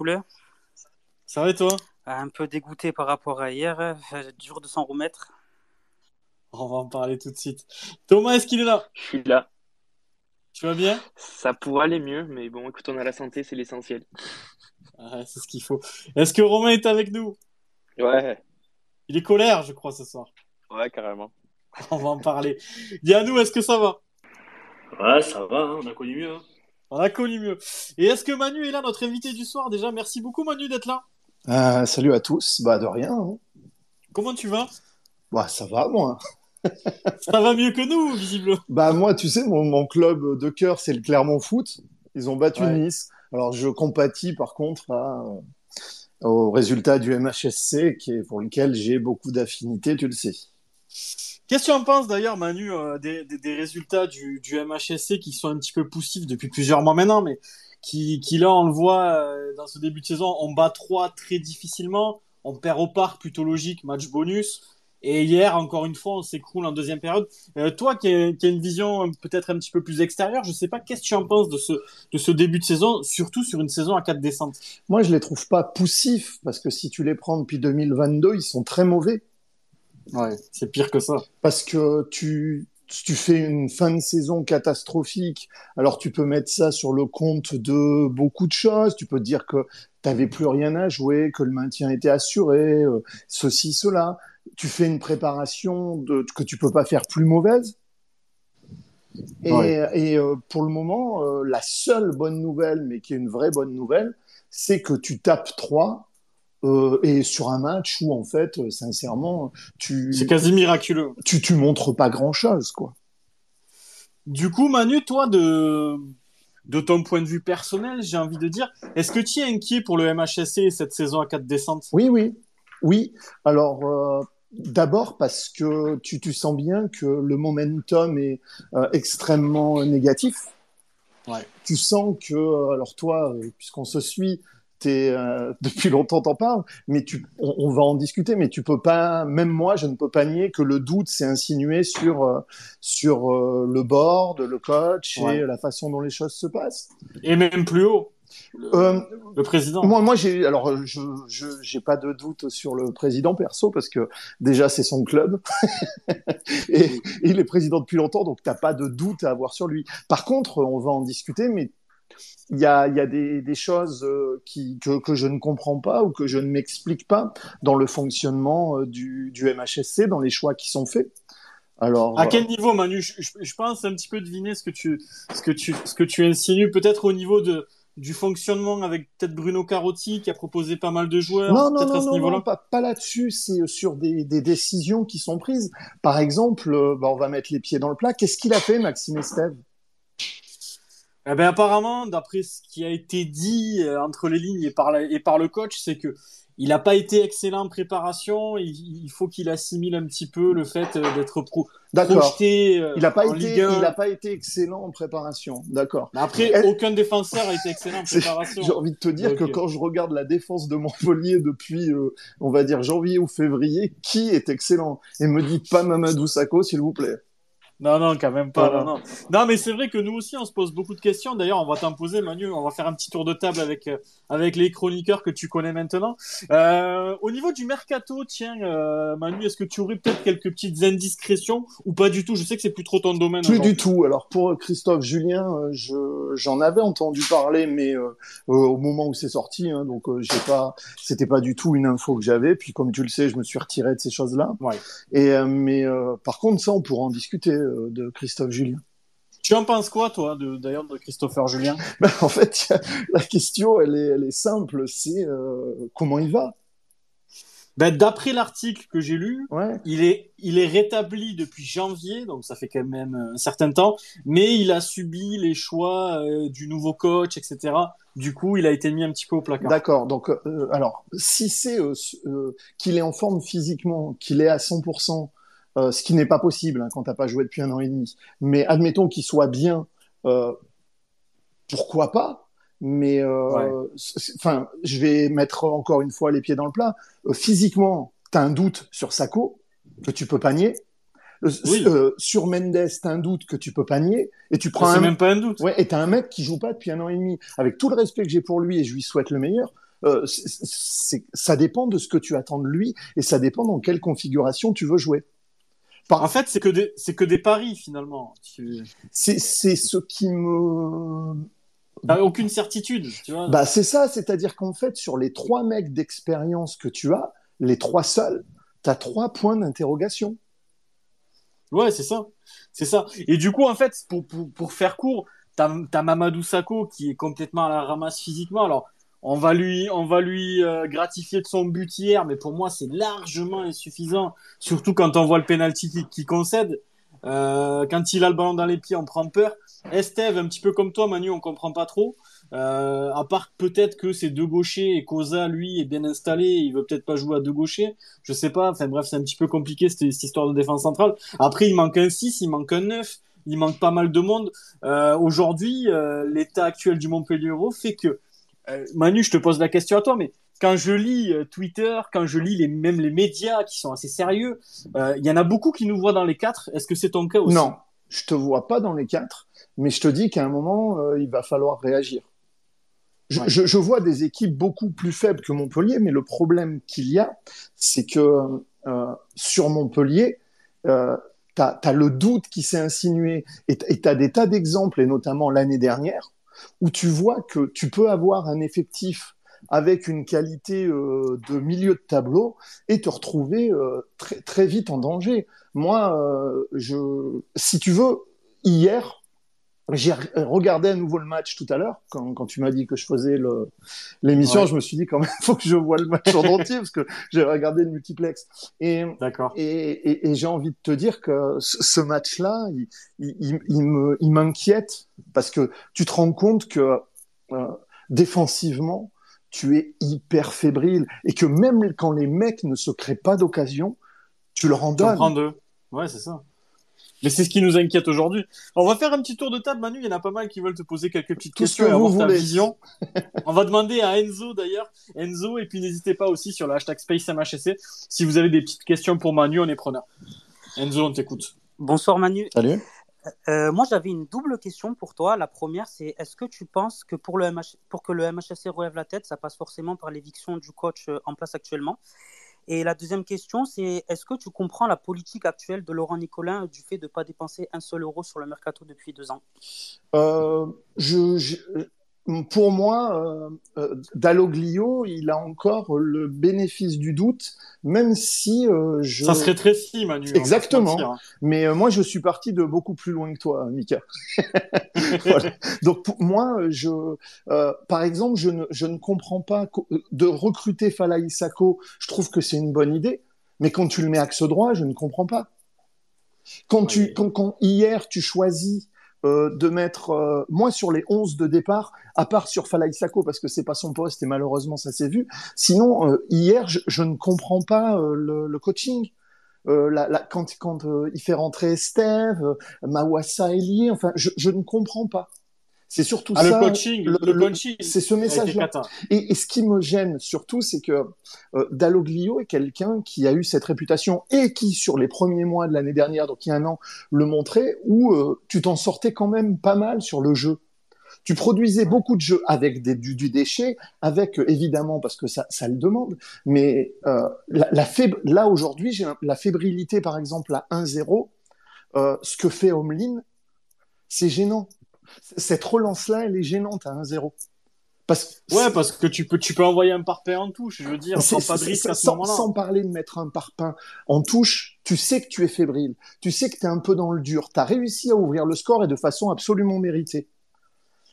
poulet Ça va et toi? Un peu dégoûté par rapport à hier, euh, dur de s'en remettre. On va en parler tout de suite. Thomas, est-ce qu'il est là? Je suis là. Tu vas bien? Ça pourrait aller mieux, mais bon, écoute, on a la santé, c'est l'essentiel. ah, C'est ce qu'il faut. Est-ce que Romain est avec nous? Ouais, Il est colère, je crois, ce soir. ouais, carrément. On va en parler. Yannou, est-ce que ça va? Ouais, ça va, hein, on a connu mieux. hein. On a connu mieux. Et est-ce que Manu est là, notre invité du soir? Déjà, merci beaucoup Manu d'être là. Euh, salut à tous. Bah de rien. hein. Comment tu vas? Bah ça va moi. Ça va mieux que nous, visiblement. Bah moi tu sais mon, mon club de cœur c'est le Clermont Foot. Ils ont battu Ouais. Nice. Alors je compatis par contre à, euh, au résultat du MHSC qui est pour lequel j'ai beaucoup d'affinités, tu le sais. Qu'est-ce que tu en penses d'ailleurs, Manu, euh, des, résultats du, MHSC qui sont un petit peu poussifs depuis plusieurs mois maintenant, mais qui, là, on le voit euh, dans ce début de saison, on bat 3 très difficilement, on perd au parc, plutôt logique, match bonus. Et hier, encore une fois, on s'écroule en deuxième période. Euh, toi, qui as, une vision peut-être un petit peu plus extérieure, je sais pas, qu'est-ce que tu en penses de ce, de ce début de saison, surtout sur une saison à 4 descentes? Moi je les trouve pas poussifs parce que si tu les prends depuis 2022 ils sont très mauvais. Ouais, c'est pire que ça. parce que tu, tu fais une fin de saison catastrophique, alors tu peux mettre ça sur le compte de beaucoup de choses. Tu peux dire que t'avais plus rien à jouer, que le maintien était assuré, euh, ceci, cela. Tu fais une préparation de, que tu peux pas faire plus mauvaise. Et, Ouais. et, euh, pour le moment, euh, la seule bonne nouvelle, mais qui est une vraie bonne nouvelle, c'est que tu tapes 3 euh, et sur un match où en fait, euh, sincèrement, tu C'est quasi miraculeux. tu, tu montres pas grand chose, quoi. Du coup, Manu, toi, de, de ton point de vue personnel, j'ai envie de dire, est-ce que tu es inquiet pour le MHSC cette saison à 4 descentes? Oui, oui, oui. Alors, euh, d'abord parce que tu, tu sens bien que le momentum est extrêmement négatif. Ouais. Tu sens que, alors toi, puisqu'on se suit, euh, depuis longtemps t'en parles, mais tu, on, on va en discuter, mais tu peux pas, même moi, je ne peux pas nier que le doute s'est insinué sur euh, sur euh, le board, le coach Ouais. et la façon dont les choses se passent. Et même plus haut, le, Euh, le président. Moi, moi, j'ai alors je je j'ai pas de doute sur le président perso parce que déjà c'est son club et, et il est président depuis longtemps, donc t'as pas de doute à avoir sur lui. Par contre, on va en discuter, mais il y a il y a des des choses euh, qui que que je ne comprends pas ou que je ne m'explique pas dans le fonctionnement euh, du du MHSC, dans les choix qui sont faits. Alors À euh, quel niveau, Manu? Je, je- je pense un petit peu deviner ce que tu, ce que tu, ce que tu insinues, peut-être au niveau de, du fonctionnement avec peut-être Bruno Carotti qui a proposé pas mal de joueurs, Non, non, à non, ce non, niveau-là. non, pas, pas là-dessus. C'est sur des, des décisions qui sont prises. Par exemple, bah, on va mettre les pieds dans le plat. Qu'est-ce qu'il a fait, Maxime Estève? Eh ben, apparemment, d'après ce qui a été dit euh, entre les lignes et par, la- et par le coach, c'est que il n'a pas été excellent en préparation. Il, il faut qu'il assimile un petit peu le fait euh, d'être pro, D'accord. projeté euh, Il n'a pas en été, Ligue 1. il a pas été excellent en préparation. D'accord. Après, Elle- aucun défenseur a été excellent en préparation. J'ai envie de te dire que quand je regarde la défense de Montpellier depuis, euh, on va dire janvier ou février, qui est excellent? Et me dites pas Mamadou Sakho, s'il vous plaît. Non, non, quand même pas. Voilà. Non, non. non, mais c'est vrai que nous aussi, on se pose beaucoup de questions. D'ailleurs, on va t'en poser, Manu. On va faire un petit tour de table avec, euh, avec les chroniqueurs que tu connais maintenant. Euh, au niveau du mercato, tiens, euh, Manu, est-ce que tu aurais peut-être quelques petites indiscrétions ou pas du tout? Je sais que c'est plus trop ton domaine. Plus du tout. Alors pour Christophe Julien, euh, je j'en avais entendu parler, mais euh, euh, au moment où c'est sorti, hein, donc euh, j'ai pas, c'était pas du tout une info que j'avais. Puis comme tu le sais, je me suis retiré de ces choses-là. Ouais. Et euh, mais euh, par contre, ça, on pourra en discuter euh, de Christophe Julien. Tu en penses quoi, toi, d'ailleurs, de Christopher Julien? Ben, en fait, la question, elle est, elle est simple. C'est euh, comment il va? ben, D'après l'article que j'ai lu, Ouais. il est, il est rétabli depuis janvier, donc ça fait quand même un certain temps, mais il a subi les choix euh, du nouveau coach, etc. Du coup, il a été mis un petit peu au placard. D'accord. Donc, euh, alors, si c'est euh, euh, qu'il est en forme physiquement, qu'il est à 100%, euh, ce qui n'est pas possible hein, quand t'as pas joué depuis un an et demi, mais admettons qu'il soit bien, euh, pourquoi pas Mais, euh, enfin, je vais mettre encore une fois les pieds dans le plat. Physiquement, t'as un doute sur Sako que tu peux pas nier. Oui. euh, sur Mendes, t'as un doute que tu peux pas nier, et tu prends C'est un, même pas un doute. Ouais, et t'as un mec qui joue pas depuis un an et demi. Avec tout le respect que j'ai pour lui et je lui souhaite le meilleur, Euh, ça dépend de ce que tu attends de lui et ça dépend dans quelle configuration tu veux jouer. En fait, c'est que des, c'est que des paris finalement. C'est, c'est ce qui me. T'as aucune certitude, tu vois. Bah c'est ça, c'est-à-dire qu'en fait, sur les trois mecs d'expérience que tu as, les trois seuls, t'as trois points d'interrogation. Ouais, c'est ça. C'est ça. Et du coup, en fait, pour, pour, pour faire court, t'as as Mamadou Sakho qui est complètement à la ramasse physiquement. Alors, on va lui, on va lui euh, gratifier de son but hier, mais pour moi, c'est largement insuffisant. Surtout quand on voit le penalty qu'il qui concède. Euh, quand il a le ballon dans les pieds, on prend peur. Esteve, un petit peu comme toi, Manu, on comprend pas trop. Euh, à part peut-être que c'est deux gauchers et Cosa, lui, est bien installé, il veut peut-être pas jouer à deux gauchers. Je sais pas. Enfin bref, c'est un petit peu compliqué cette, histoire de défense centrale. Après, il manque un 6, il manque un 9, il manque pas mal de monde. Euh, Aujourd'hui, euh, l'état actuel du Montpellier Euro fait que Manu, je te pose la question à toi, mais quand je lis euh, Twitter, quand je lis les, même les médias qui sont assez sérieux, il y en a beaucoup qui nous voient dans les quatre. Est-ce que c'est ton cas aussi? Non, je te vois pas dans les quatre, mais je te dis qu'à un moment, il va falloir réagir. Je, vois des équipes beaucoup plus faibles que Montpellier, mais le problème qu'il y a, c'est que euh, sur Montpellier, euh, tu as, le doute qui s'est insinué, et tu as des tas d'exemples, et notamment l'année dernière, où tu vois que tu peux avoir un effectif avec une qualité euh, de milieu de tableau et te retrouver euh, très, vite en danger. Moi, euh, je, si tu veux, hier, j'ai regardé à nouveau le match tout à l'heure quand, quand, tu m'as dit que je faisais l'émission. Je me suis dit quand même faut que je vois le match en entier parce que j'ai regardé le multiplex. Et, et, et, et j'ai envie de te dire que ce match-là, il, il, il, me, il m'inquiète parce que tu te rends compte que euh, défensivement, tu es hyper fébrile et que même quand les mecs ne se créent pas d'occasion, tu leur en donnes. Tu en deux. Ouais, c'est ça. Mais c'est ce qui nous inquiète aujourd'hui. On va faire un petit tour de table, Manu. Il y en a pas mal qui veulent te poser quelques petites questions et avoir ta vision. on va demander à Enzo d'ailleurs. Enzo, et puis n'hésitez pas aussi sur le hashtag SpaceMHSC. Si vous avez des petites questions pour Manu, on est preneur. Enzo, on t'écoute. Bonsoir Manu. Salut. Euh, moi, j'avais une double question pour toi. La première, c'est est-ce que tu penses que pour, le pour que le MHSC relève la tête, ça passe forcément par l'éviction du coach euh, en place actuellement? Et la deuxième question, c'est est-ce que tu comprends la politique actuelle de Laurent Nicolin du fait de ne pas dépenser un seul euro sur le mercato depuis deux ans? Euh, pour moi, euh, euh, Dalloglio, il a encore le bénéfice du doute, même si euh, je. Ça se rétrécit, Manu. Exactement. Mais euh, moi, je suis parti de beaucoup plus loin que toi, Mika. voilà. Donc, pour moi, je, euh, par exemple, je ne, je ne comprends pas de recruter Falaï Sako. Je trouve que c'est une bonne idée, mais quand tu le mets axe droit, je ne comprends pas. Quand tu, quand, quand hier tu choisis euh, de mettre euh, moins sur les 11 de départ, à part sur Falaï Sako parce que c'est pas son poste et malheureusement ça s'est vu. Sinon, euh, hier, je, ne comprends pas le, coaching. La, la, quand quand il fait rentrer Steve, Mawassa est lié, enfin, je, je ne comprends pas. C'est surtout ah, ça. Le coaching, le, coaching c'est ce message-là. Et, et, ce qui me gêne surtout, c'est que euh, Dalloglio est quelqu'un qui a eu cette réputation et qui, sur les premiers mois de l'année dernière, donc il y a un an, le montrait, où euh, tu t'en sortais quand même pas mal sur le jeu. Tu produisais beaucoup de jeux avec des, du, du, déchet, avec euh, évidemment parce que ça, ça le demande, mais euh, la, la là aujourd'hui, j'ai la fébrilité par exemple à 1-0, euh, ce que fait Homelin, c'est gênant cette relance-là, elle est gênante à 1-0. Parce ouais, parce que tu peux, tu peux envoyer un parpaing en touche, je veux dire, sans pas de risque à ce moment-là. Sans parler de mettre un parpaing en touche, tu sais que tu es fébrile, tu sais que tu es un peu dans le dur, tu as réussi à ouvrir le score et de façon absolument méritée.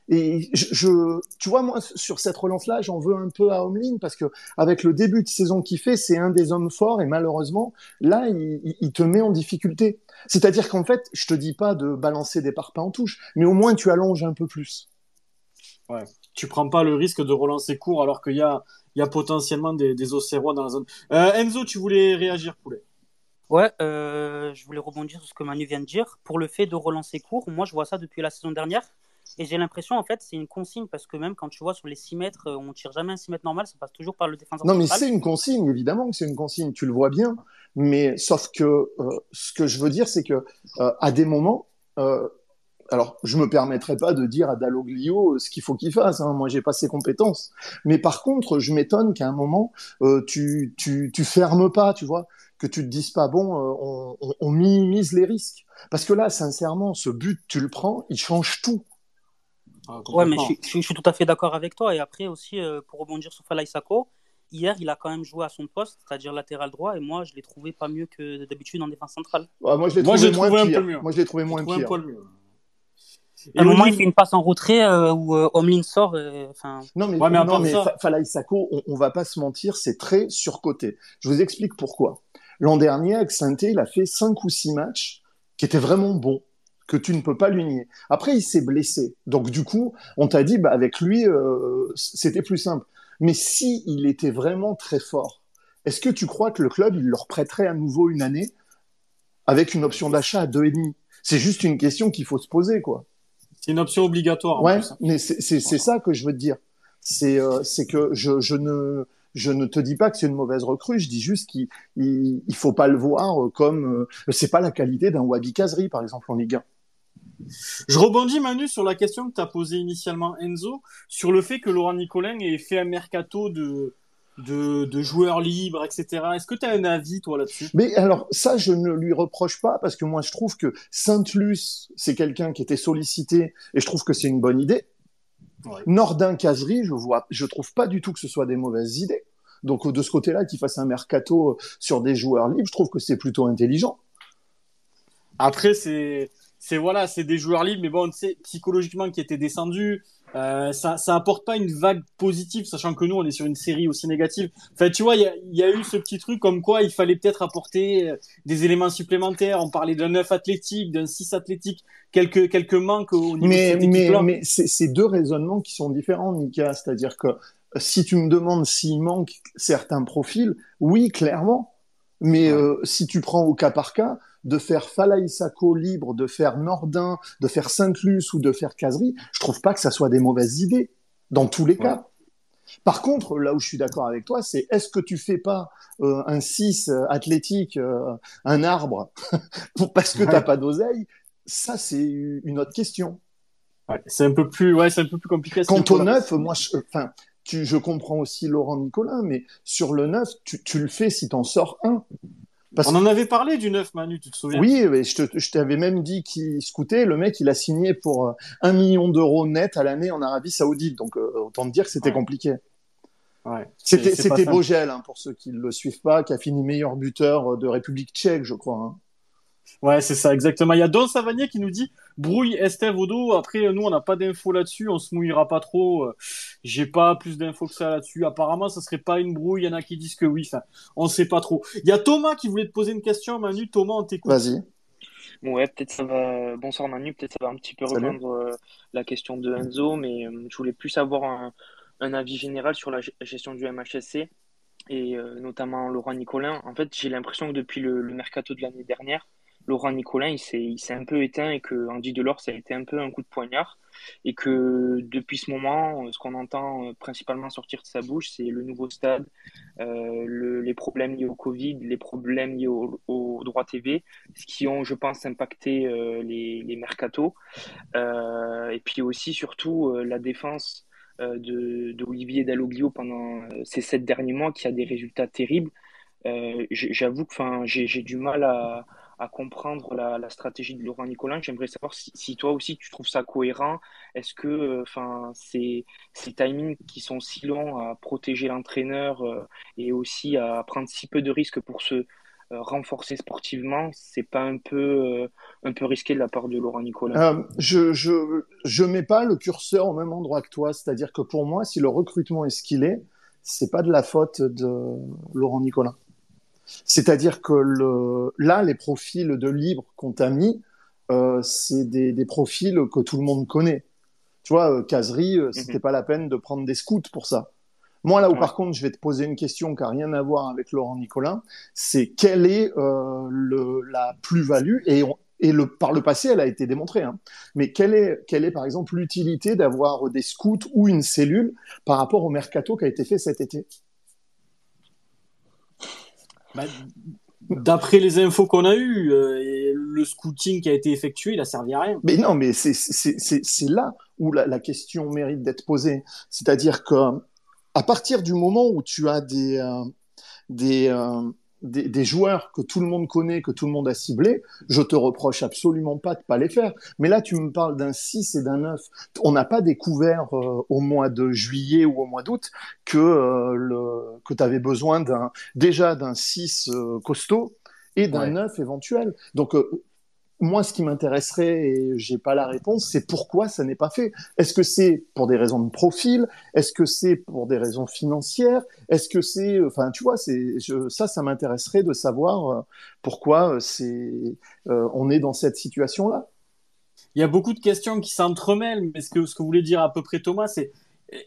Et je, tu vois, moi, sur cette relance-là, j'en veux un peu à Homeline parce que avec le début de saison qu'il fait, c'est un des hommes forts et malheureusement, là, il, il te met en difficulté. C'est-à-dire qu'en fait, je te dis pas de balancer des parpaings en touche, mais au moins tu allonges un peu plus. Ouais. Tu prends pas le risque de relancer court alors qu'il y a, il y a potentiellement des, des Océrois dans la zone. Euh, Enzo, tu voulais réagir, poulet Ouais, euh, je voulais rebondir sur ce que Manu vient de dire. Pour le fait de relancer court, moi je vois ça depuis la saison dernière. Et j'ai l'impression, en fait, c'est une consigne parce que même quand tu vois sur les 6 mètres, euh, on tire jamais un 6 mètres normal, ça passe toujours par le défenseur. Non, mais c'est une consigne, évidemment que c'est une consigne, tu le vois bien. Mais sauf que euh, ce que je veux dire, c'est que euh, à des moments, alors je me permettrai pas de dire à Dalloglio ce qu'il faut qu'il fasse. Hein. Moi, j'ai pas ses compétences. Mais par contre, je m'étonne qu'à un moment, tu, tu, tu fermes pas, tu vois, que tu te dises pas bon, euh, on, on, on minimise les risques. Parce que là, sincèrement, ce but, tu le prends, il change tout. Ah, Ouais, mais je, suis- je suis- je suis tout à fait d'accord avec toi. Et après aussi, euh, pour rebondir sur Falaï Sako, hier, il a quand même joué à son poste, c'est-à-dire latéral droit, et moi, je l'ai trouvé pas mieux que d'habitude en défense centrale. Ouais, moi, je l'ai trouvé moins pire. mieux. Moi, je l'ai trouvé moins trouvé un. À un moment, il fait une passe en retrait euh, où euh, Omlin sort. euh, Non, mais, Ouais, mais non, Falaï Sako, on, on va pas se mentir, c'est très surcoté. Je vous explique pourquoi. L'an dernier, avec saint il a fait cinq ou six matchs qui étaient vraiment bons, que tu ne peux pas lui nier. Après, il s'est blessé. Donc, du coup, on t'a dit, bah, avec lui, euh, c'était plus simple. Mais si il était vraiment très fort, est-ce que tu crois que le club, il leur prêterait à nouveau une année avec une option d'achat à deux et demi? C'est juste une question qu'il faut se poser, quoi. C'est une option obligatoire. en Ouais, plus, hein. mais c'est ça que je veux te dire. C'est euh, c'est que je, je ne je ne te dis pas que c'est une mauvaise recrue. Je dis juste qu'il il, il faut pas le voir comme euh, c'est pas la qualité d'un Wabi Kazri par exemple en Ligue 1. Je rebondis, Manu, sur la question que tu as posée initialement, Enzo, sur le fait que Laurent Nicolin ait fait un mercato de, de, de joueurs libres, etc. Est-ce que tu as un avis, toi, là-dessus? Mais alors ça je ne lui reproche pas parce que moi je trouve que Sainte-Luce c'est quelqu'un qui était sollicité et je trouve que c'est une bonne idée. Ouais. Nordin Kazri je vois je trouve pas du tout que ce soit des mauvaises idées. Donc de ce côté-là qu'il fasse un mercato sur des joueurs libres, je trouve que c'est plutôt intelligent. Après, c'est, c'est voilà, c'est des joueurs libres, mais bon, tu sais, psychologiquement, qui étaient descendus, euh, ça, ça apporte pas une vague positive, sachant que nous, on est sur une série aussi négative. Enfin, tu vois, il y a, y a eu ce petit truc comme quoi il fallait peut-être apporter euh, des éléments supplémentaires. On parlait d'un 9 athlétique, d'un 6 athlétique, quelques, quelques manques au niveau mais, de cette mais, mais c'est deux raisonnements qui sont différents, Nika. C'est-à-dire que si tu me demandes s'il manque certains profils, oui, clairement. Mais Ouais. euh, si tu prends au cas par cas, de faire Falaï Sako libre, de faire Nordin, de faire Sainte-Luce ou de faire Casery, je trouve pas que ça soit des mauvaises idées, dans tous les Ouais. cas. Par contre, là où je suis d'accord avec toi, c'est est-ce que tu fais pas euh, un 6 euh, athlétique, euh, un arbre, pour, parce que t'as Ouais. pas d'oseille? Ça, c'est une autre question. Ouais, c'est un peu plus, ouais, c'est un peu plus compliqué. Quant au neuf, moi, je, enfin, tu, je comprends aussi Laurent Nicolin, mais sur le neuf, tu, tu le fais si t'en sors un. Parce On en avait parlé du 9, Manu, tu te souviens? Oui, mais je t'avais même dit qu'il scoutait. Le mec, il a signé pour euh, un million d'euros net à l'année en Arabie Saoudite. Donc, euh, autant te dire que c'était Ouais. compliqué. Ouais. C'était. Bogel, hein, pour ceux qui ne le suivent pas, qui a fini meilleur buteur euh, de République tchèque, je crois. hein. Ouais, c'est ça, exactement. Il y a Don Savanier qui nous dit brouille Estève Odo. Après, nous, on n'a pas d'infos là-dessus, on se mouillera pas trop. Euh, J'ai pas plus d'infos que ça là-dessus. Apparemment, ça serait pas une brouille. Il y en a qui disent que oui. Enfin, on sait pas trop. Il y a Thomas qui voulait te poser une question, Manu. Thomas, on t'écoute. Vas-y. Ouais, peut-être ça va. Bonsoir Manu, peut-être ça va un petit peu rejoindre euh, la question de Enzo, mais euh, je voulais plus avoir un, un avis général sur la ge- gestion du MHSC et euh, notamment Laurent Nicolin. En fait, j'ai l'impression que depuis le, le mercato de l'année dernière, Laurent Nicolin il s'est un peu éteint et que Andy Delors ça a été un peu un coup de poignard et que depuis ce moment, euh, ce qu'on entend euh, principalement sortir de sa bouche, c'est le nouveau stade, euh, le- les problèmes liés au Covid, les problèmes liés au, droit TV, ce qui ont, je pense, impacté les, mercatos. Et puis aussi, surtout, la défense de, Olivier Dalloglio pendant ces sept derniers mois qui a des résultats terribles. J'avoue que j'ai du mal à, à comprendre la, stratégie de Laurent Nicolin. J'aimerais savoir si, toi aussi tu trouves ça cohérent. Est-ce que euh, ces, ces timings qui sont si longs à protéger l'entraîneur euh, et aussi à prendre si peu de risques pour se euh, renforcer sportivement, c'est pas un peu, euh, un peu risqué de la part de Laurent Nicolin? Je, je, je mets pas le curseur au même endroit que toi. C'est-à-dire que pour moi, si le recrutement est ce qu'il est, c'est pas de la faute de Laurent Nicolin. C'est-à-dire que le, là, les profils de libre qu'on t'a mis, euh, c'est des, des profils que tout le monde connaît. Tu vois, euh, Casery, euh, c'était Mhm. pas la peine de prendre des scouts pour ça. Moi, là où Ouais. par contre, je vais te poser une question qui n'a rien à voir avec Laurent Nicolin, c'est quelle est euh, le, la plus-value et, on- et le, par le passé, elle a été démontrée. Hein. Mais quelle est, quelle est par exemple l'utilité d'avoir des scouts ou une cellule par rapport au mercato qui a été fait cet été? Bah, D'après les infos qu'on a eues, euh, le scouting qui a été effectué, il a servi à rien. Mais non, mais c'est là où la, la question mérite d'être posée. C'est-à-dire que à partir du moment où tu as des, euh, des, euh, des, des joueurs que tout le monde connaît, que tout le monde a ciblés, je te reproche absolument pas de pas les faire. Mais là, tu me parles d'un 6 et d'un 9. On n'a pas découvert euh, au mois de juillet ou au mois d'août que, euh, le, que tu avais besoin d'un déjà d'un 6 euh, costaud et d'un Ouais. 9 éventuel. Donc, euh, moi, ce qui m'intéresserait, et j'ai pas la réponse, c'est pourquoi ça n'est pas fait? Est-ce que c'est pour des raisons de profil? Est-ce que c'est pour des raisons financières? Est-ce que c'est, enfin, tu vois, c'est ça, ça m'intéresserait de savoir euh, pourquoi euh, c'est, euh, on est dans cette situation-là. Il y a beaucoup de questions qui s'entremêlent, mais ce que, ce que dire à peu près Thomas, c'est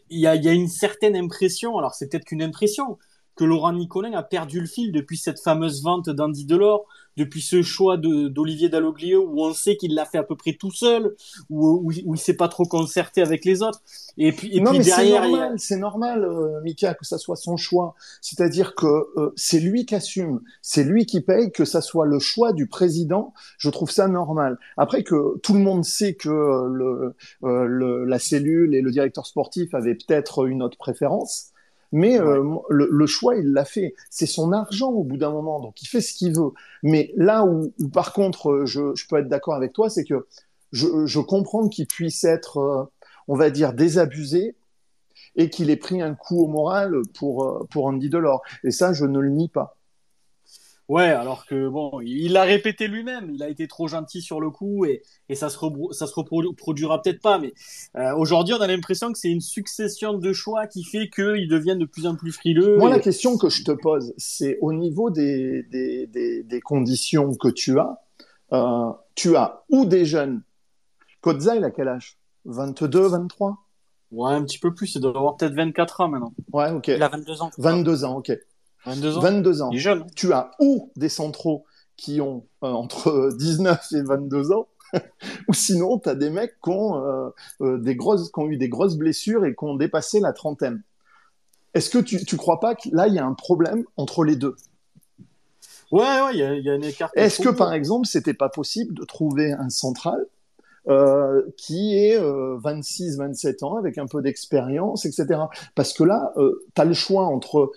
il y a, y a une certaine impression, alors c'est peut-être qu'une impression, que Laurent Nicolin a perdu le fil depuis cette fameuse vente d'Andy Delors, depuis ce choix d'Olivier Dalloglio, où on sait qu'il l'a fait à peu près tout seul, où, où, il- où il s'est pas trop concerté avec les autres. Et puis, et non, puis mais c'est derrière, a- normal, c'est normal, euh, Mika, que ça soit son choix. C'est-à-dire que euh, c'est lui qui assume, c'est lui qui paye, que ça soit le choix du président. Je trouve ça normal. Après que tout le monde sait que euh, le, euh, le- la cellule et le directeur sportif avaient peut-être une autre préférence. Mais euh, le, le choix, il l'a fait. C'est son argent au bout d'un moment, donc il fait ce qu'il veut. Mais là où, où par contre, euh, je, je peux être d'accord avec toi, c'est que je, je comprends qu'il puisse être, euh, on va dire, désabusé et qu'il ait pris un coup au moral pour, pour Andy Delors. Et ça, je ne le nie pas. Ouais, alors que bon, il l'a répété lui-même, il a été trop gentil sur le coup et, et ça se, ça se reproduira peut-être pas, mais euh, aujourd'hui on a l'impression que c'est une succession de choix qui fait qu'il devient de plus en plus frileux. Moi, et- la question que je te pose, c'est au niveau des, des, des, des conditions que tu as, euh, tu as ou des jeunes. Kodza, il a quel âge? 22, 23 Ouais, un petit peu plus, il doit avoir peut-être 24 ans maintenant. Ouais, ok. Il a 22 ans. 22 ans, ok. 22 ans 22 ans. Il est jeune. tu as ou des centraux qui ont euh, entre 19 et 22 ans, ou sinon tu as des mecs qui ont, euh, euh, des grosses, qui ont eu des grosses blessures et qui ont dépassé la trentaine. Est-ce que tu, tu crois pas que là, il y a un problème entre les deux? Ouais, ouais, il y a, il y a un écart. Est-ce que, par exemple, c'était pas possible de trouver un central euh, qui est 26, 27 ans, avec un peu d'expérience, etc. Parce que là, euh, tu as le choix entre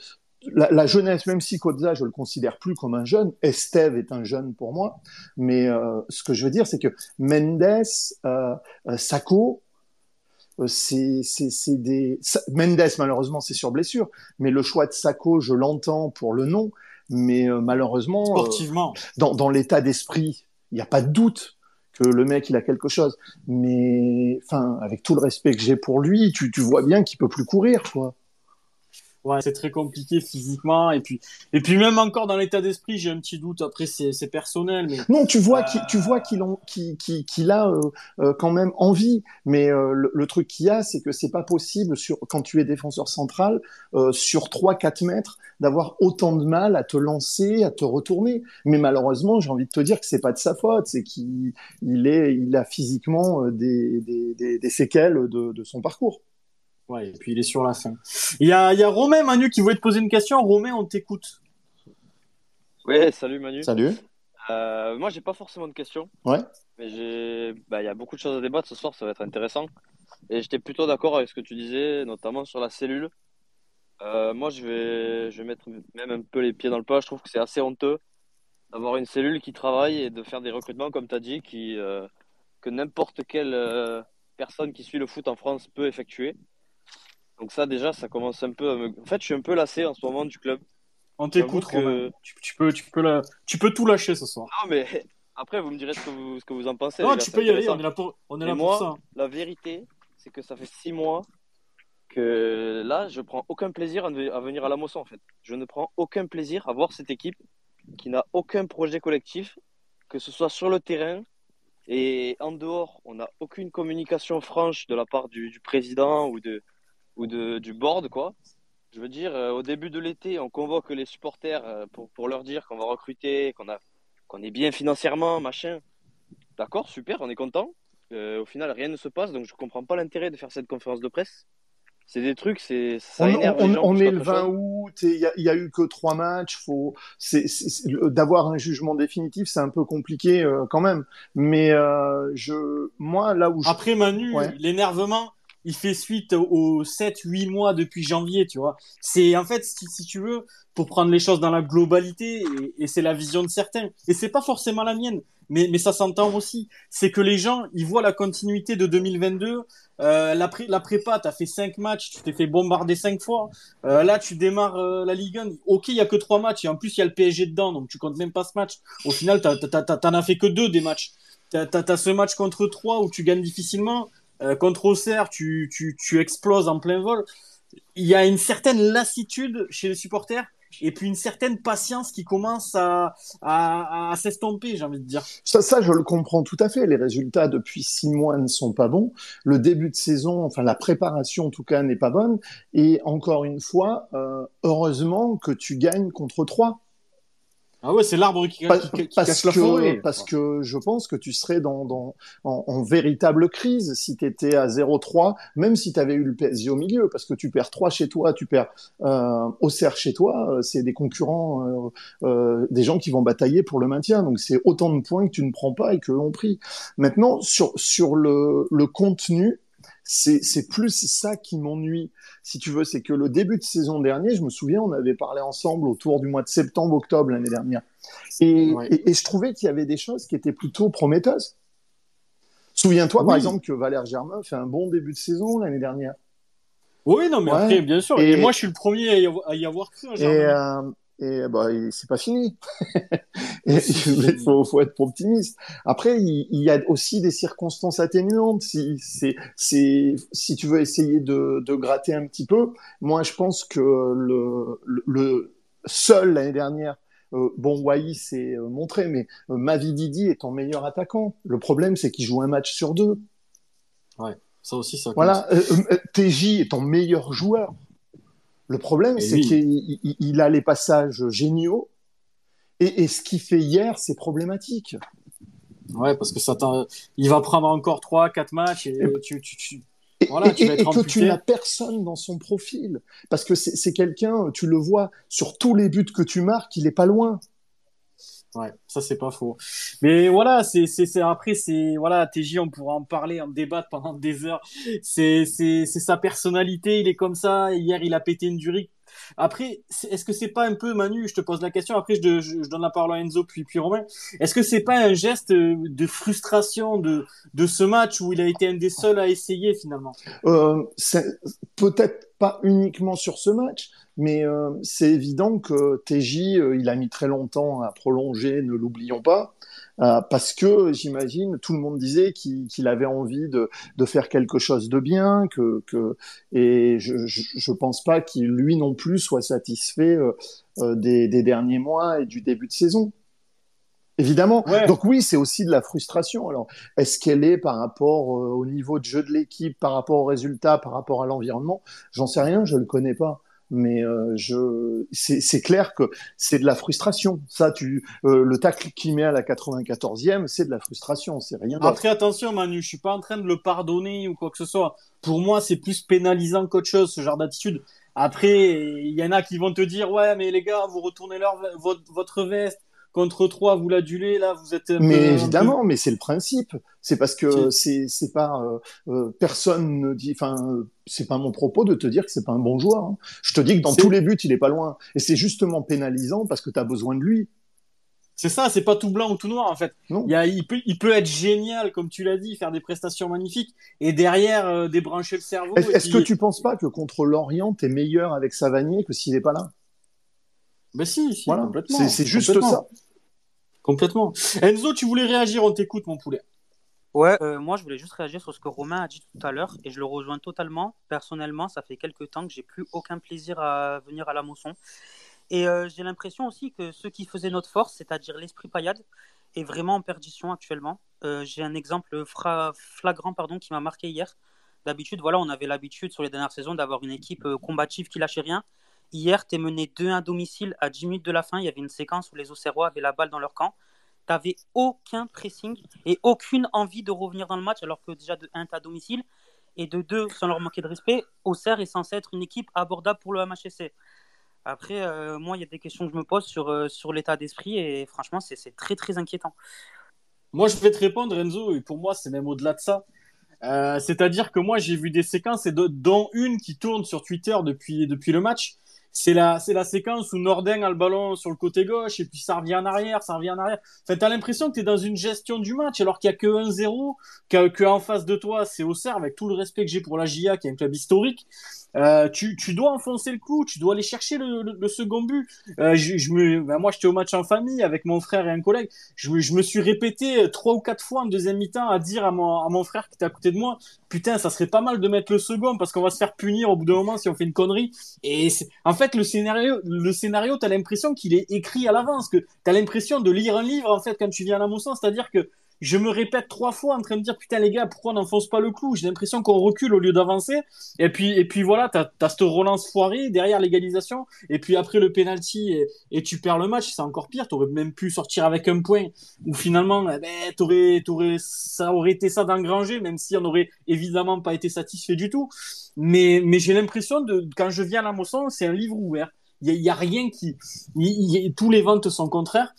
la, la jeunesse, même si Kodza, je le considère plus comme un jeune, Esteve est un jeune pour moi, mais euh, ce que je veux dire, c'est que Mendes, euh, euh, Sacco, euh, c'est des... Mendes, malheureusement, c'est sur blessure, mais le choix de Sacco, je l'entends pour le nom, mais euh, malheureusement... Sportivement. dans, dans l'état d'esprit, il n'y a pas de doute que le mec il a quelque chose. Mais enfin, avec tout le respect que j'ai pour lui, tu, tu vois bien qu'il peut plus courir, quoi. Ouais, c'est très compliqué physiquement. Et puis, et puis même encore dans l'état d'esprit, j'ai un petit doute. Après, c'est c'est personnel. Mais Non, tu vois Euh. qu'il tu vois qu'il en- qu'il- qu'il- qu'il a euh, euh, quand même envie. Mais euh, le, le truc qu'il y a, c'est que c'est pas possible sur quand tu es défenseur central euh, sur 3-4 mètres d'avoir autant de mal à te lancer, à te retourner. Mais malheureusement, j'ai envie de te dire que c'est pas de sa faute, c'est qu'il il est il a physiquement euh, des, des, des, des séquelles de, de son parcours. Ouais, et puis il est sur la fin. Il y a, il y a Romain Manu qui voulait te poser une question. Romain, on t'écoute. Ouais, salut Manu. Salut. Euh, moi, j'ai pas forcément de questions. Ouais. Mais j'ai, bah, il y a beaucoup de choses à débattre ce soir, ça va être intéressant. Et j'étais plutôt d'accord avec ce que tu disais, notamment sur la cellule. Euh, moi, je vais, je vais mettre même un peu les pieds dans le plat. Je trouve que c'est assez honteux d'avoir une cellule qui travaille et de faire des recrutements, comme tu as dit, qui, euh, que n'importe quelle euh, personne qui suit le foot en France peut effectuer. Donc ça, déjà, ça commence un peu à me... En fait, je suis un peu lassé en ce moment du club. On t'écoute, que-. Tu, tu peux, tu peux, la- tu peux tout lâcher ce soir. Non, mais après, vous me direz ce que vous, ce que vous en pensez. Non, tu peux y aller. On est là pour, on est là moi, pour ça. La vérité, c'est que ça fait six mois que là, je prends aucun plaisir à venir à la Mosson, en fait. Je ne prends aucun plaisir à voir cette équipe qui n'a aucun projet collectif, que ce soit sur le terrain et en dehors. On n'a aucune communication franche de la part du, du président ou, de, ou de, du board, quoi. Je veux dire, euh, au début de l'été, on convoque les supporters euh, pour, pour leur dire qu'on va recruter, qu'on a, qu'on est bien financièrement, machin. D'accord, super, on est content. Euh, au final, rien ne se passe, donc je comprends pas l'intérêt de faire cette conférence de presse. C'est des trucs, c'est ça On, énerve on- les gens on plus est le qu'autre 20 chose. août et il y a, il y a eu que trois matchs. Faut, d'avoir un jugement définitif, c'est un peu compliqué euh, quand même. Mais euh, je, moi, là où je, Après, Manu, Ouais. l'énervement, il fait suite aux 7-8 mois depuis janvier, tu vois. C'est en fait, si, tu veux, pour prendre les choses dans la globalité, et, c'est la vision de certains. Et c'est pas forcément la mienne, mais, ça s'entend aussi. C'est que les gens, ils voient la continuité de 2022. Euh, la, pré- la prépa, t'as fait 5 matchs, tu t'es fait bombarder 5 fois. Euh, là, tu démarres euh, la Ligue 1. Ok, il y a que 3 matchs, et en plus, il y a le PSG dedans, donc tu comptes même pas ce match. Au final, t'en as fait que 2 des matchs. T'as t'as ce match contre 3 où tu gagnes difficilement. Euh, contre Auxerre, tu, tu, tu exploses en plein vol. Il y a une certaine lassitude chez les supporters et puis une certaine patience qui commence à, à, s'estomper, j'ai envie de dire. Ça, ça, je le comprends tout à fait. Les résultats depuis six mois ne sont pas bons. Le début de saison, enfin la préparation en tout cas, n'est pas bonne. Et encore une fois, euh, heureusement que tu gagnes contre trois. Ah ouais, c'est l'arbre qui, Pa- qui- qui parce cache la que, forêt. parce que je pense que tu serais dans, dans, en, en véritable crise si tu étais à 0-3, même si tu avais eu le PSG au milieu, parce que tu perds 3 chez toi, tu perds euh, Auxerre chez toi, euh, c'est des concurrents, euh, euh, des gens qui vont batailler pour le maintien. Donc c'est autant de points que tu ne prends pas et qu'eux ont pris. Maintenant, sur, sur le, le contenu, c'est c'est plus ça qui m'ennuie, si tu veux. C'est que le début de saison dernier, je me souviens, on avait parlé ensemble autour du mois de septembre-octobre l'année dernière. Et, Ouais. et, et je trouvais qu'il y avait des choses qui étaient plutôt prometteuses. Souviens-toi, par exemple, que Valère Germain fait un bon début de saison l'année dernière. Oui, non, mais Ouais. après, bien sûr. Et- Et, moi, je suis le premier à y avoir, à y avoir cru. hein, Et, euh, et bah, c'est pas fini. Il faut, faut être optimiste. Après, il, il y a aussi des circonstances atténuantes. Si, c'est, si tu veux essayer de, de gratter un petit peu, moi, je pense que le, le, le seul l'année dernière, euh, bon, Wai s'est euh, montré, mais euh, Mavididi est ton meilleur attaquant. Le problème, c'est qu'il joue un match sur deux. Ça aussi, ça. Voilà, euh, TJ est ton meilleur joueur. Le problème, Et c'est qu'il il- il a les passages géniaux. Et, et ce qu'il fait hier, c'est problématique. Ouais, parce que ça il va prendre encore 3, 4 matchs et tu, tu, tu... Et, Voilà, et- tu vas et- être et que tu n'as personne dans son profil. Parce que c'est c'est quelqu'un, tu le vois, sur tous les buts que tu marques, il est pas loin. Ouais, ça c'est pas faux. Mais voilà, c'est c'est après c'est voilà, TJ on pourra en parler, en débattre pendant des heures. C'est c'est c'est sa personnalité, il est comme ça. Hier, il a pété une durée. Après, est-ce que c'est pas un peu Manu, je te pose la question, après je, je, je donne la parole à Enzo puis puis Romain. Est-ce que c'est pas un geste de frustration de de ce match où il a été un des seuls à essayer finalement? Euh, Peut-être pas uniquement sur ce match, mais euh, c'est évident que TJ, euh, il a mis très longtemps à prolonger, ne l'oublions pas, euh, parce que j'imagine tout le monde disait qu'il avait envie de, de faire quelque chose de bien, que, que et je, je pense pas qu'il lui non plus soit satisfait des derniers mois et du début de saison. Évidemment. Ouais. Donc oui, c'est aussi de la frustration. Alors, est-ce qu'elle est par rapport euh, au niveau de jeu de l'équipe, par rapport aux résultats, par rapport à l'environnement? J'en sais rien, je le connais pas. Mais euh, je, c'est clair que c'est de la frustration. Ça, tu, euh, le tacle qu'il met à la 94e, c'est de la frustration, c'est rien. Après, attention, Manu, je suis pas en train de le pardonner ou quoi que ce soit. Pour moi, c'est plus pénalisant qu'autre chose, ce genre d'attitude. Après, il y en a qui vont te dire, ouais, mais les gars, vous retournez leur, votre, votre veste. Contre trois, vous l'adulez, là, vous êtes un Mais évidemment, mais c'est le principe. C'est parce que c'est c'est pas euh, euh, personne ne dit. Enfin, c'est pas mon propos de te dire que c'est pas un bon joueur. hein. Je te dis que dans tous les buts, il est pas loin. Et c'est justement pénalisant parce que tu as besoin de lui. C'est ça, c'est pas tout blanc ou tout noir, en fait. Non. Il, y a, il, peut, il peut être génial, comme tu l'as dit, faire des prestations magnifiques, et derrière, euh, débrancher le cerveau. Est-ce que tu penses pas que contre l'Orient, t'es meilleur avec Savanier que s'il est pas là? Ben si, si, Voilà. complètement. C'est juste complètement. ça. Complètement. Enzo, tu voulais réagir, on t'écoute, mon poulet. Ouais, euh, moi je voulais juste réagir sur ce que Romain a dit tout à l'heure et je le rejoins totalement. Personnellement, ça fait quelques temps que j'ai plus aucun plaisir à venir à la Mosson. Et euh, j'ai l'impression aussi que ce qui faisait notre force, c'est-à-dire l'esprit paillade, est vraiment en perdition actuellement. Euh, j'ai un exemple fra- flagrant pardon, qui m'a marqué hier. D'habitude, voilà, on avait l'habitude sur les dernières saisons d'avoir une équipe combative qui lâchait rien. Hier, tu es mené 2-1 à domicile à 10 minutes de la fin. Il y avait une séquence où les Auxerrois avaient la balle dans leur camp. Tu n'avais aucun pressing et aucune envie de revenir dans le match, alors que déjà de 1, tu à domicile. Et de deux, sans leur manquer de respect, Auxerre est censé être une équipe abordable pour le MHSC. Après, euh, moi, il y a des questions que je me pose sur, euh, sur l'état d'esprit et franchement, c'est très, très inquiétant. Moi, je vais te répondre, Enzo, et pour moi, c'est même au-delà de ça. Euh, c'est-à-dire que moi, j'ai vu des séquences, et dont une qui tourne sur Twitter depuis, depuis le match, c'est la, c'est la séquence où Nordin a le ballon sur le côté gauche et puis ça revient en arrière, ça revient en arrière. Enfin, t'as l'impression que t'es dans une gestion du match alors qu'il y a que 1-0, qu'en face de toi, c'est Auxerre, avec tout le respect que j'ai pour la GIA, qui est un club historique. Euh, tu, tu dois enfoncer le coup, tu dois aller chercher le, le, second but. Euh, je, je me, ben moi, j'étais au match en famille avec mon frère et un collègue. Je, je me suis répété trois ou quatre fois en deuxième mi-temps à dire à mon, à mon frère qui était à côté de moi, putain, ça serait pas mal de mettre le second parce qu'on va se faire punir au bout d'un moment si on fait une connerie. Et en fait, le scénario, le scénario, t'as l'impression qu'il est écrit à l'avance, que t'as l'impression de lire un livre en fait quand tu viens à la mousson, c'est-à-dire que je me répète trois fois en train de dire putain les gars pourquoi on n'enfonce pas le clou? J'ai l'impression qu'on recule au lieu d'avancer. Et puis et puis voilà t'as as cette relance foirée derrière l'égalisation. Et puis après le penalty et, et tu perds le match. C'est encore pire. T'aurais même pu sortir avec un point. Ou finalement eh ben, t'aurais t'aurais ça aurait été ça d'engranger même si on aurait évidemment pas été satisfait du tout. Mais mais j'ai l'impression de quand je viens à la Mosson c'est un livre ouvert. Il y, y, a rien qui tous les ventes sont contraires.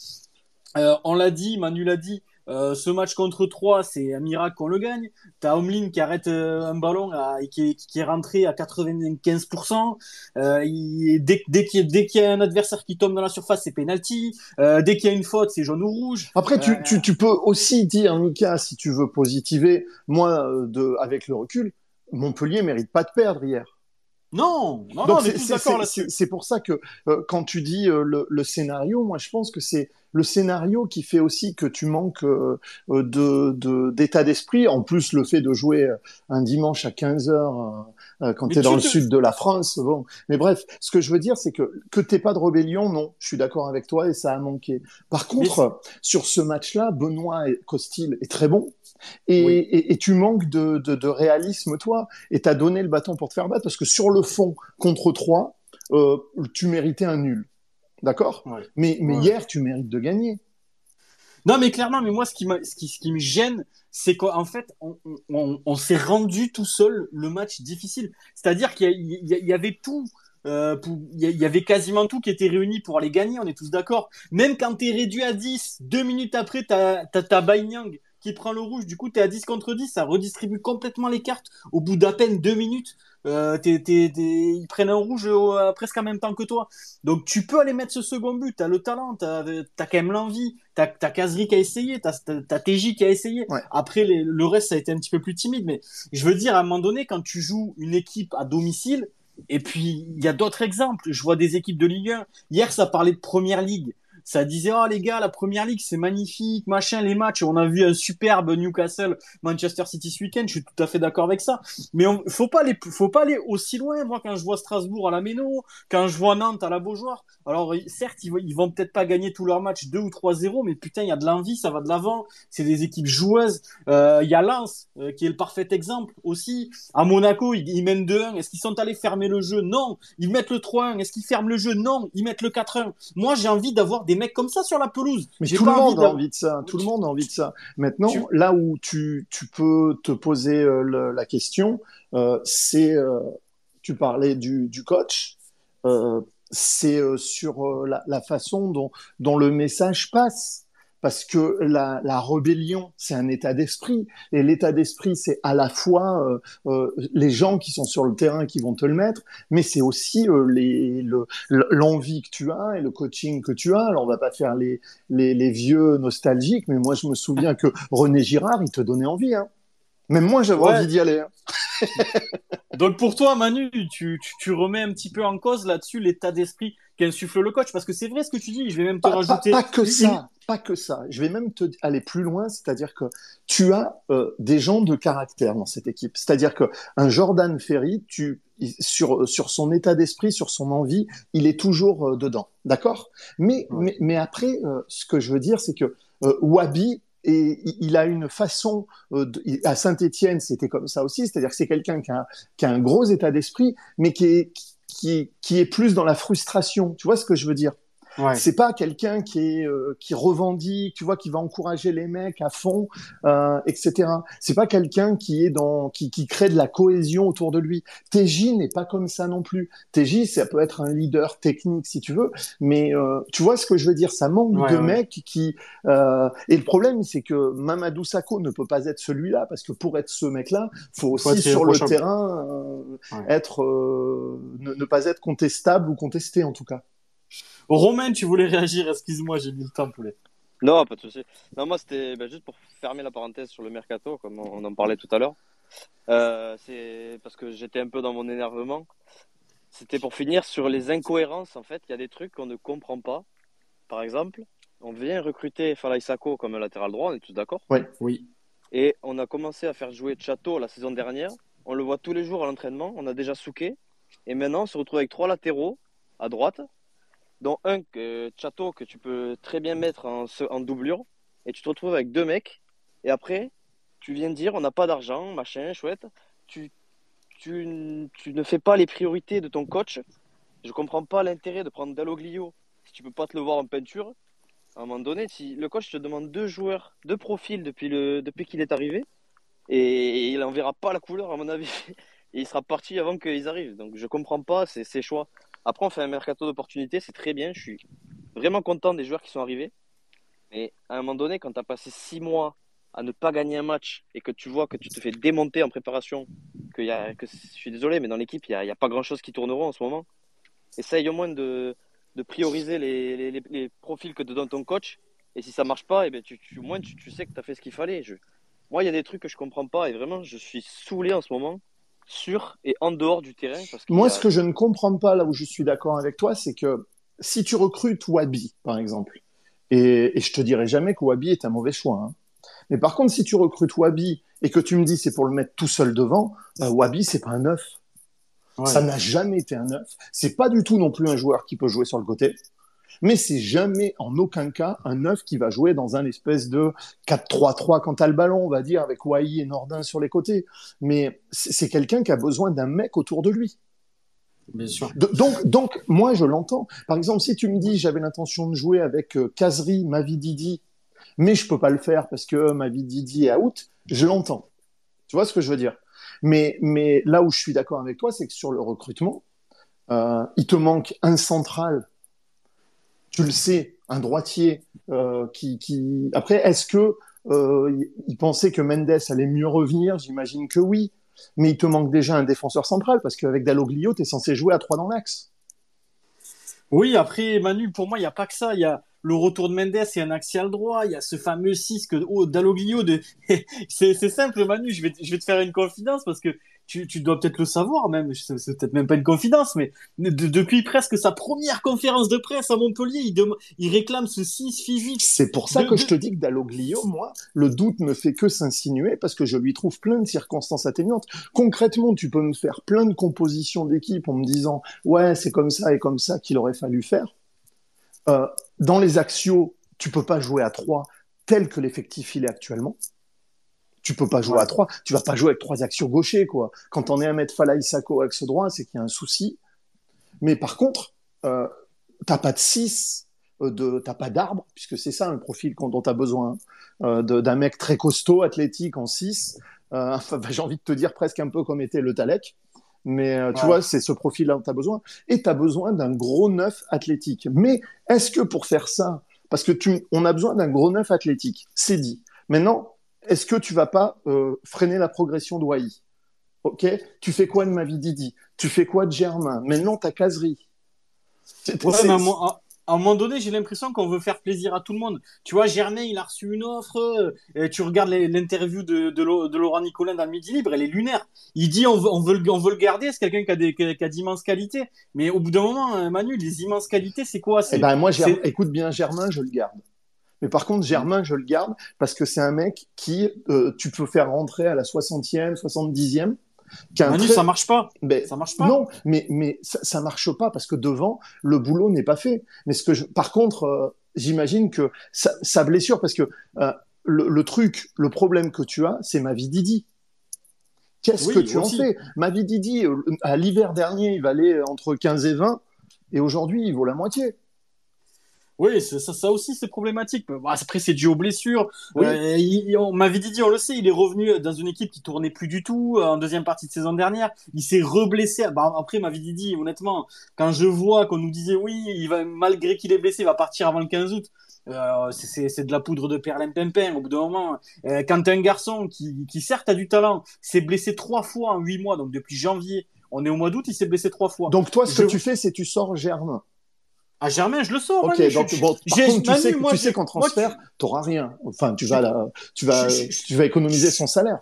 Euh, on l'a dit Manu l'a dit euh, ce match contre 3, c'est un miracle qu'on le gagne. T'as Omlin qui arrête euh, un ballon et qui est, qui est, rentré à 95%. Euh, il, dès, dès qu'il y, a un adversaire qui tombe dans la surface, c'est penalty. Euh, dès qu'il y a une faute, c'est jaune ou rouge. Après, tu, tu, tu, peux aussi dire, Mika, si tu veux positiver, moi, de, avec le recul, Montpellier mérite pas de perdre hier. Non, non, Donc c'est pour ça que quand tu dis le, le, scénario, moi je pense que c'est le scénario qui fait aussi que tu manques euh, euh, de d'état d'esprit. En plus, le fait de jouer euh, un dimanche à 15 heures quand tu es dans le sud de la France. Bon, mais bref, ce que je veux dire, c'est que que t'aies pas de rébellion, non, je suis d'accord avec toi et ça a manqué. Par contre, sur ce match-là, Benoît Costil est très bon. Et, et, tu manques de, de, de réalisme, toi, et t'as donné le bâton pour te faire battre, parce que sur le fond, contre 3, euh, tu méritais un nul. D'accord? Mais, mais hier, tu mérites de gagner. Non, mais clairement, mais moi, ce qui, ce qui, ce qui me gêne, c'est qu'en fait, on, on, on s'est rendu tout seul le match difficile. C'est-à-dire qu'il y, y, y, avait tout. Euh, il y avait quasiment tout qui était réuni pour aller gagner, on est tous d'accord. Même quand tu es réduit à 10, deux minutes après, tu as, ta Nyang qui prend le rouge, du coup tu es à 10 contre 10, ça redistribue complètement les cartes au bout d'à peine deux minutes. Euh, ils prennent un rouge euh, presque en même temps que toi. Donc tu peux aller mettre ce second but, t'as le talent, t'as as quand même l'envie, t'as as Kazri qui a essayé, t'as as TJ qui a essayé. Après le reste ça a été un petit peu plus timide, mais je veux dire à un moment donné quand tu joues une équipe à domicile, et puis il y a d'autres exemples, je vois des équipes de Ligue 1, hier ça parlait de Première Ligue ça disait oh les gars la première ligue c'est magnifique machin les matchs. On a vu un superbe Newcastle Manchester City ce week-end. Je suis tout à fait d'accord avec ça. Mais on, faut pas aller faut pas aller aussi loin. Moi quand je vois Strasbourg à la Méno quand je vois Nantes à la Beaujoire alors certes ils, ils vont peut-être pas gagner tous leurs matchs 2 ou 3-0 mais putain il y a de l'envie ça va de l'avant. C'est des équipes joueuses. Euh, il y a Lens euh, qui est le parfait exemple aussi. À Monaco ils, ils mènent 2-1 est-ce qu'ils sont allés fermer le jeu? Non. Ils mettent le 3-1 est-ce qu'ils ferment le jeu? Non. Ils mettent le 4-1 moi j'ai envie d'avoir des des mecs comme ça sur la pelouse. Mais tout le monde a envie de ça. Tout le monde a envie de ça. Maintenant, là où tu, tu peux te poser euh, la question, euh, c'est, euh, tu parlais du, du coach, c'est sur la, la, façon dont, dont le message passe parce que la, la rébellion, c'est un état d'esprit, et l'état d'esprit, c'est à la fois euh, euh, les gens qui sont sur le terrain qui vont te le mettre, mais c'est aussi euh, l'envie que tu as et le coaching que tu as. Alors, on va pas faire les, les, les, vieux nostalgiques, mais moi, je me souviens que René Girard, il te donnait envie. Hein. Même moi, j'avais envie d'y aller. Hein. Donc, pour toi, Manu, tu, tu, tu remets un petit peu en cause là-dessus l'état d'esprit qu'insuffle le coach, parce que c'est vrai ce que tu dis. Je vais même te rajouter. pas que ça pas que ça. Je vais même te aller plus loin, c'est-à-dire que tu as euh, des gens de caractère dans cette équipe. C'est-à-dire que un Jordan Ferry, tu sur sur son état d'esprit, sur son envie, il est toujours euh, dedans, d'accord? Mais, mais, mais après, euh, ce que je veux dire, c'est que Wabi et il a une façon à Saint-Étienne, c'était comme ça aussi, c'est-à-dire que c'est quelqu'un qui a, un gros état d'esprit, mais qui est plus dans la frustration. Tu vois ce que je veux dire? Ouais. C'est pas quelqu'un qui est euh, qui revendique, tu vois, qui va encourager les mecs à fond, euh, etc. C'est pas quelqu'un qui est dans qui, qui crée de la cohésion autour de lui. TJ n'est pas comme ça non plus. TJ, ça peut être un leader technique si tu veux, mais euh, tu vois ce que je veux dire? Ça manque Ouais, de ouais. mecs qui. euh, Et le problème, c'est que Mamadou Sakho ne peut pas être celui-là parce que pour être ce mec-là, faut aussi sur le terrain euh, être euh, ne, ne pas être contestable ou contesté en tout cas. Romain, tu voulais réagir, excuse-moi, j'ai mis le temps, poulet. Non, pas de souci. Non, moi, c'était ben, juste pour fermer la parenthèse sur le mercato, comme on en parlait tout à l'heure. Euh, c'est parce que j'étais un peu dans mon énervement. C'était pour finir sur les incohérences. En fait, il y a des trucs qu'on ne comprend pas. Par exemple, on vient recruter Falaï Sako comme latéral droit, on est tous d'accord? Oui. Et on a commencé à faire jouer Chateau la saison dernière. On le voit tous les jours à l'entraînement. On a déjà souqué. Et maintenant, on se retrouve avec trois latéraux à droite, dont un que Chateau que tu peux très bien mettre en, doublure. Et tu te retrouves avec deux mecs. Et après, tu viens dire on n'a pas d'argent, machin, chouette. Tu, tu, tu ne fais pas les priorités de ton coach. Je comprends pas l'intérêt de prendre Dalloglio si tu peux pas te le voir en peinture. À un moment donné, si le coach te demande deux joueurs, deux profils depuis, le, depuis qu'il est arrivé, et il n'enverra pas la couleur, à mon avis. Et il sera parti avant qu'ils arrivent. Donc je comprends pas ces, ces choix. Après, on fait un mercato d'opportunités, c'est très bien. Je suis vraiment content des joueurs qui sont arrivés. Mais à un moment donné, quand tu as passé six mois à ne pas gagner un match et que tu vois que tu te fais démonter en préparation, que, je suis désolé, mais dans l'équipe, il n'y a, pas grand-chose qui tourneront en ce moment. Essaye au moins de, prioriser les, profils que te donne ton coach. Et si ça marche pas, eh ben, tu, au moins tu, sais que tu as fait ce qu'il fallait. Moi, il y a des trucs que je comprends pas et vraiment, je suis saoulé en ce moment, sur et en dehors du terrain. Parce Moi, a- ce que je ne comprends pas, là où je suis d'accord avec toi, c'est que si tu recrutes Wabi, par exemple, et, et je te dirai jamais que Wabi est un mauvais choix, hein. mais par contre, si tu recrutes Wabi et que tu me dis c'est pour le mettre tout seul devant, euh, Wabi, c'est pas un neuf. Ouais. Ça n'a jamais été un neuf. C'est pas du tout non plus un joueur qui peut jouer sur le côté. Mais c'est jamais, en aucun cas, un neuf qui va jouer dans un espèce de 4-3-3 quand t'as le ballon, on va dire, avec Wai et Nordin sur les côtés. Mais c'est quelqu'un qui a besoin d'un mec autour de lui. Bien sûr. Donc, donc, moi, je l'entends. Par exemple, si tu me dis, j'avais l'intention de jouer avec euh, Kazri, Mavididi, mais je peux pas le faire parce que Mavididi est out, je l'entends. Tu vois ce que je veux dire? Mais, mais là où je suis d'accord avec toi, c'est que sur le recrutement, euh, il te manque un central. Tu le sais, un droitier euh, qui. Après, est-ce que euh, il pensait que Mendes allait mieux revenir? J'imagine que oui. Mais il te manque déjà un défenseur central parce qu'avec Dalloglio, tu es censé jouer à 3 dans l'axe. Oui, après, Manu, pour moi, il n'y a pas que ça. Il y a le retour de Mendes et un axial droit. Il y a ce fameux 6 que, oh, Dalloglio de, c'est, simple, Manu. Je vais te faire une confidence parce que tu, tu dois peut-être le savoir même. C'est, peut-être même pas une confidence, mais de- depuis presque sa première conférence de presse à Montpellier, il, réclame ce 6 physique. C'est pour ça De- que je te dis que Dalloglio, moi, le doute ne fait que s'insinuer parce que je lui trouve plein de circonstances atténuantes. Concrètement, tu peux me faire plein de compositions d'équipe en me disant ouais, c'est comme ça et comme ça qu'il aurait fallu faire. Euh, dans les axios, tu peux pas jouer à 3 tel que l'effectif il est actuellement. Tu peux pas jouer à 3. Tu vas pas jouer avec trois axios gauchers, quoi. Quand on est à mettre Falaï Sako axe droit, c'est qu'il y a un souci. Mais par contre, euh, t'as pas de 6, euh, de, t'as pas d'arbre, puisque c'est ça le profil dont tu as besoin, euh, de- d'un mec très costaud, athlétique en 6. Euh, enfin, j'ai envie de te dire presque un peu comme était le Talek. Mais euh, tu Ouais. vois, c'est ce profil-là dont tu as besoin. Et tu as besoin d'un gros neuf athlétique. Mais est-ce que pour faire ça, parce que tu, on a besoin d'un gros neuf athlétique, c'est dit. Maintenant, est-ce que tu vas pas euh, freiner la progression de Wai Ok? Tu fais quoi de ma vie Didi? Tu fais quoi de Germain? Maintenant, tu as Caserie. C'est- Ouais, mais à un moment- à- à un moment donné, j'ai l'impression qu'on veut faire plaisir à tout le monde. Tu vois, Germain, il a reçu une offre. euh, tu regardes l'interview de, de, Lo- de Laurent Nicolin dans le Midi Libre, elle est lunaire. Il dit on veut, on veut, le, on veut le garder, c'est quelqu'un qui a, a- d'immenses qualités. Mais au bout d'un moment, euh, Manu, les immenses qualités, c'est quoi? Eh C'est ben moi, écoute bien, Germain, je le garde. Mais par contre, Germain, je le garde parce que c'est un mec qui, euh, tu peux faire rentrer à la 60e, 70e. Qui a un Manu, très- ça marche pas. Ben, Ça marche pas. non, mais, mais ça, ça marche pas parce que devant, le boulot n'est pas fait. Mais ce que je, par contre, euh, j'imagine que sa, sa blessure, parce que euh, le, le truc, le problème que tu as, c'est ma vie Didi. Qu'est-ce Oui, que tu en fais? Ma vie Didi, à l'hiver dernier, il valait entre 15 et 20, et aujourd'hui, il vaut la moitié. Oui, ça, ça aussi, c'est problématique. Bon, après, c'est dû aux blessures. Oui. Euh, il, on m'avait dit, on le sait, il est revenu dans une équipe qui tournait plus du tout euh, en deuxième partie de saison dernière. Il s'est reblessé. Bah, après, m'avait dit, honnêtement, quand je vois qu'on nous disait, oui, il va, malgré qu'il est blessé, il va partir avant le 15 août. Euh, c'est- de la poudre de perlimpinpin au bout d'un moment. Euh, quand un garçon qui, qui certes a du talent, s'est blessé trois fois en huit mois, donc depuis janvier, on est au mois d'août, il s'est blessé trois fois. Donc toi, ce que tu fais, c'est tu sors Germain. À Germain, je le sors. Ok, Manu, donc je- bon, par j'ai- contre, tu Manu, sais, moi, tu sais qu'en moi, tu- transfert, t'auras rien. Enfin, tu vas tu vas, Je- je- tu vas économiser son salaire.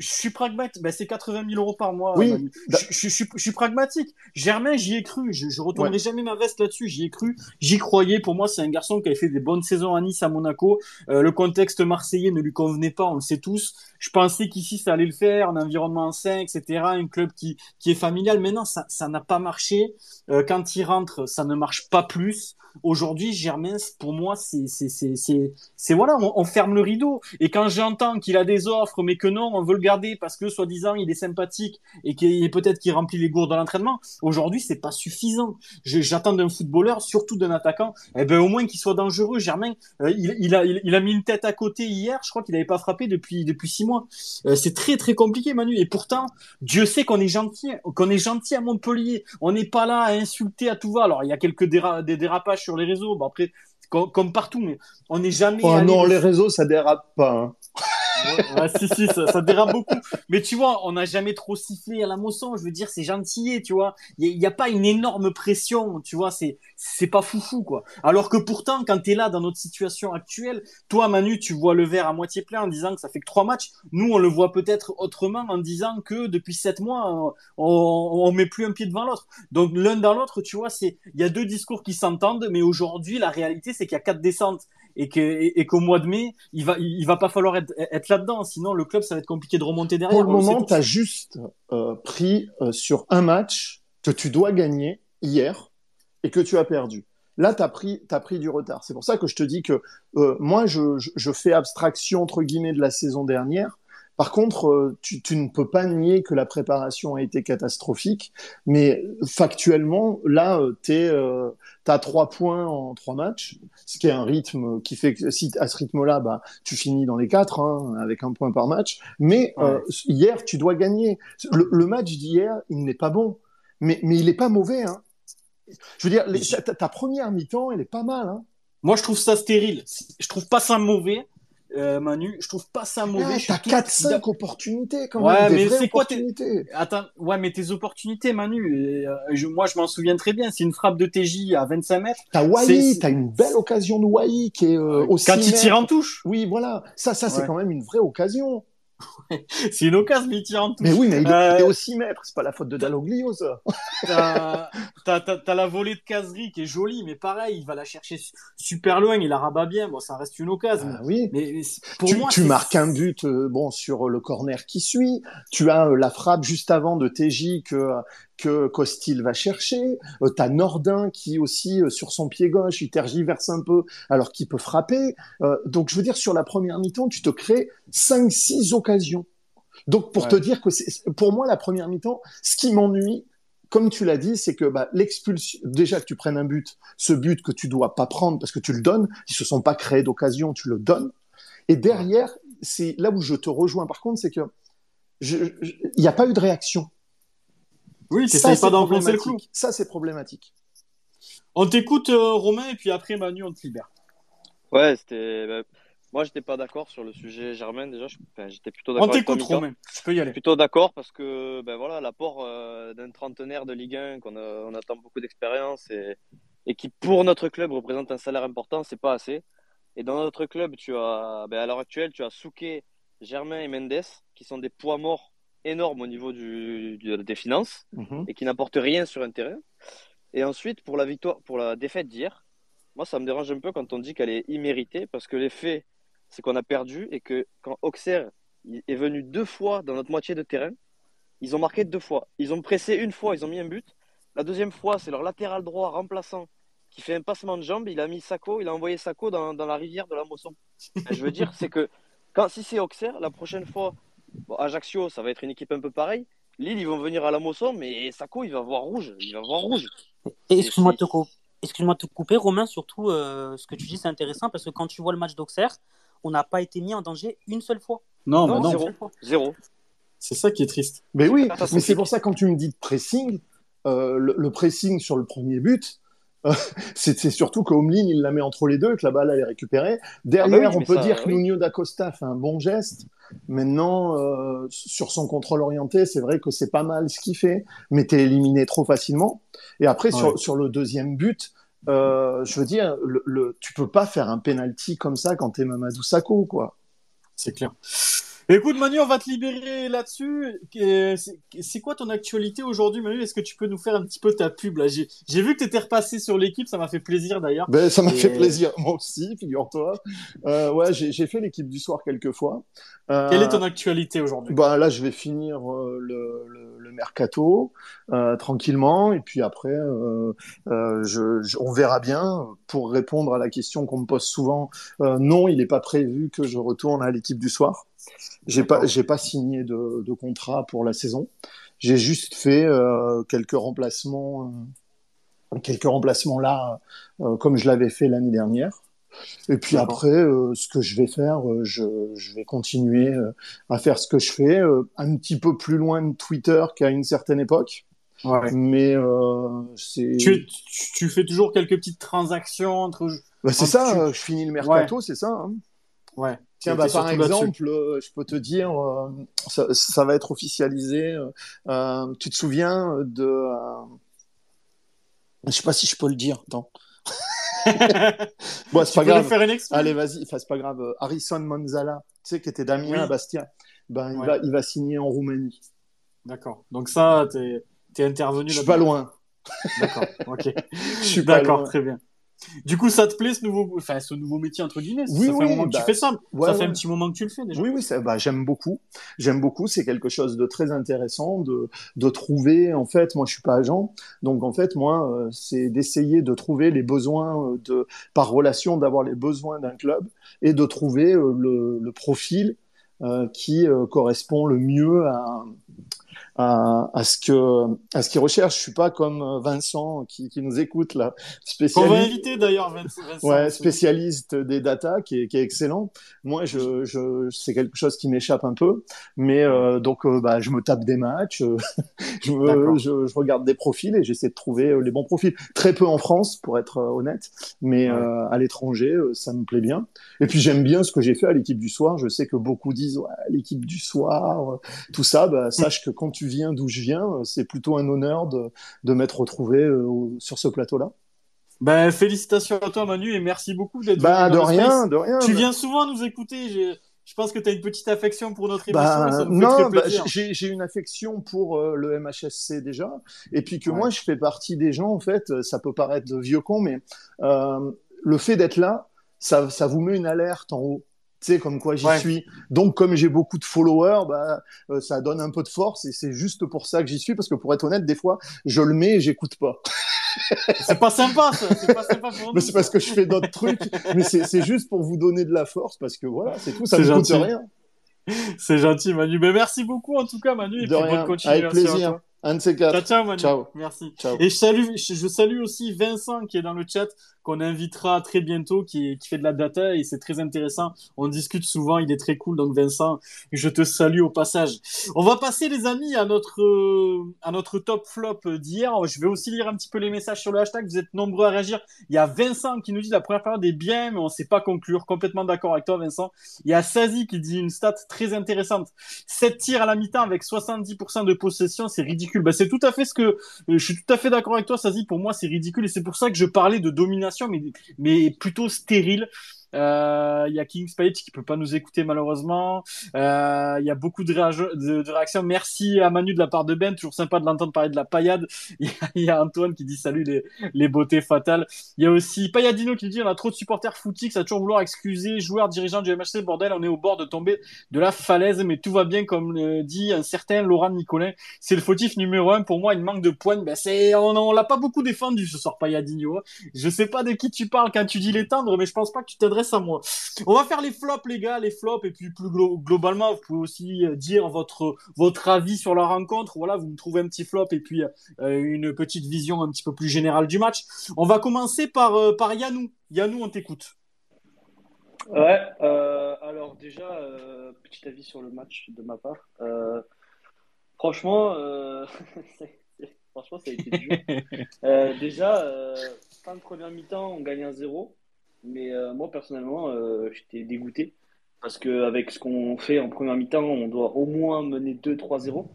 Je suis pragmatique. Ben, c'est 80 000 euros par mois. Oui. Manu. Je, suis, pragmatique. Germain, j'y ai cru. Je, je retournerai jamais ma veste là-dessus. J'y ai cru. J'y croyais. Pour moi, c'est un garçon qui avait fait des bonnes saisons à Nice, à Monaco. Euh, le contexte marseillais ne lui convenait pas. On le sait tous. Je pensais qu'ici, ça allait le faire. Un environnement sain, etc. Un club qui, qui est familial. Maintenant, ça, ça n'a pas marché. Euh, quand il rentre, ça ne marche pas plus. Aujourd'hui, Germain, pour moi, c'est, voilà, on, ferme le rideau. Et quand j'entends qu'il a des offres, mais que non, on veut le garder parce que soi-disant il est sympathique et qu'il peut-être qu'il remplit les gourdes dans l'entraînement. Aujourd'hui, c'est pas suffisant. J'attends d'un footballeur, surtout d'un attaquant, eh ben au moins qu'il soit dangereux. Germain, euh, il, a, il a mis une tête à côté hier. Je crois qu'il n'avait pas frappé depuis depuis six mois. Euh, c'est très très compliqué, Manu. Et pourtant, Dieu sait qu'on est gentil, qu'on est gentil à Montpellier. On n'est pas là à insulter à tout va. Alors il y a quelques déra- des dérapages sur les réseaux. Bon après, comme, comme partout, mais on n'est jamais. Oh non, les réseaux, ça dérape pas. hein. Ouais, si, si, ça, ça dérape beaucoup. Mais tu vois, on n'a jamais trop sifflé à la moisson. Je veux dire, c'est gentillet, tu vois. Il n'y a, pas une énorme pression, tu vois. C'est, c'est pas foufou, quoi. Alors que pourtant, quand t'es là dans notre situation actuelle, toi, Manu, tu vois le verre à moitié plein en disant que ça fait que trois matchs. Nous, on le voit peut-être autrement en disant que depuis sept mois, on, on, on met plus un pied devant l'autre. Donc, l'un dans l'autre, tu vois, c'est, il y a deux discours qui s'entendent, mais aujourd'hui, la réalité, c'est qu'il y a quatre descentes et que et, et qu'au mois de mai, il va il, il va pas falloir être, être là-dedans, sinon le club ça va être compliqué de remonter derrière. Pour le moment, tu as juste euh, pris euh, sur un match que tu dois gagner hier et que tu as perdu. Là, tu as pris, t'as pris du retard. C'est pour ça que je te dis que euh, moi, je, je, je fais abstraction, entre guillemets, de la saison dernière. Par contre, euh, tu, tu ne peux pas nier que la préparation a été catastrophique, mais factuellement, là, tu euh, as trois points en trois matchs, ce qui est un rythme qui fait que si à ce rythme-là, bah, tu finis dans les quatre, hein, avec un point par match. Mais euh, hier, tu dois gagner. Le, le match d'hier, il n'est pas bon, mais, mais il n'est pas mauvais. Hein. Je veux dire, les, ta, ta, première mi-temps, elle est pas mal. Hein. Moi, je trouve ça stérile. Je trouve pas ça mauvais. Euh, Manu, je trouve pas ça mauvais. Ah, t'as 4-5 opportunités quand ouais, même. mais c'est quoi tes Attends, ouais, mais tes opportunités, Manu. Euh, je, moi, je m'en souviens très bien. C'est une frappe de TJ à 25 mètres. T'as Wai, t'as une belle occasion de Wai qui est euh, aussi. Quand il tire en touche. Oui, voilà. Ça, ça, c'est ouais. quand même une vraie occasion. c'est une occasion, touche. Mais oui, mais il euh... est au 6 mètres. C'est pas la faute de Dalloglio, ça. T'as la volée de caserie qui est jolie, mais pareil, il va la chercher super loin, il la rabat bien. Bon, ça reste une occasion. Ah, oui. Mais, mais pour tu, moi, tu marques un but, euh, bon, sur le corner qui suit. Tu as euh, la frappe juste avant de TJ que que Costil va chercher. Euh, T'as Nordin qui aussi euh, sur son pied gauche, il tergiverse un peu alors qu'il peut frapper. Euh, donc je veux dire sur la première mi-temps, tu te crées 5 6 occasions. Donc pour ouais. te dire que c'est pour moi la première mi-temps, ce qui m'ennuie comme tu l'as dit, c'est que bah, l'expulsion, déjà que tu prennes un but, ce but que tu dois pas prendre parce que tu le donnes, ils se sont pas créés d'occasion, tu le donnes. Et derrière, c'est là où je te rejoins. Par contre, c'est que il n'y a pas eu de réaction. Oui, tu pas d'enfoncer le clou. Ça, c'est problématique. On t'écoute, euh, Romain, et puis après, Manu, on te libère. Ouais, c'était. Bah, moi, j'étais pas d'accord sur le sujet Germain. Déjà, j'étais plutôt d'accord. On t'écoute, Romain. Tu peux y aller. Plutôt d'accord parce que, ben voilà, l'apport euh, d'un trentenaire de Ligue 1, qu'on on attend beaucoup d'expérience et, et qui, pour notre club, représente un salaire important, c'est pas assez. Et dans notre club, tu as, ben à l'heure actuelle, tu as Souquet, Germain et Mendes, qui sont des poids morts énormes au niveau du, du des finances Mhm. et qui n'apportent rien sur un terrain. Et ensuite, pour la victoire, pour la défaite d'hier, moi, ça me dérange un peu quand on dit qu'elle est imméritée parce que les faits, c'est qu'on a perdu et que quand Auxerre est venu deux fois dans notre moitié de terrain, ils ont marqué deux fois. Ils ont pressé une fois, ils ont mis un but. La deuxième fois, c'est leur latéral droit remplaçant qui fait un passement de jambe. Il a mis Sako, il a envoyé Sako dans, dans la rivière de la Mosson. Je veux dire, c'est que quand, si c'est Auxerre, la prochaine fois, bon, Ajaccio, ça va être une équipe un peu pareille. Lille, ils vont venir à la Mosson, mais Sako, il va voir rouge. Il va voir rouge. Excuse-moi, Toko. Excuse-moi de te couper, Romain, surtout euh, ce que tu dis, c'est intéressant parce que quand tu vois le match d'Auxerre, on n'a pas été mis en danger une seule fois. Non, Non, mais non. zéro. Zéro. C'est ça qui est triste. Mais oui, mais c'est pour ça quand tu me dis de pressing, euh, le, le pressing sur le premier but, euh, c'est surtout que Omlin il la met entre les deux et que la balle elle est récupérée. Derrière, Ah bah oui, on peut ça, dire que. Nuno d'Acosta fait un bon geste. Maintenant, euh, sur son contrôle orienté, c'est vrai que c'est pas mal ce qu'il fait, mais t'es éliminé trop facilement. Et après, Ouais. sur, sur le deuxième but, euh, je veux dire, le, le, tu peux pas faire un penalty comme ça quand t'es Mamadou Sakho, quoi. C'est clair. Écoute, Manu, on va te libérer là-dessus. C'est quoi ton actualité aujourd'hui, Manu? Est-ce que tu peux nous faire un petit peu ta pub J'ai vu que tu étais repassé sur l'équipe, ça m'a fait plaisir d'ailleurs. Ben, ça m'a Et- fait plaisir, moi aussi, figure-toi. Euh, ouais, j'ai fait l'équipe du soir quelques fois. Euh, Quelle est ton actualité aujourd'hui? Bah, Là, je vais finir euh, le, le, le mercato euh, tranquillement, et puis après, je, je- on verra bien. Pour répondre à la question qu'on me pose souvent, non, il n'est pas prévu que je retourne à l'équipe du soir. J'ai pas, j'ai pas signé de, de contrat pour la saison. J'ai juste fait euh, quelques remplacements, euh, quelques remplacements là, euh, comme je l'avais fait l'année dernière. Et puis après, ce que je vais faire, je, je vais continuer à faire ce que je fais, un petit peu plus loin de Twitter qu'à une certaine époque. Ouais. Mais c'est Tu, tu, tu fais toujours quelques petites transactions entre. bah, c'est ça, tu- je finis le mercato, c'est ça. hein. Ouais. Tiens, bah, par exemple, euh, je peux te dire, euh, ça, ça va être officialisé. euh, tu te souviens de... Je sais pas si je peux le dire, attends. Bon, c'est tu pas peux grave. faire une Allez, vas-y, enfin, c'est pas grave. Harrison Manzala, tu sais, qui était Damien Oui. à Bastia, ben, il, Ouais. va, il va signer en Roumanie. D'accord. Donc ça, t'es es intervenu Je suis pas loin. D'accord. Ok. Je suis D'accord, très bien. Du coup, ça te plaît ce nouveau, enfin, ce nouveau métier entre guillemets? Oui, Ça fait oui, un moment que bah, tu fais ça. ouais, ça fait ouais. un petit moment que tu le fais déjà. Oui, oui, ça, bah, j'aime beaucoup. J'aime beaucoup. C'est quelque chose de très intéressant de, de trouver. En fait, moi, je suis pas agent, donc en fait, moi, euh, c'est d'essayer de trouver les besoins euh, de, par relation, d'avoir les besoins d'un club et de trouver euh, le, le profil euh, qui euh, correspond le mieux à, à, à ce que à ce qu'ils recherchent. Je suis pas comme euh, Vincent qui, qui nous écoute là, Qu'on va spécialiste. inviter d'ailleurs, Vincent. Ouais, spécialiste des data, qui est, qui est excellent. Moi, je, je, c'est quelque chose qui m'échappe un peu, mais euh, donc, euh, bah, je me tape des matchs, euh, je, me- je, je regarde des profils et j'essaie de trouver les bons profils. Très peu en France, pour être honnête, mais Ouais. euh, à l'étranger, ça me plaît bien. Et puis, j'aime bien ce que j'ai fait à l'équipe du soir. Je sais que beaucoup disent, ouais, l'équipe du soir, tout ça. Bah, sache que quand tu viens d'où je viens, euh, c'est plutôt un honneur de, de m'être retrouvé euh, sur ce plateau-là. Ben, félicitations à toi, Manu, et merci beaucoup d'être Bah, venu de rien, space. de rien. Tu viens souvent nous écouter. j'ai- Je pense que tu as une petite affection pour notre émission. Bah, ça nous fait non, bah, j'ai j'ai une affection pour euh, le MHSC déjà, et puis que Ouais. moi je fais partie des gens en fait. Ça peut paraître vieux con, mais euh, le fait d'être là, ça, ça vous met une alerte en haut. Tu sais, comme quoi j'y Ouais. suis. Donc, comme j'ai beaucoup de followers, bah, euh, ça donne un peu de force, et c'est juste pour ça que j'y suis, parce que pour être honnête, des fois, je le mets et j'écoute pas. C'est pas sympa, ça. C'est pas sympa pour Mais nous. c'est parce que je fais d'autres trucs, mais c'est juste pour vous donner de la force, parce que voilà, c'est tout, ça ne coûte rien. C'est gentil, Manu. Ben, merci beaucoup, en tout cas, Manu. Et De puis, rien, bonne continuation. avec à plaisir. toi. Un de ces Ciao, quatre. ciao, Manu. Ciao. Merci. Ciao. Et je salue, je, je salue aussi Vincent qui est dans le chat, qu'on invitera très bientôt, qui, fait de la data et c'est très intéressant. On discute souvent, il est très cool. Donc Vincent, je te salue au passage. On va passer les amis à notre euh, à notre top flop d'hier. Je vais aussi lire un petit peu les messages sur le hashtag. Vous êtes nombreux à réagir. Il y a Vincent qui nous dit la première période est bien, mais on sait pas conclure. Complètement d'accord avec toi, Vincent. Il y a Sazi qui dit une stat très intéressante. 7 tirs à la mi-temps avec 70% de possession, c'est ridicule. Bah, c'est tout à fait ce que euh, je suis tout à fait d'accord avec toi, Sazi. Pour moi, c'est ridicule et c'est pour ça que je parlais de domination, mais, plutôt stérile. Euh, Il y a King Spade qui peut pas nous écouter malheureusement. Euh, Il y a beaucoup de, réactions. Merci à Manu de la part de Ben, toujours sympa de l'entendre parler de la paillade. Il y, a, a Antoine qui dit salut les, les beautés fatales. Il y a aussi Payadino qui dit on a trop de supporters footix, à toujours vouloir excuser joueurs dirigeants du MHC. Bordel, on est au bord de tomber de la falaise, mais tout va bien comme le dit un certain Laurent Nicolin. C'est le fautif numéro un. Pour moi, il manque de points. Ben, c'est, on, on l'a pas beaucoup défendu ce soir, Payadino. Je sais pas de qui tu parles quand tu dis l'étendre, mais je pense pas que tu t'adresses s'adresse à moi. On va faire les flops, les gars, les flops, et puis plus globalement, vous pouvez aussi euh, dire votre votre avis sur la rencontre. Voilà, vous me trouvez un petit flop et puis euh, une petite vision un petit peu plus générale du match. On va commencer par euh, par Yanou. Yanou, on t'écoute. Ouais. alors déjà, petit avis sur le match de ma part. franchement. Franchement, ça a été dur. Déjà, fin de première mi-temps, on gagne un 0. Mais euh, moi, personnellement, j'étais dégoûté. Parce qu'avec ce qu'on fait en première mi-temps, on doit au moins mener 2-3-0.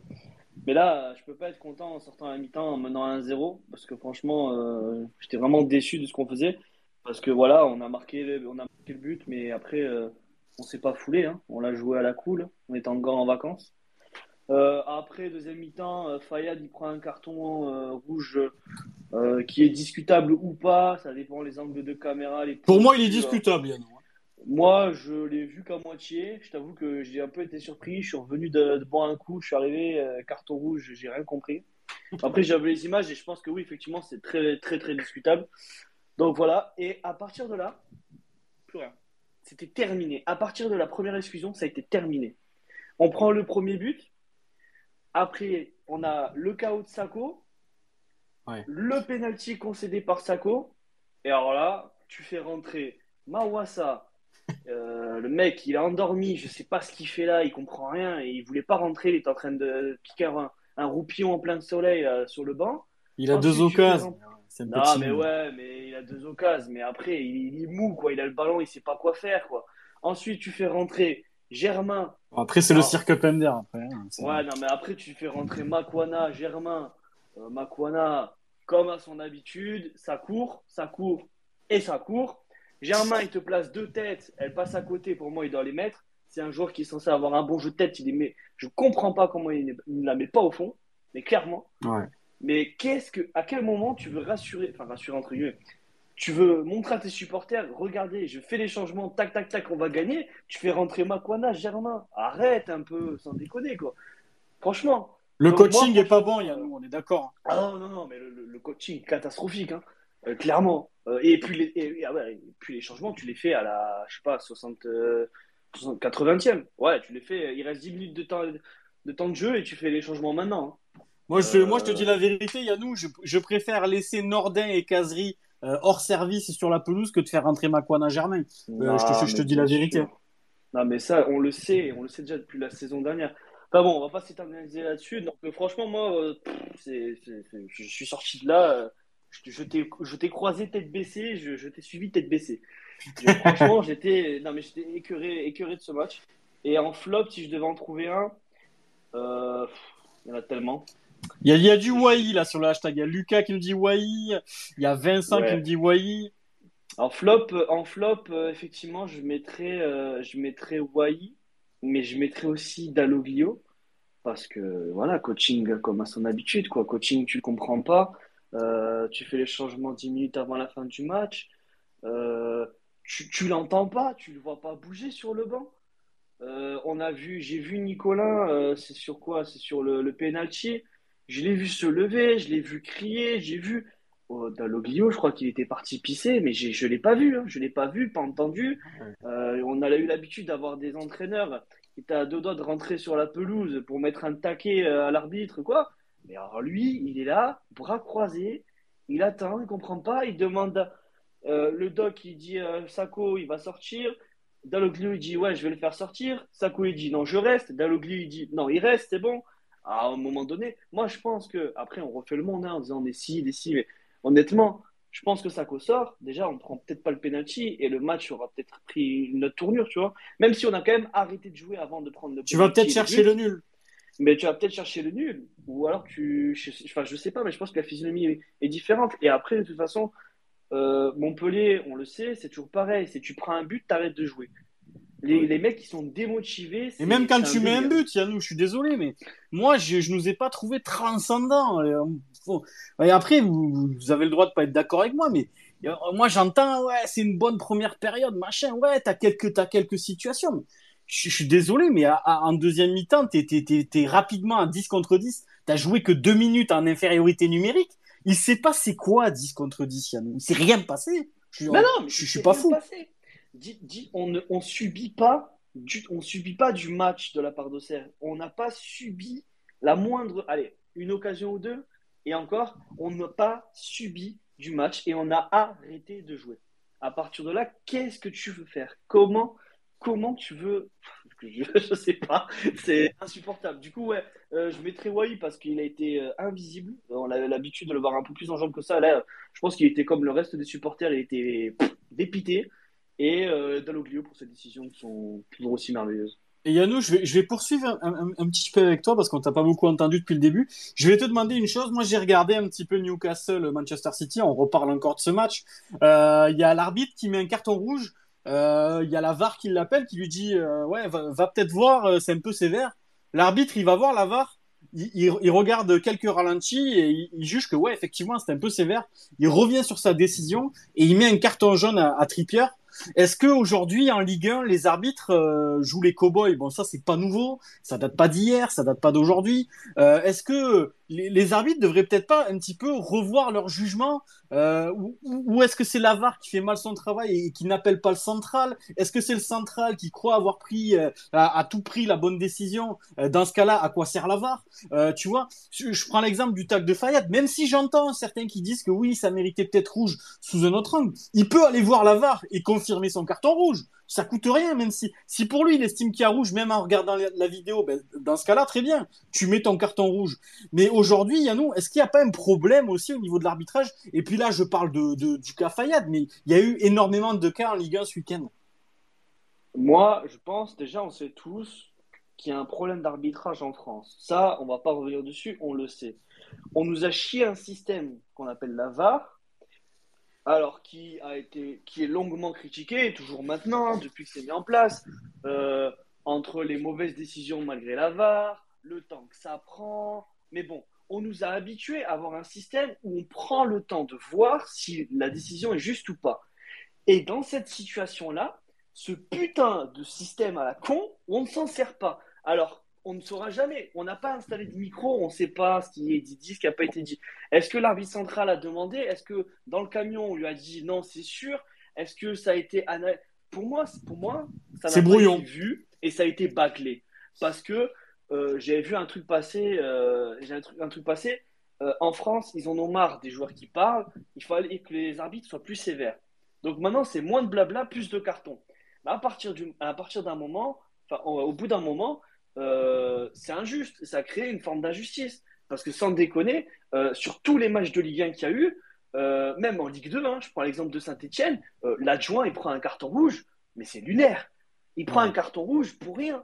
Mais là, je peux pas être content en sortant à la mi-temps en menant 1-0. Parce que franchement, j'étais vraiment déçu de ce qu'on faisait. Parce que voilà, on a marqué, on a marqué le but, mais après, on s'est pas foulé. Hein. On l'a joué à la cool. On est encore en vacances. Euh, après, deuxième mi-temps, euh, Fayad il prend un carton euh, rouge qui est discutable ou pas. Ça dépend les angles de caméra. Les Pour moi, il est discutable, Yann. Moi, je l'ai vu qu'à moitié. Je t'avoue que j'ai un peu été surpris. Je suis revenu de, de boire un coup. Je suis arrivé, carton rouge, j'ai rien compris. Après, j'avais les images et je pense que oui, effectivement, c'est très, très, très discutable. Donc voilà. Et à partir de là, plus rien. C'était terminé. À partir de la première exclusion, ça a été terminé. On prend le premier but. Après, on a le chaos de Sako, le penalty concédé par Sako. Et alors là, tu fais rentrer Mawassa. Euh, le mec, il a endormi, je sais pas ce qu'il fait là, il comprend rien et il voulait pas rentrer, il est en train de piquer un, un roupillon en plein soleil euh, sur le banc. Il a deux occasions. Non, mais ouais, mais il a deux occasions. Mais après, il, il, est mou, quoi. Il a le ballon, il sait pas quoi faire, quoi. Ensuite, tu fais rentrer Germain. Après, c'est le cirque Pender. Après, hein, ouais, non, mais après, tu fais rentrer Makwana, Germain. Euh, Makwana, comme à son habitude, ça court, ça court et ça court. Germain, il te place deux têtes, elle passe à côté. Pour moi, il doit les mettre. C'est un joueur qui est censé avoir un bon jeu de tête. Il les met. Je comprends pas comment il ne la met pas au fond, mais clairement. Ouais. Mais qu'est-ce que, à quel moment tu veux rassurer, enfin rassurer entre guillemets, tu veux montrer à tes supporters, regardez, je fais les changements, tac, tac, tac, on va gagner. Tu fais rentrer Makwana, Germain. Arrête un peu, sans déconner, quoi. Franchement. Le coaching n'est pas bon, Yann, on est d'accord. Ah non, non, non, mais le, coaching, catastrophique, hein. Euh, clairement. Euh, et, puis les, ah ouais, puis les changements, tu les fais à la, je sais pas, 60, 80e. Ouais, tu les fais, il reste 10 minutes de temps de, temps de jeu et tu fais les changements maintenant. Hein. Moi, je, moi, je te dis la vérité, Yannou, je, je préfère laisser Nordin et Casery euh, hors service sur la pelouse que de faire rentrer Makwana Germain. Euh, je te, dis la vérité. Non, mais ça, on le sait, on le sait déjà depuis la saison dernière. Enfin bon, on va pas s'éterniser là-dessus. Donc, franchement, moi, euh, je suis sorti de là. je, je t'ai croisé tête baissée, je, t'ai suivi tête baissée. franchement, j'étais, non mais j'étais écœuré, écœuré de ce match. Et en flop, si je devais en trouver un, il y en a tellement. Il y, a, du Wai là sur le hashtag. Il y a Lucas qui nous dit Wai. Il y a Vincent qui nous dit Wai. En flop, en flop euh, effectivement, je mettrais, euh, je mettrais Wai, mais je mettrais aussi Dalloglio. Parce que voilà, coaching comme à son habitude, quoi. Coaching, tu ne comprends pas. Euh, tu fais les changements 10 minutes avant la fin du match. tu, tu l'entends pas, tu le vois pas bouger sur le banc. on a vu, j'ai vu Nicolas, c'est sur quoi? C'est sur le, le penalty. Je l'ai vu se lever, je l'ai vu crier, j'ai vu. Oh, je crois qu'il était parti pisser, mais je ne l'ai pas vu. Hein. Je ne l'ai pas vu, pas entendu. Euh, on a eu l'habitude d'avoir des entraîneurs qui étaient à deux doigts de rentrer sur la pelouse pour mettre un taquet euh, à l'arbitre, quoi. Mais alors lui, il est là, bras croisés, il attend, il comprend pas, il demande. Euh, le doc, il dit Sako, il va sortir. Dalloglio, il dit Ouais, je vais le faire sortir. Sako, il dit Non, je reste. Dalloglio, il dit Non, il reste, c'est bon à un moment donné, moi je pense que, après on refait le monde hein, en disant des si, des si, mais honnêtement, je pense que ça sort, déjà on prend peut-être pas le penalty et le match aura peut-être pris une autre tournure, tu vois. Même si on a quand même arrêté de jouer avant de prendre le Tu vas peut-être chercher le nul. Mais tu vas peut-être chercher le nul. Ou alors tu. Je, enfin, je sais pas, mais je pense que la physionomie est, différente. Et après, de toute façon, euh, Montpellier, on le sait, c'est toujours pareil. C'est tu prends un but, tu arrêtes de jouer. Les, mecs qui sont démotivés. Et même quand tu mets un but, Yannou, je suis désolé, mais moi, je ne nous ai pas trouvé transcendant. Et, euh, après, vous, avez le droit de pas être d'accord avec moi, mais euh, moi, j'entends, ouais, c'est une bonne première période, machin, ouais, t'as quelques, as quelques situations. Je, suis désolé, mais en deuxième mi-temps, t'es es, rapidement à 10 contre 10. T'as joué que deux minutes en infériorité numérique. Il sait pas c'est quoi 10 contre 10, Yannou. Il s'est rien passé. Je, non, non, je, suis pas fou. Dit, on ne subit pas du, pas du match de la part d'Auxerre. On n'a pas subi la moindre, allez, une occasion ou deux, et encore, on n'a pas subi du match et on a arrêté de jouer. À partir de là, qu'est-ce que tu veux faire? Comment comment tu veux je, ne sais pas, c'est insupportable. Du coup, ouais, euh, je mettrais Wai parce qu'il a été euh, invisible. On avait l'habitude de le voir un peu plus en jambes que ça. Là, je pense qu'il était comme le reste des supporters, il a été dépité. Et euh, pour ses décisions qui sont toujours aussi merveilleuses. Et Yannou, je vais, poursuivre un, petit peu avec toi parce qu'on t'a pas beaucoup entendu depuis le début. Je vais te demander une chose. Moi, j'ai regardé un petit peu Newcastle, Manchester City. On reparle encore de ce match. Euh, il y a l'arbitre qui met un carton rouge. Euh, il y a la VAR qui l'appelle, qui lui dit euh, ouais, va, peut-être voir, c'est un peu sévère. L'arbitre, il va voir la VAR. Il, il, regarde quelques ralentis et il, juge que ouais, effectivement, c'est un peu sévère. Il revient sur sa décision et il met un carton jaune à, à Trippier. Est-ce que aujourd'hui en Ligue 1, les arbitres euh, jouent les cowboys? Bon, ça c'est pas nouveau, ça date pas d'hier, ça date pas d'aujourd'hui. Euh, est-ce que les, arbitres devraient peut-être pas un petit peu revoir leur jugement euh, ou, est-ce que c'est l'avare qui fait mal son travail et qui n'appelle pas le central? Est-ce que c'est le central qui croit avoir pris euh, à, tout prix la bonne décision? Euh, Dans ce cas-là, à quoi sert l'avare? Tu vois, je, prends l'exemple du tag de Fayad. Même si j'entends certains qui disent que oui, ça méritait peut-être rouge sous un autre angle, il peut aller voir l'avare et confirmer son carton rouge ça coûte rien, même si, pour lui il estime qu'il y a rouge, même en regardant la, vidéo, ben, dans ce cas-là, très bien, tu mets ton carton rouge. Mais aujourd'hui, Yannou, est-ce qu'il n'y a pas un problème aussi au niveau de l'arbitrage? Et puis là, je parle du cas Fayad, mais il y a eu énormément de cas en Ligue 1 ce week-end. Moi, je pense déjà, on sait tous qu'il y a un problème d'arbitrage en France. Ça, on va pas revenir dessus, on le sait. On nous a chié un système qu'on appelle la VAR, alors qui a été, qui est longuement critiqué, toujours maintenant, depuis que c'est mis en place, euh, entre les mauvaises décisions malgré la VAR, le temps que ça prend. Mais bon, on nous a habitués à avoir un système où on prend le temps de voir si la décision est juste ou pas. Et dans cette situation-là, ce putain de système à la con, on ne s'en sert pas. Alors, on ne saura jamais. On n'a pas installé de micro, on ne sait pas ce qui est dit, ce qui n'a pas été dit. Est-ce que l'arbitre central a demandé? Est-ce que dans le camion, on lui a dit non, c'est sûr? Est-ce que ça a été Pour moi, pour moi ça n'a pas été vu et ça a été bâclé. Parce que euh, j'avais vu un truc passer, euh, un truc, un truc passer. Euh, en France, ils en ont marre des joueurs qui parlent. Il fallait que les arbitres soient plus sévères. Donc maintenant, c'est moins de blabla, plus de cartons. à partir d'un moment, au bout d'un moment, euh, c'est injuste. Ça a créé une forme d'injustice. Parce que sans déconner, euh, sur tous les matchs de Ligue 1 qu'il y a eu, euh, même en Ligue 2, hein, je prends l'exemple de Saint-Etienne, l'adjoint, il prend un carton rouge, mais c'est lunaire. Il prend un carton rouge pour rien.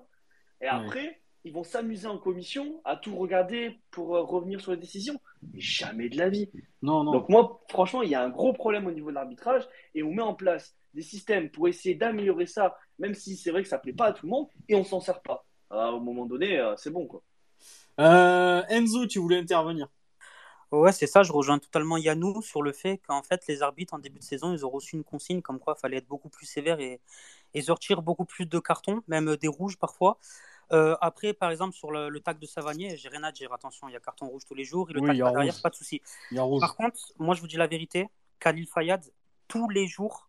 Et après, ils vont s'amuser en commission à tout regarder pour revenir sur les décisions. Mais jamais de la vie. Non, non. Donc moi, franchement, il y a un gros problème au niveau de l'arbitrage et on met en place des systèmes pour essayer d'améliorer ça, même si c'est vrai que ça ne plaît pas à tout le monde, et on s'en sert pas. À un moment donné, euh, c'est bon. quoi. Euh, Enzo, tu voulais intervenir Ouais, c'est ça, je rejoins totalement Yannou sur le fait qu'en fait, les arbitres en début de saison, ils ont reçu une consigne comme quoi il fallait être beaucoup plus sévère et, et sortir beaucoup plus de cartons, même des rouges parfois. Euh, après, par exemple, sur le, le tag de Savanier, j'ai rien à dire. Attention, il y a carton rouge tous les jours. Et le tag derrière, pas de souci. Par contre, moi, je vous dis la vérité. Khalil Fayad, tous les jours,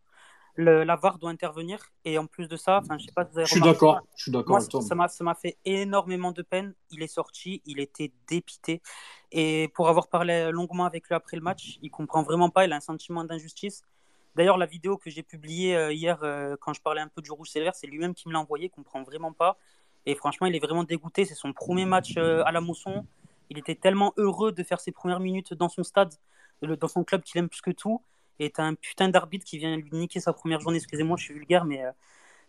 le, la VAR doit intervenir. Et en plus de ça, je sais pas Je suis d'accord. Je suis d'accord. ça m'a, ça m'a fait énormément de peine. Il est sorti, il était dépité. Et pour avoir parlé longuement avec lui après le match, il comprend vraiment pas. Il a un sentiment d'injustice. D'ailleurs, la vidéo que j'ai publiée euh, hier, euh, quand je parlais un peu du rouge sévère, c'est lui-même qui me l'a envoyé. Il comprend vraiment pas. Et franchement, il est vraiment dégoûté. C'est son premier match euh, à la Mousson. Il était tellement heureux de faire ses premières minutes dans son stade, dans son club qu'il aime plus que tout et t'as un putain d'arbitre qui vient lui niquer sa première journée. Excusez-moi, je suis vulgaire, mais euh,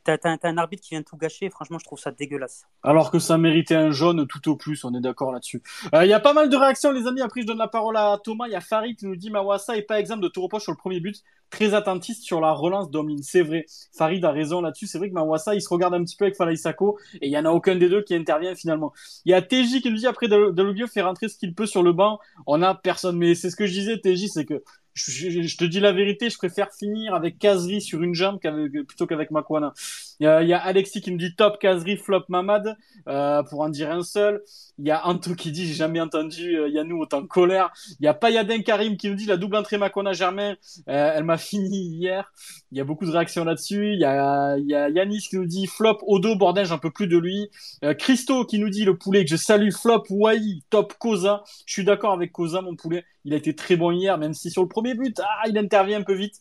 t'as as, un arbitre qui vient tout gâcher. franchement, je trouve ça dégueulasse. Alors que ça méritait un jaune tout au plus, on est d'accord là-dessus. Euh, il y a pas mal de réactions, les amis. Après, je donne la parole à Thomas. Il y a Farid qui nous dit Mawassa est pas exemple de tout reproche sur le premier but. Très attentiste sur la relance d'Omlin. C'est vrai. Farid a raison là-dessus. C'est vrai que Mawassa, il se regarde un petit peu avec Falaï Sako et il y en a aucun des deux qui intervient finalement. Il y a TJ qui nous dit après Delobio fait rentrer ce qu'il peut sur le banc. On a personne. Mais c'est ce que je disais, TJ, c'est que je, te dis la vérité, je préfère finir avec Kazri sur une jambe plutôt qu'avec Makwana. Il y, y a Alexis qui me dit top Kazri, flop Mamad, euh, pour en dire un seul. Il y a Anto qui dit j'ai jamais entendu euh, Yannou autant en colère. Il y a Payadin Karim qui nous dit la double entrée Makwana Germain, euh, elle m'a fini hier. Il y a beaucoup de réactions là-dessus. Il y a, y a Yanis qui nous dit flop Odo Bordin, j'en peux plus de lui. Euh, Christo qui nous dit le poulet que je salue flop Wai, top Koza. Je suis d'accord avec Koza mon poulet. Il a été très bon hier, même si sur le premier but, ah, il intervient un peu vite.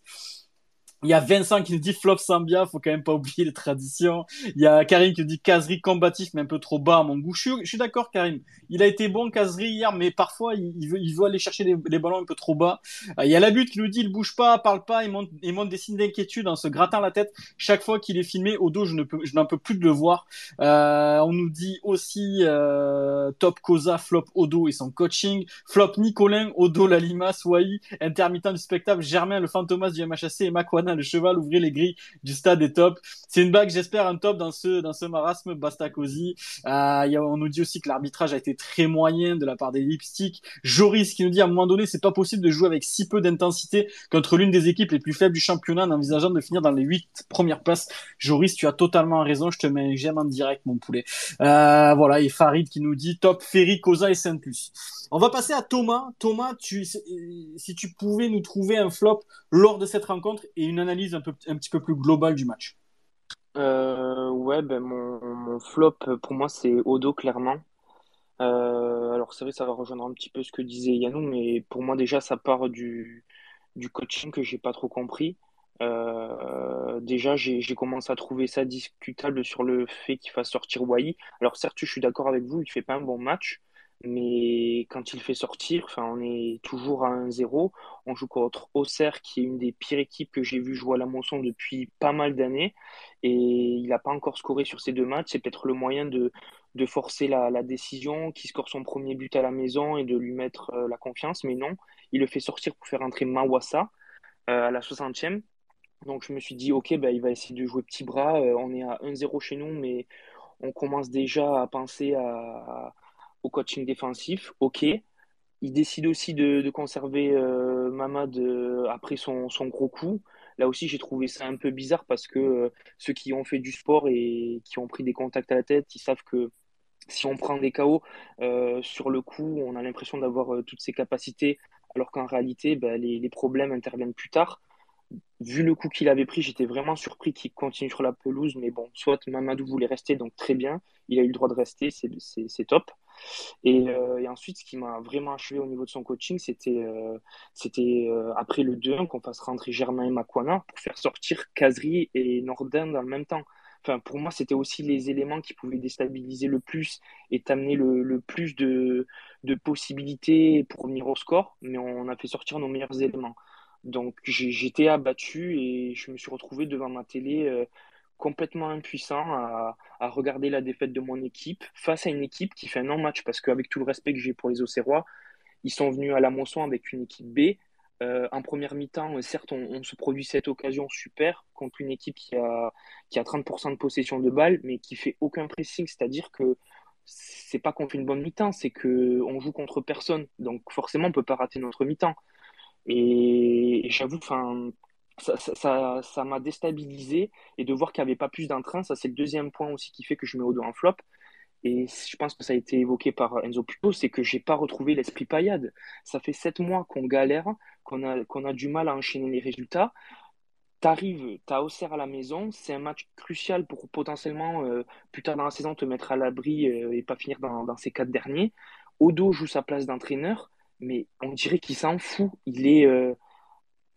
Il y a Vincent qui nous dit flop Sambia, faut quand même pas oublier les traditions. Il y a Karim qui nous dit Kazri combatif mais un peu trop bas à mon goût. Je suis, d'accord Karim. Il a été bon Kazri hier, mais parfois il, veut, il veut aller chercher les, ballons un peu trop bas. Euh, il y a la but qui nous dit il bouge pas, parle pas, il monte, il des signes d'inquiétude en se grattant la tête. Chaque fois qu'il est filmé au dos, je ne peux, je n'en peux plus de le voir. Euh, on nous dit aussi euh, top Koza, flop Odo et son coaching, flop Nicolin, Odo, Lalima, Swai, intermittent du spectacle, Germain, le fantomas du MHSC et Makwana le cheval, ouvrir les grilles du stade est top. C'est une bague, j'espère, un top dans ce, dans ce marasme Bastacosi. Euh, on nous dit aussi que l'arbitrage a été très moyen de la part des lipsticks. Joris qui nous dit à un moment donné, c'est pas possible de jouer avec si peu d'intensité contre l'une des équipes les plus faibles du championnat en envisageant de finir dans les huit premières places. Joris, tu as totalement raison, je te mets j'aime en direct, mon poulet. Euh, voilà, et Farid qui nous dit top Ferry, Cosa et saint plus On va passer à Thomas. Thomas, tu, si tu pouvais nous trouver un flop lors de cette rencontre et une analyse un, petit peu plus globale du match euh, Ouais, ben mon, flop pour moi c'est Odo clairement. Euh, alors c'est vrai, ça va rejoindre un petit peu ce que disait Yannou, mais pour moi déjà ça part du, du coaching que j'ai pas trop compris. Euh, déjà, j'ai commencé à trouver ça discutable sur le fait qu'il fasse sortir Wai. Alors certes, je suis d'accord avec vous, il fait pas un bon match, mais quand il fait sortir, enfin, on est toujours à 1-0. On joue contre Auxerre, qui est une des pires équipes que j'ai vu jouer à la Moisson depuis pas mal d'années. Et il n'a pas encore scoré sur ces deux matchs. C'est peut-être le moyen de, de forcer la, la décision, qui score son premier but à la maison et de lui mettre euh, la confiance. Mais non, il le fait sortir pour faire entrer Mawassa euh, à la 60e. Donc je me suis dit, ok, bah, il va essayer de jouer petit bras. Euh, on est à 1-0 chez nous, mais on commence déjà à penser à au coaching défensif, ok. Il décide aussi de, conserver euh, Mamad euh, après son, gros coup. Là aussi, j'ai trouvé ça un peu bizarre parce que euh, ceux qui ont fait du sport et qui ont pris des contacts à la tête, ils savent que si on prend des KO sur le coup, on a l'impression d'avoir toutes ses capacités, alors qu'en réalité, ben, les, les, problèmes interviennent plus tard. Vu le coup qu'il avait pris, j'étais vraiment surpris qu'il continue sur la pelouse, mais bon, soit Mamadou voulait rester, donc très bien, il a eu le droit de rester, c'est top. Euh, et, ensuite, ce qui m'a vraiment achevé au niveau de son coaching, c'était euh, c'était euh, après le 2-1 qu'on fasse rentrer Germain et Makwana pour faire sortir Kazri et Nordin dans le même temps. Enfin, pour moi, c'était aussi les éléments qui pouvaient déstabiliser le plus et t'amener le, plus de, de possibilités pour venir au score, mais on a fait sortir nos meilleurs éléments. Donc j'étais abattu et je me suis retrouvé devant ma télé complètement impuissant à, regarder la défaite de mon équipe face à une équipe qui fait un non-match. Parce qu'avec tout le respect que j'ai pour les Auxerrois, ils sont venus à la moisson avec une équipe B. Euh, en première mi-temps, certes, on, se produit cette occasion super contre une équipe qui a, qui a 30% de possession de balles, mais qui fait aucun pressing. C'est-à-dire que c'est pas qu'on fait une bonne mi-temps, c'est qu'on joue contre personne. Donc forcément, on peut pas rater notre mi-temps. Et, j'avoue, ça m'a déstabilisé et de voir qu'il n'y avait pas plus d'entrain, ça c'est le deuxième point aussi qui fait que je mets dos un flop. Et je pense que ça a été évoqué par Enzo Puto, c'est que j'ai pas retrouvé l'esprit paillade. Ça fait sept mois qu'on galère, qu'on a, qu'on a du mal à enchaîner les résultats. T'arrives, t'as Auxerre à la maison, c'est un match crucial pour potentiellement euh, plus tard dans la saison te mettre à l'abri euh, et pas finir dans, dans, ces quatre derniers. Odo joue sa place d'entraîneur, mais on dirait qu'il s'en fout. Il est, euh,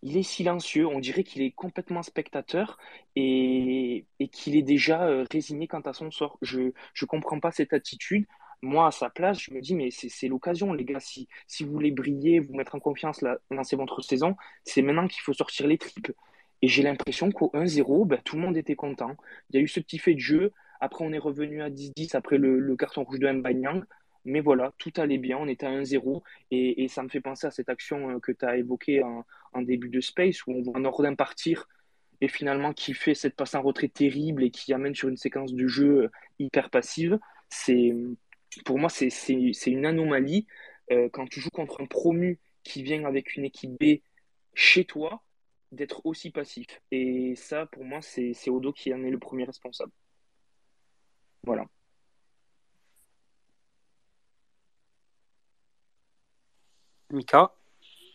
il est silencieux, on dirait qu'il est complètement spectateur et, qu'il est déjà euh, résigné quant à son sort. Je ne comprends pas cette attitude. Moi, à sa place, je me dis, mais c'est l'occasion, les gars. Si, vous voulez briller, vous mettre en confiance, lancer votre saison, c'est maintenant qu'il faut sortir les tripes. Et j'ai l'impression qu'au 1-0, ben, tout le monde était content. Il y a eu ce petit fait de jeu. Après, on est revenu à 10-10 après le, carton rouge de Mbanyang. Mais voilà, tout allait bien, on était à 1-0 et, ça me fait penser à cette action euh, que tu as évoquée en, début de Space où on voit Nordin partir et finalement qui fait cette passe en retrait terrible et qui amène sur une séquence de jeu euh, hyper passive. C'est, pour moi, c'est une anomalie. Euh, quand tu joues contre un promu qui vient avec une équipe B chez toi, d'être aussi passif. Et ça, pour moi, c'est Odo qui en est le premier responsable. Voilà. Mika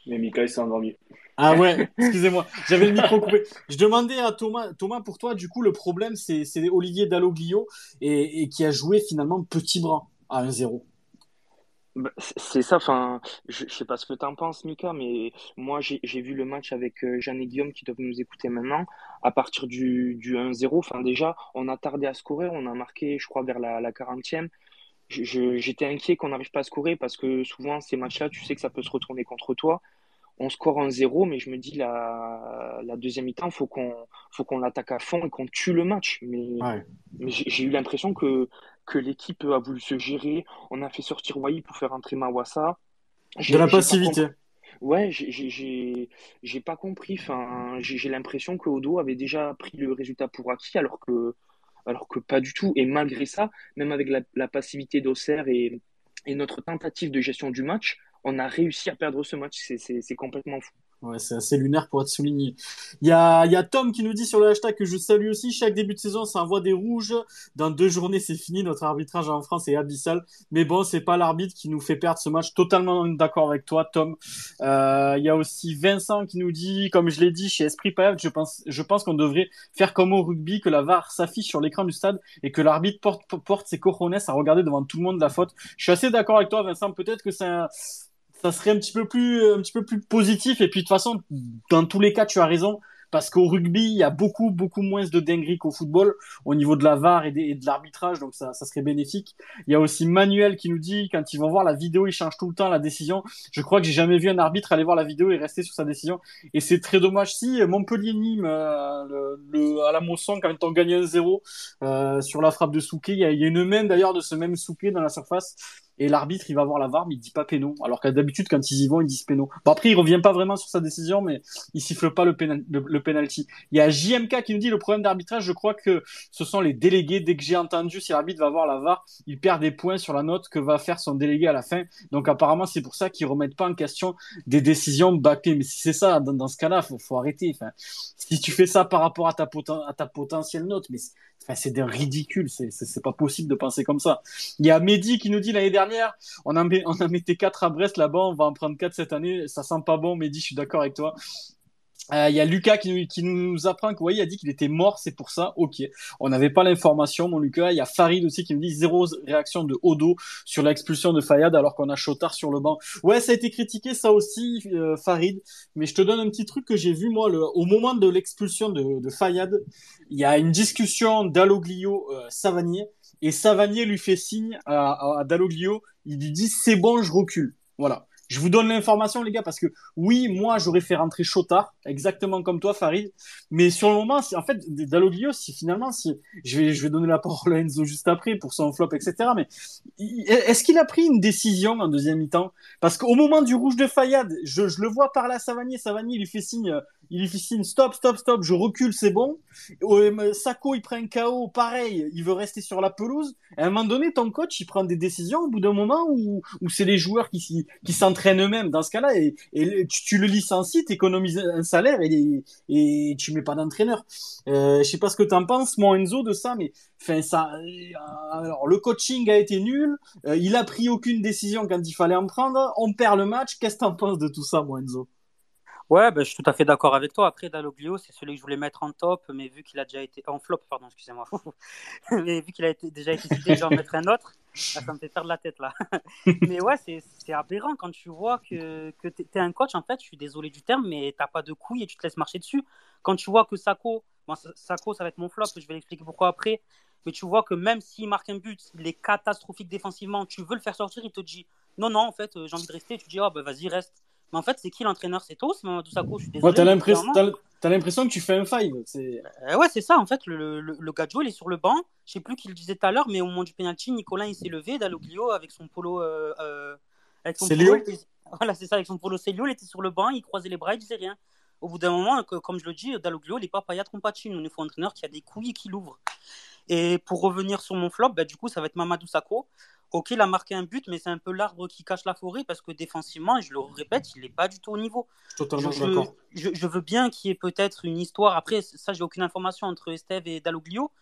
Mais Mika, il s'est endormi. Ah ouais, excusez-moi, j'avais le micro coupé. Je demandais à Thomas, Thomas, pour toi, du coup, le problème, c'est Olivier Dalloglio et, et qui a joué finalement petit bras à 1-0. Bah, c'est ça, enfin, je, je sais pas ce que tu en penses, Mika, mais moi j'ai vu le match avec euh, Jeanne et Guillaume qui doivent nous écouter maintenant. À partir du, du 1-0, enfin déjà, on a tardé à scorer, on a marqué, je crois, vers la, la 40e. J'étais inquiet qu'on n'arrive pas à scorer parce que souvent ces matchs-là, tu sais que ça peut se retourner contre toi. On score 1-0, mais je me dis la, la deuxième mi-temps, faut qu'on faut qu'on l'attaque à fond et qu'on tue le match. Mais, mais j'ai eu l'impression que que l'équipe a voulu se gérer. On a fait sortir Wai pour faire entrer Mawassa. De la passivité. Ouais, j'ai pas compris. Enfin, j'ai l'impression que Odo avait déjà pris le résultat pour acquis, alors que, alors que pas du tout. Et malgré ça, même avec la, passivité d'Auxerre et, notre tentative de gestion du match, on a réussi à perdre ce match. C'est complètement fou. Ouais, c'est assez lunaire pour être souligné. Il y a, y a Tom qui nous dit sur le hashtag que je salue aussi. Chaque début de saison, ça envoie des rouges. Dans deux journées, c'est fini. Notre arbitrage en France est abyssal. Mais bon, c'est pas l'arbitre qui nous fait perdre ce match. Totalement d'accord avec toi, Tom. Euh, il y a aussi Vincent qui nous dit, comme je l'ai dit, chez Esprit Payable, je pense, je pense qu'on devrait faire comme au rugby, que la VAR s'affiche sur l'écran du stade et que l'arbitre porte, porte ses cojones à regarder devant tout le monde la faute. Je suis assez d'accord avec toi, Vincent. Peut-être que c'est un ça serait un petit peu plus un petit peu plus positif. Et puis de toute façon dans tous les cas tu as raison. Parce qu'au rugby il y a beaucoup beaucoup moins de dingueries qu'au football au niveau de la VAR et, de l'arbitrage. Donc ça, ça serait bénéfique. Il y a aussi Manuel qui nous dit quand ils vont voir la vidéo ils changent tout le temps la décision. Je crois que j'ai jamais vu un arbitre aller voir la vidéo et rester sur sa décision. Et c'est très dommage. Si Montpellier Nîmes euh, le, à la Mosson quand on gagne 1-0 euh, sur la frappe de Souquet. Il y a, il y a une main d'ailleurs de ce même Souquet dans la surface et l'arbitre il va voir la VAR mais il dit pas péno. Alors qu'à d'habitude quand ils y vont ils disent péno. Bon après il revient pas vraiment sur sa décision mais il siffle pas le, le, penalty. Il y a JMK qui nous dit le problème d'arbitrage je crois que ce sont les délégués. Dès que j'ai entendu si l'arbitre va voir la VAR il perd des points sur la note que va faire son délégué à la fin. Donc apparemment c'est pour ça qu'ils remettent pas en question des décisions backées mais si c'est ça dans, dans ce cas-là faut, faut arrêter. Enfin si tu fais ça par rapport à ta, à ta potentielle note mais c'est d'un ridicule, c'est pas possible de penser comme ça. Il y a Mehdi qui nous dit l'année dernière, on a, on a mis 4 à Brest là-bas, on va en prendre 4 cette année, ça sent pas bon, Mehdi, je suis d'accord avec toi. Il euh, y a Lucas qui nous, qui nous apprend que, il a dit qu'il était mort, c'est pour ça. Ok. On n'avait pas l'information, mon Lucas. Il y a Farid aussi qui me dit zéro réaction de Odo sur l'expulsion de Fayad alors qu'on a Chotard sur le banc. Ouais, ça a été critiqué, ça aussi, euh, Farid. Mais je te donne un petit truc que j'ai vu, moi, au moment de l'expulsion de, Fayad. Il y a une discussion d'Aloglio euh, et Savanier lui fait signe à, à, à Dalloglio. Il lui dit c'est bon, je recule. Voilà. Je vous donne l'information, les gars, parce que oui, moi, j'aurais fait rentrer Chotard, exactement comme toi, Farid. Mais sur le moment, en fait, Dalloglio, si finalement, si, je vais, je vais donner la parole à Enzo juste après pour son flop, etc. Mais est-ce qu'il a pris une décision en deuxième mi-temps? Parce qu'au moment du rouge de Fayad, je, je le vois par là, Savanier, Savanier, lui fait signe, il signe, stop, stop, stop, je recule, c'est bon. Sako, il prend un KO, pareil, il veut rester sur la pelouse. À un moment donné, ton coach, il prend des décisions au bout d'un moment où, où c'est les joueurs qui, s'entraînent eux-mêmes dans ce cas-là et, et tu, le licencies, t'économises un salaire et, et tu mets pas d'entraîneur. Euh, je sais pas ce que t'en penses, mon Enzo, de ça, mais enfin ça. Euh, alors le coaching a été nul, euh, il a pris aucune décision quand il fallait en prendre, on perd le match. Qu'est-ce que t'en penses de tout ça, mon Enzo? Ouais, ben, je suis tout à fait d'accord avec toi. Après, Dalloglio, c'est celui que je voulais mettre en top, mais vu qu'il a déjà été en flop, pardon, excusez-moi, mais vu qu'il a été, déjà été cité, je vais en mettre un autre. Ah, ça me fait perdre la tête là. mais ouais, c'est aberrant quand tu vois que, que tu es un coach, en fait, je suis désolé du terme, mais t'as pas de couilles et tu te laisses marcher dessus. Quand tu vois que Sako, bon, Sako, ça va être mon flop, je vais l'expliquer pourquoi après, mais tu vois que même s'il marque un but, il est catastrophique défensivement, tu veux le faire sortir, il te dit non, non, en fait, j'ai envie de rester, tu dis, oh, bah vas-y, reste. Mais en fait, c'est qui l'entraîneur? C'est toi, c'est Mamadou. Je suis désolé. t'as l'impression que tu fais un five. Euh, ouais, c'est ça. En fait, le, le, le Gadjo, il est sur le banc. Je sais plus qui le disait tout à l'heure, mais au moment du penalty, Nicolas, il s'est levé. Dalloglio, avec son polo. Euh, euh avec son polo, Voilà, c'est ça. Avec son polo Célio, il était sur le banc, il croisait les bras, il disait rien. Au bout d'un moment, comme je le dis, Dalloglio, il n'est pas Payat Compachin. Il faut un entraîneur qui a des couilles et qui l'ouvre. Et pour revenir sur mon flop, bah, du coup, ça va être Mamadou Sakho. Ok, il a marqué un but, mais c'est un peu l'arbre qui cache la forêt parce que défensivement, et je le répète, il n'est pas du tout au niveau. Totalement je, d'accord. je, je veux bien qu'il y ait peut-être une histoire. Après, ça, j'ai aucune information entre Esteve et Dalloglio.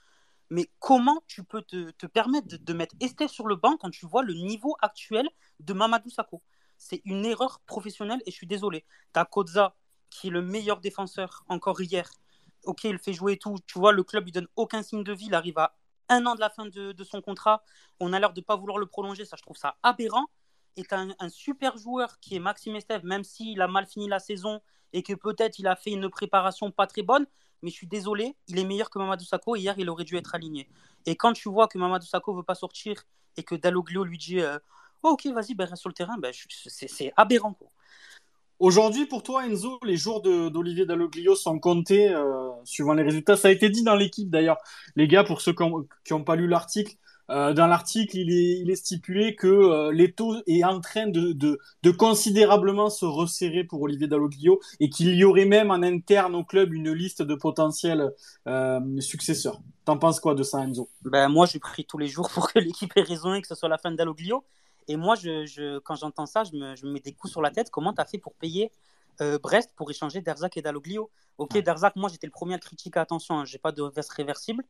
Mais comment tu peux te, te permettre de, de mettre Esteve sur le banc quand tu vois le niveau actuel de Mamadou Sakho? C'est une erreur professionnelle et je suis désolé. Tu as Koza, qui est le meilleur défenseur encore hier. Ok, il fait jouer et tout. Tu vois, le club lui donne aucun signe de vie. Il arrive à un an de la fin de, son contrat. On a l'air de ne pas vouloir le prolonger. Ça, je trouve ça aberrant. Et un, super joueur qui est Maxime Esteve, même s'il a mal fini la saison et que peut-être il a fait une préparation pas très bonne. Mais je suis désolé, il est meilleur que Mamadou Sakho. Hier, il aurait dû être aligné. Et quand tu vois que Mamadou Sakho ne veut pas sortir et que Dalloglio lui dit oh, Ok, vas-y, ben, reste sur le terrain, ben, c'est aberrant. Quoi. Aujourd'hui, pour toi, Enzo, les jours d'Olivier Dalloglio sont comptés euh, suivant les résultats. Ça a été dit dans l'équipe d'ailleurs. Les gars, pour ceux qui n'ont pas lu l'article, euh, dans l'article, il est, stipulé que euh, l'étau est en train de, considérablement se resserrer pour Olivier Dalloglio et qu'il y aurait même en interne au club une liste de potentiels euh, successeurs. T'en penses quoi de ça, Enzo? Ben, Moi, je prie tous les jours pour que l'équipe ait raison et que ce soit la fin de Dalloglio. Et moi, je, je, quand j'entends ça, je me, je me, mets des coups sur la tête. Comment tu as fait pour payer euh, Brest pour échanger Derzac et Dalloglio Ok, ouais. Derzac, moi j'étais le premier à critiquer, attention, hein, j'ai pas de veste réversible.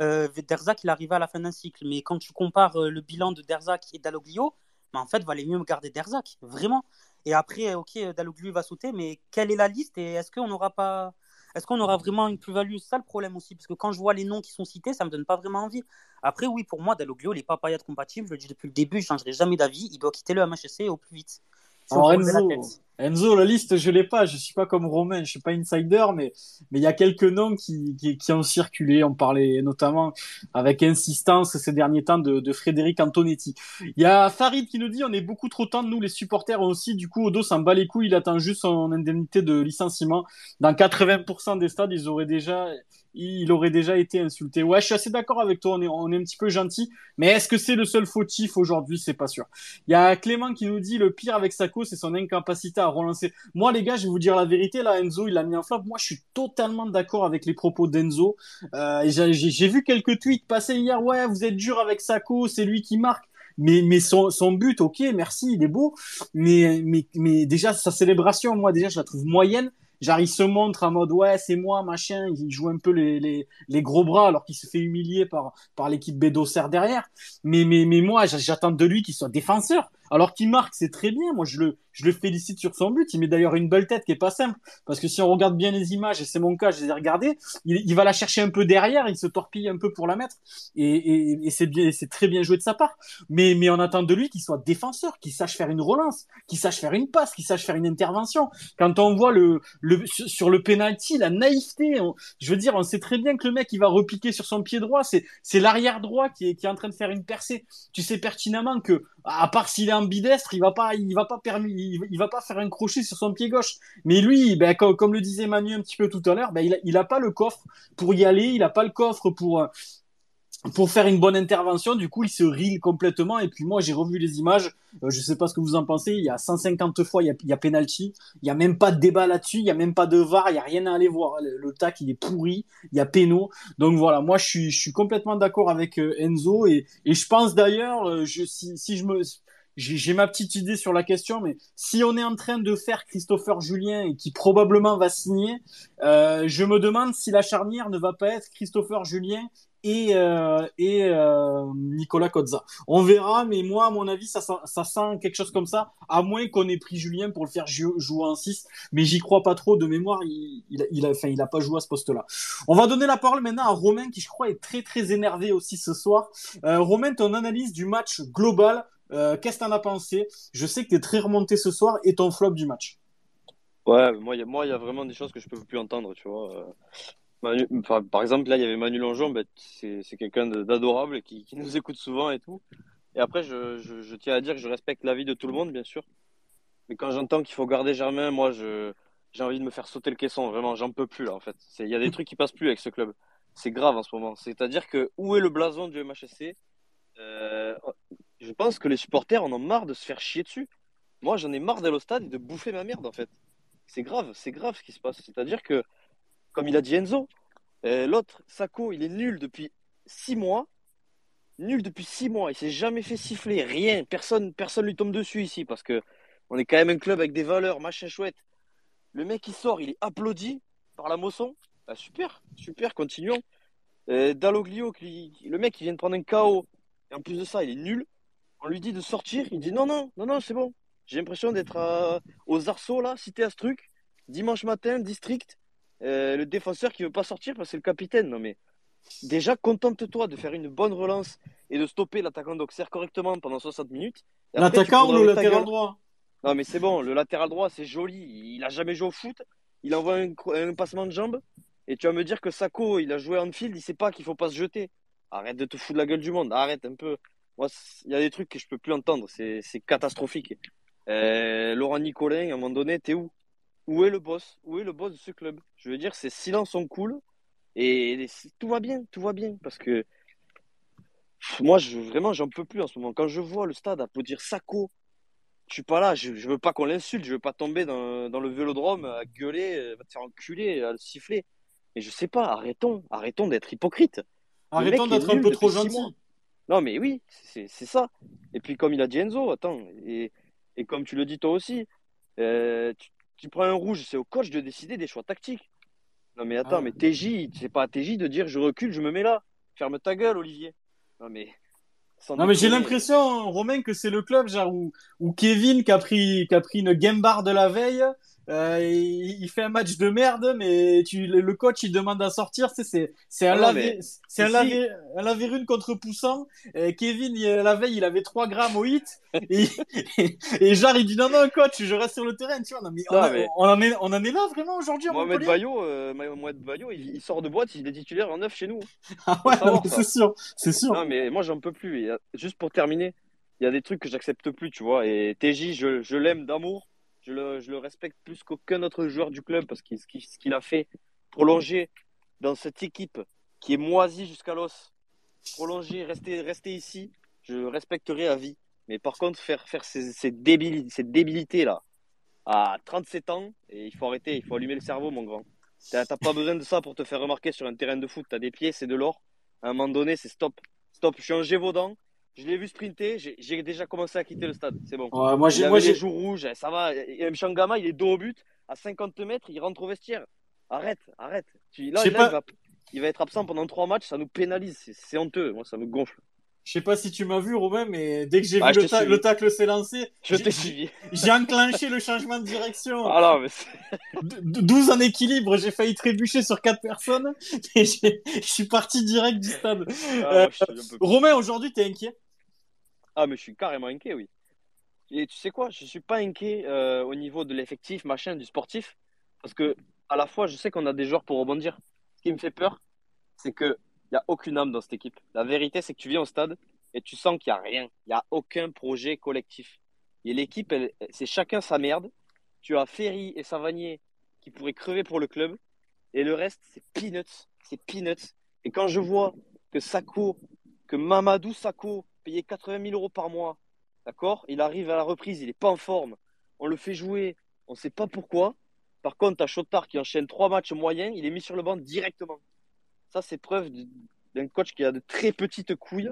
Euh, Derzac, il arrivait à la fin d'un cycle. Mais quand tu compares euh, le bilan de Derzac et Dalloglio, bah, en fait, valait mieux me garder Derzac, vraiment. Et après, ok, Dalloglio va sauter, mais quelle est la liste et est-ce qu'on n'aura pas. Est-ce qu'on aura vraiment une plus-value? C'est ça le problème aussi, parce que quand je vois les noms qui sont cités, ça me donne pas vraiment envie. Après, oui, pour moi, Dalloglio, il n'est pas payade compatible. Je le dis depuis le début, je ne changerai jamais d'avis. Il doit quitter le MHSC au plus vite. Enzo, Enzo, la liste, je l'ai pas. Je suis pas comme Romain, je suis pas insider, mais mais il y a quelques noms qui, qui, ont circulé. On parlait notamment avec insistance ces derniers temps de, de Frédéric Antonetti. Il y a Farid qui nous dit on est beaucoup trop tendre, nous les supporters aussi. Du coup, Odo s'en bat les couilles. Il attend juste son indemnité de licenciement. Dans 80% des stades, ils auraient déjà il aurait déjà été insulté. Ouais, je suis assez d'accord avec toi, on est, on est un petit peu gentil, mais est-ce que c'est le seul fautif aujourd'hui? C'est pas sûr. Il y a Clément qui nous dit le pire avec Sako, c'est son incapacité à relancer. Moi, les gars, je vais vous dire la vérité, là, Enzo, il a mis un flop. Moi, je suis totalement d'accord avec les propos d'Enzo. Euh, J'ai vu quelques tweets passer hier, ouais, vous êtes dur avec Sako, c'est lui qui marque. Mais mais son, son but ok merci il est beau. Mais mais mais déjà sa célébration moi déjà je la trouve moyenne. Genre il se montre en mode ouais c'est moi machin. Il joue un peu les, les, les gros bras alors qu'il se fait humilier par par l'équipe Bédosser derrière. Mais mais mais moi j'attends de lui qu'il soit défenseur alors qu'il marque c'est très bien. Moi je le je le félicite sur son but. Il met d'ailleurs une belle tête qui est pas simple. Parce que si on regarde bien les images et c'est mon cas je les ai regardées il, va la chercher un peu derrière il se torpille un peu pour la mettre. Et, et, et c'est bien c'est très bien joué de sa part. Mais mais on attend de lui qu'il soit défenseur qu'il sache faire une relance qu'il sache faire une passe qu'il sache faire une intervention. Quand on voit le, le sur le penalty la naïveté je veux dire on sait très bien que le mec il va repiquer sur son pied droit. C'est c'est l'arrière droit qui est qui est en train de faire une percée. Tu sais pertinemment que à part s'il est ambidestre il va pas il va pas permis il, va pas faire un crochet sur son pied gauche. Mais lui, ben, comme, le disait Manu un petit peu tout à l'heure, ben, il, a, il a pas le coffre pour y aller, il a pas le coffre pour pour faire une bonne intervention. Du coup, il se rille complètement. Et puis moi, j'ai revu les images. Euh, je sais pas ce que vous en pensez. Il y a 150 fois, il y a, il penalty. Il y a même pas de débat là-dessus. Il y a même pas de var. Il y a rien à aller voir. Le, tac, il est pourri. Il y a péno. Donc voilà, moi, je suis, complètement d'accord avec euh, Enzo. Et, je pense d'ailleurs, euh, si je me j'ai ma petite idée sur la question, mais si on est en train de faire Christopher Julien et qui probablement va signer, euh, je me demande si la charnière ne va pas être Christopher Julien et, euh, euh, Nicolas Cozza. On verra, mais moi, à mon avis, ça, ça, ça sent quelque chose comme ça, à moins qu'on ait pris Julien pour le faire jou jouer en 6, mais j'y crois pas trop de mémoire, il, il, a, il a pas joué à ce poste-là. On va donner la parole maintenant à Romain, qui je crois est très très énervé aussi ce soir. Euh, Romain, ton analyse du match global, Qu'est-ce que t'en as pensé? Je sais que tu es très remonté ce soir et ton flop du match. Ouais, moi, il y, y a vraiment des choses que je peux plus entendre, tu vois. Par, exemple, là, il y avait Manu Longeon, bah, c'est quelqu'un d'adorable qui, nous écoute souvent et tout. Et après, je tiens à dire que je respecte l'avis de tout le monde, bien sûr. Mais quand j'entends qu'il faut garder Germain, moi, j'ai envie de me faire sauter le caisson. Vraiment, j'en peux plus, là, en fait. Il y a des trucs qui passent plus avec ce club. C'est grave en ce moment. C'est-à-dire que où est le blason du MHSC euh, je pense que les supporters en ont marre de se faire chier dessus. Moi, j'en ai marre d'aller au stade et de bouffer ma merde, en fait. C'est grave, c'est grave ce qui se passe. C'est-à-dire que, comme il a dit Enzo, euh, l'autre, Sako, il est nul depuis six mois. Nul depuis six mois. Il s'est jamais fait siffler. Rien. Personne, personne lui tombe dessus ici parce que on est quand même un club avec des valeurs, machin chouette. Le mec, il sort, il est applaudi par la Mosson. Bah, super, super, continuons. Euh, Dalloglio, le mec, il vient de prendre un KO. Et en plus de ça, il est nul. On lui dit de sortir. Il dit non, non, non, non, c'est bon. J'ai l'impression d'être à- aux Arceaux, là, cité à ce truc. Dimanche matin, district. Euh, le défenseur qui veut pas sortir parce que c'est le capitaine. Non, mais déjà, contente-toi de faire une bonne relance et de stopper l'attaquant d'Auxerre correctement pendant 60 minutes. L'attaquant ou le latéral droit? Non, mais c'est bon, le latéral droit, c'est joli. Il a jamais joué au foot. Il envoie un, un passement de jambe. Et tu vas me dire que Sako, il a joué en field, il sait pas qu'il faut pas se jeter. Arrête de te foutre de la gueule du monde. Arrête un peu. Moi, il y a des trucs que je peux plus entendre. C'est c'est catastrophique. Euh, Laurent Nicolin, à un moment donné, t'es où? Où est le boss? Où est le boss de ce club? Je veux dire, c'est silence on cool. Et tout va bien, tout va bien. Parce que moi, je, vraiment, j'en peux plus en ce moment. Quand je vois le stade applaudir Sako, je suis pas là, je, je veux pas qu'on l'insulte, je veux pas tomber dans, dans le vélodrome à gueuler, euh, va te faire enculer, à le siffler. Mais je sais pas, arrêtons, arrêtons d'être hypocrites. Arrêtons d'être un peu trop gentil. Non, mais oui, c'est c'est ça. Et puis, comme il a dit Enzo, attends, et, et comme tu le dis toi aussi, euh, tu, tu prends un rouge, c'est au coach de décider des choix tactiques. Non, mais attends, Ah. mais TJ, c'est pas à TJ de dire je recule, je me mets là. Ferme ta gueule, Olivier. Non, mais. sans Non, mais j'ai l'impression, Romain, que c'est le club genre, où, où Kevin, qui a, pris, qui a pris une game bar de la veille, euh, il, il fait un match de merde, mais tu, le, coach, il demande à sortir. C'est c'est un, Non, lavé, mais c'est un, un contre poussant. Et Kevin, il- la veille, il avait 3 grammes au hit. Et, et, et genre, il dit non, non, coach, je reste sur le terrain. Tu vois, non, mais on, Non, a- mais- on en est, on en est là vraiment aujourd'hui à Mohamed Bayo, euh, Mohamed Bayo il, il sort de boîte, il est titulaire en neuf chez nous. Ah ouais, c'est sûr, c'est sûr. Non, mais moi, j'en peux plus. Et, euh, juste pour terminer, il y a des trucs que j'accepte plus, tu vois. Et TJ, je, je l'aime d'amour. Je le, respecte plus qu'aucun autre joueur du club parce ce qu'il a fait, prolonger dans cette équipe qui est moisie jusqu'à l'os, prolonger, rester, rester ici, je le respecterai à vie. Mais par contre, faire, faire ces, ces, débili- cette débilité-là à 37 ans, et il faut arrêter, il faut allumer le cerveau, mon grand. T'as pas besoin de ça pour te faire remarquer sur un terrain de foot. T'as des pieds, c'est de l'or. À un moment donné, c'est stop. Stop, suis un Gévaudan. Je l'ai vu sprinter. J'ai déjà commencé à quitter le stade. C'est bon. Ouais, moi, j'ai, les joues rouges. Ça va. Et Mchangama, il est dos au but. À 50 mètres, il rentre au vestiaire. Arrête, arrête. Là, pas- il, va, il va être absent pendant trois matchs. Ça nous pénalise. C'est- C'est honteux. Moi, ça me gonfle. Je sais pas si tu m'as vu, Romain, mais dès que j'ai Ah, vu le, t'ai ta- suivi. le tacle s'est lancé, j'ai- enclenché le changement de direction. Ah non, mais c'est- D- 12 en équilibre, j'ai failli trébucher sur 4 personnes et je suis parti direct du stade. ah, Euh. Romain, aujourd'hui, t'es inquiet? Ah, mais je suis carrément inquiet, oui. Et tu sais quoi, je suis pas inquiet euh, au niveau de l'effectif, machin, du sportif, parce que à la fois, je sais qu'on a des joueurs pour rebondir. Ce qui me fait peur, c'est que il y a aucune âme dans cette équipe. La vérité, c'est que tu viens au stade et tu sens qu'il y a rien. Il y a aucun projet collectif. Et l'équipe, c'est chacun sa merde. Tu as Ferry et Savanier qui pourraient crever pour le club, et le reste, c'est peanuts. C'est peanuts. Et quand je vois que Sako, que Mamadou Sako, payé 80 000 euros par mois, d'accord Il arrive à la reprise, il n'est pas en forme. On le fait jouer, on ne sait pas pourquoi. Par contre, as Chotard qui enchaîne trois matchs moyens, il est mis sur le banc directement. Ça, c'est preuve d'un coach qui a de très petites couilles.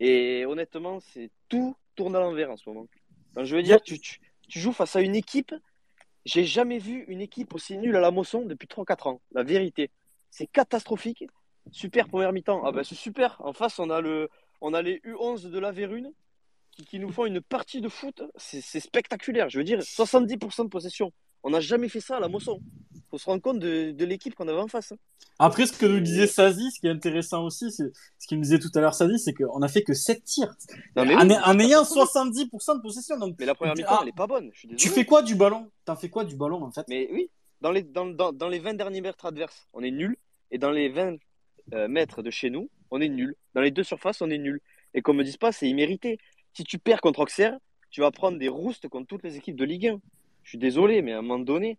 Et honnêtement, c'est tout tourne à l'envers en ce moment. Je veux dire, tu, tu, tu joues face à une équipe. J'ai jamais vu une équipe aussi nulle à la Mosson depuis 3-4 ans. La vérité. C'est catastrophique. Super première mi-temps. Ah ben c'est super. En face, on a, le, on a les U11 de la Vérune qui, qui nous font une partie de foot. C'est spectaculaire. Je veux dire, 70% de possession. On n'a jamais fait ça à la Mosson. faut se rendre compte de, de l'équipe qu'on avait en face. Après, ce que nous disait Sazi, ce qui est intéressant aussi, c'est ce qu'il me disait tout à l'heure Sazi, c'est qu'on a fait que 7 tirs. Non, mais en, oui, en ayant 70% de possession. Donc, Mais la première mi-temps, Ah, elle est pas bonne. Je suis tu fais quoi du ballon? T'en fais quoi du ballon, en fait? Mais oui, dans les, dans, dans, dans les 20 derniers mètres adverses, on est nul. Et dans les 20 euh, mètres de chez nous, on est nul. Dans les deux surfaces, on est nul. Et qu'on me dise pas, c'est immérité. Si tu perds contre Auxerre, tu vas prendre des roustes contre toutes les équipes de Ligue 1. Je suis désolé, mais à un moment donné,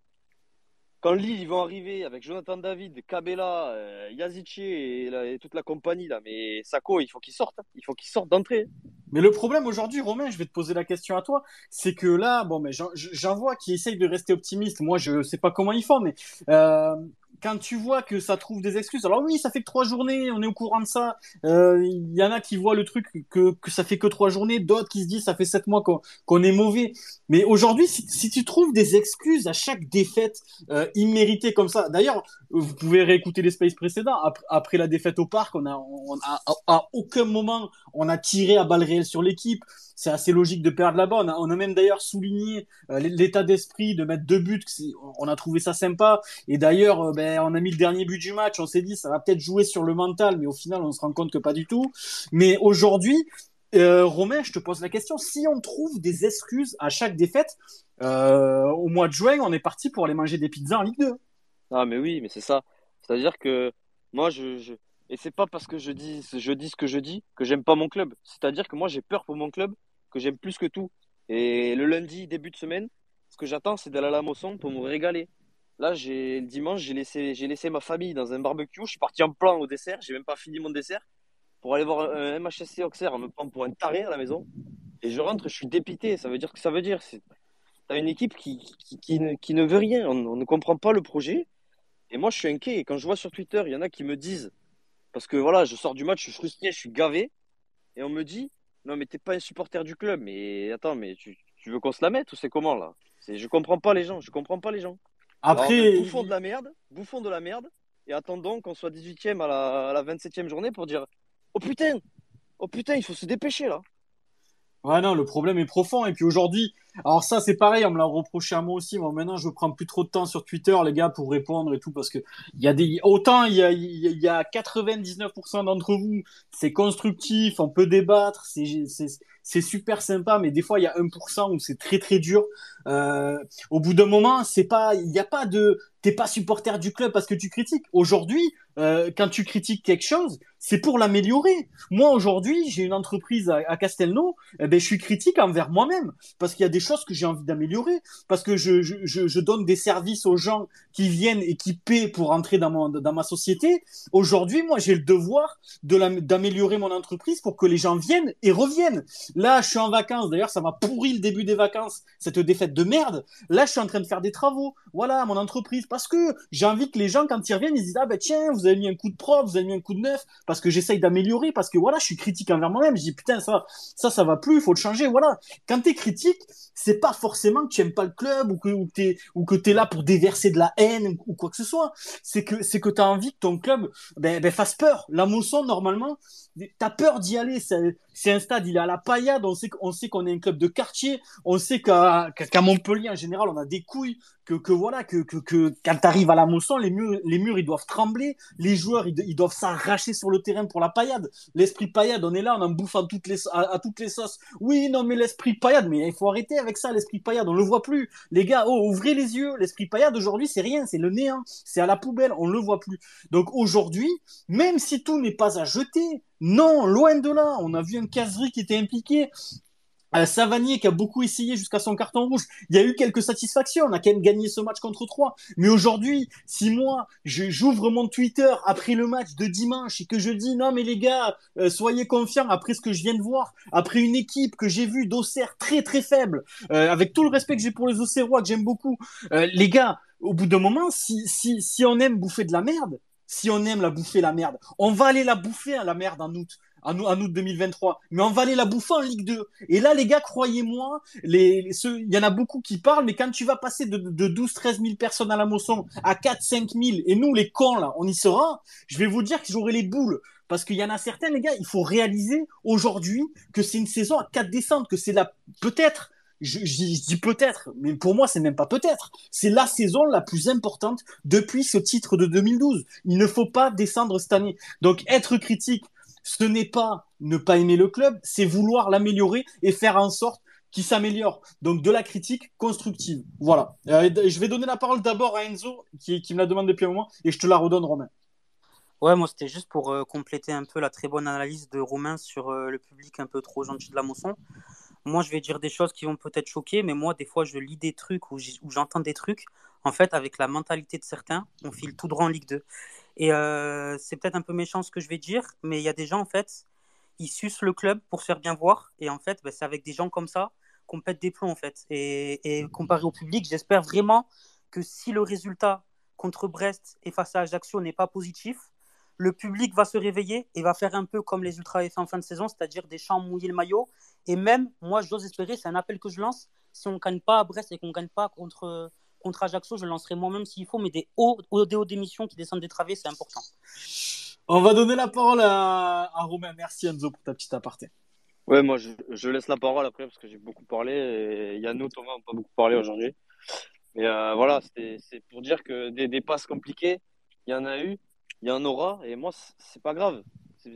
quand Lille ils vont arriver avec Jonathan David, Cabella, euh, et, toute la compagnie, là, mais Sako, il faut qu'il sorte. hein. Il faut qu'il sorte d'entrée. Mais le problème aujourd'hui, Romain, je vais te poser la question à toi, c'est que là, bon, mais j'en- vois qui essayent de rester optimistes. Moi, je sais pas comment ils font, mais euh, quand tu vois que ça trouve des excuses, alors oui, ça fait que trois journées, on est au courant de ça. Euh, Il y en a qui voient le truc que, ça fait que trois journées, d'autres qui se disent ça fait sept mois qu'on est mauvais. Mais aujourd'hui, si, tu trouves des excuses à chaque défaite euh, imméritée comme ça, d'ailleurs, vous pouvez réécouter les spaces précédents. Après, la défaite au parc, on a, à, aucun moment on a tiré à balles réelles sur l'équipe. C'est assez logique de perdre là-bas. On a, on a même d'ailleurs souligné euh, l'état d'esprit de mettre deux buts. On a trouvé ça sympa. Et d'ailleurs, euh, ben, on a mis le dernier but du match. On s'est dit, ça va peut-être jouer sur le mental, mais au final, on se rend compte que pas du tout. Mais aujourd'hui, euh, Romain, je te pose la question. Si on trouve des excuses à chaque défaite, euh, au mois de juin, on est parti pour aller manger des pizzas en Ligue 2. Ah, mais oui, mais c'est ça. C'est-à-dire que moi, je, je... et c'est pas parce que je dis, je dis ce que je dis que j'aime pas mon club. C'est-à-dire que moi, j'ai peur pour mon club, que j'aime plus que tout. Et le lundi, début de semaine, ce que j'attends, c'est d'aller à la Mosson pour me régaler. Là, le dimanche, j'ai laissé, j'ai laissé ma famille dans un barbecue. Je suis parti en plan au dessert. J'ai même pas fini mon dessert pour aller voir un MHSC Auxerre en me prendre pour un taré à la maison. Et je rentre, je suis dépité. Ça veut dire que ça veut dire. T'as une équipe qui, qui, ne, qui ne veut rien. On, on ne comprend pas le projet. Et moi, je suis inquiet. Et quand je vois sur Twitter, il y en a qui me disent, parce que voilà, je sors du match, je suis frustré, je suis gavé. Et on me dit, non, mais t'es pas un supporter du club. Mais attends, mais tu, tu veux qu'on se la mette ou c'est comment là? C'est, je comprends pas les gens. Je comprends pas les gens. Alors, Après, bouffons de la merde, bouffons de la merde, et attendons qu'on soit 18e à la, à la 27e journée pour dire Oh putain Oh putain, il faut se dépêcher là Ouais, non, le problème est profond. Et puis aujourd'hui, alors ça, c'est pareil, on me l'a reproché à moi aussi. Moi, maintenant, je prends plus trop de temps sur Twitter, les gars, pour répondre et tout, parce que il y a des, autant il y a, il y a, il y a 99% d'entre vous, c'est constructif, on peut débattre, c'est super sympa, mais des fois, il y a 1% où c'est très, très dur. Euh, au bout d'un moment, c'est pas, il n'y a pas de, t'es pas supporter du club parce que tu critiques. Aujourd'hui, euh, quand tu critiques quelque chose, c'est pour l'améliorer. Moi, aujourd'hui, j'ai une entreprise à, à Castelnau, eh ben, je suis critique envers moi-même parce qu'il y a des choses que j'ai envie d'améliorer, parce que je, donne des services aux gens qui viennent et qui paient pour entrer dans, mon, dans ma société. Aujourd'hui, moi, j'ai le devoir d'améliorer mon entreprise pour que les gens viennent et reviennent. Là, je suis en vacances. D'ailleurs, ça m'a pourri le début des vacances, cette défaite de merde. Là, je suis en train de faire des travaux. Voilà, mon entreprise. Parce que j'ai envie que les gens, quand ils reviennent, ils disent, ah ben tiens, vous avez mis un coup de propre, vous avez mis un coup de neuf, parce que j'essaye d'améliorer, parce que voilà, je suis critique envers moi-même. Je dis, putain, ça, ça, ça va plus, il faut le changer. Voilà. Quand t'es critique, c'est pas forcément que tu aimes pas le club ou que, ou t'es, ou que t'es là pour déverser de la haine ou quoi que ce soit. C'est que, c'est que t'as envie que ton club, ben, ben, fasse peur. La Mosson, normalement, t'as peur d'y aller. C'est, un stade, il est à la paillade. On sait, qu'on sait qu'on est un club de quartier. On sait qu'à, qu'à Montpellier, en général, on a des couilles. Que, que voilà, que, que, quand t'arrives à la Mosson, les murs, les murs, ils doivent trembler. Les joueurs, ils, doivent s'arracher sur le terrain pour la paillade. L'esprit paillade, on est là, on en bouffe à toutes les, à, à toutes les sauces. Oui, non, mais l'esprit paillade, mais il faut arrêter avec ça, l'esprit paillade. On le voit plus. Les gars, oh, ouvrez les yeux. L'esprit paillade, aujourd'hui, c'est rien. C'est le néant. C'est à la poubelle. On le voit plus. Donc aujourd'hui, même si tout n'est pas à jeter, non, loin de là. On a vu un caserie qui était impliqué. Euh, Savanier qui a beaucoup essayé jusqu'à son carton rouge. Il y a eu quelques satisfactions. On a quand même gagné ce match contre 3. Mais aujourd'hui, si moi, j'ouvre mon Twitter après le match de dimanche et que je dis non mais les gars, euh, soyez confiants après ce que je viens de voir, après une équipe que j'ai vue d'Auxerre très très faible, euh, avec tout le respect que j'ai pour les Auxerrois que j'aime beaucoup, euh, les gars, au bout d'un moment, si, si, si on aime bouffer de la merde, si on aime la bouffer la merde, on va aller la bouffer à la merde en août. En en août 2023, mais on va aller la bouffer en Ligue 2. Et là, les gars, croyez-moi, il y en a beaucoup qui parlent, mais quand tu vas passer de, de 12, 13 000 personnes à la Mosson à 4, 5 000, et nous, les cons, là, on y sera, je vais vous dire que j'aurai les boules. Parce qu'il y en a certains, les gars, il faut réaliser aujourd'hui que c'est une saison à 4 descentes, que c'est la, peut-être, je, je dis peut-être, mais pour moi, c'est même pas peut-être. C'est la saison la plus importante depuis ce titre de 2012. Il ne faut pas descendre cette année. Donc, être critique, ce n'est pas ne pas aimer le club, c'est vouloir l'améliorer et faire en sorte qu'il s'améliore. Donc, de la critique constructive. Voilà. Euh, je vais donner la parole d'abord à Enzo, qui, me la demande depuis un moment, et je te la redonne, Romain. Ouais, moi c'était juste pour euh, compléter un peu la très bonne analyse de Romain sur euh, le public un peu trop gentil de la Mosson. Moi, je vais dire des choses qui vont peut-être choquer, mais moi, des fois, je lis des trucs ou j'entends des trucs. En fait, avec la mentalité de certains, on file tout droit en Ligue 2. Et euh, c'est peut-être un peu méchant ce que je vais dire, mais il y a des gens, en fait, ils sucent le club pour se faire bien voir. Et en fait, ben, c'est avec des gens comme ça qu'on pète des plombs, en fait. Et, et comparé au public, j'espère vraiment que si le résultat contre Brest et face à Ajaccio n'est pas positif, le public va se réveiller et va faire un peu comme les Ultras en fin de saison, c'est-à-dire des chants mouiller le maillot. Et même, moi, j'ose espérer, c'est un appel que je lance. Si on ne gagne pas à Brest et qu'on ne gagne pas contre, contre Ajaccio, je lancerai moi-même s'il faut, mais des hauts, des hauts d'émission qui descendent des travées, c'est important. On va donner la parole à, à Romain. Merci Enzo pour ta petite aparté. Ouais, moi je, je laisse la parole après parce que j'ai beaucoup parlé et Yannou, Thomas n'ont pas beaucoup parlé aujourd'hui. Mais euh, voilà, c'est pour dire que des, des passes compliquées, il y en a eu, il y en aura, et moi, c'est pas grave.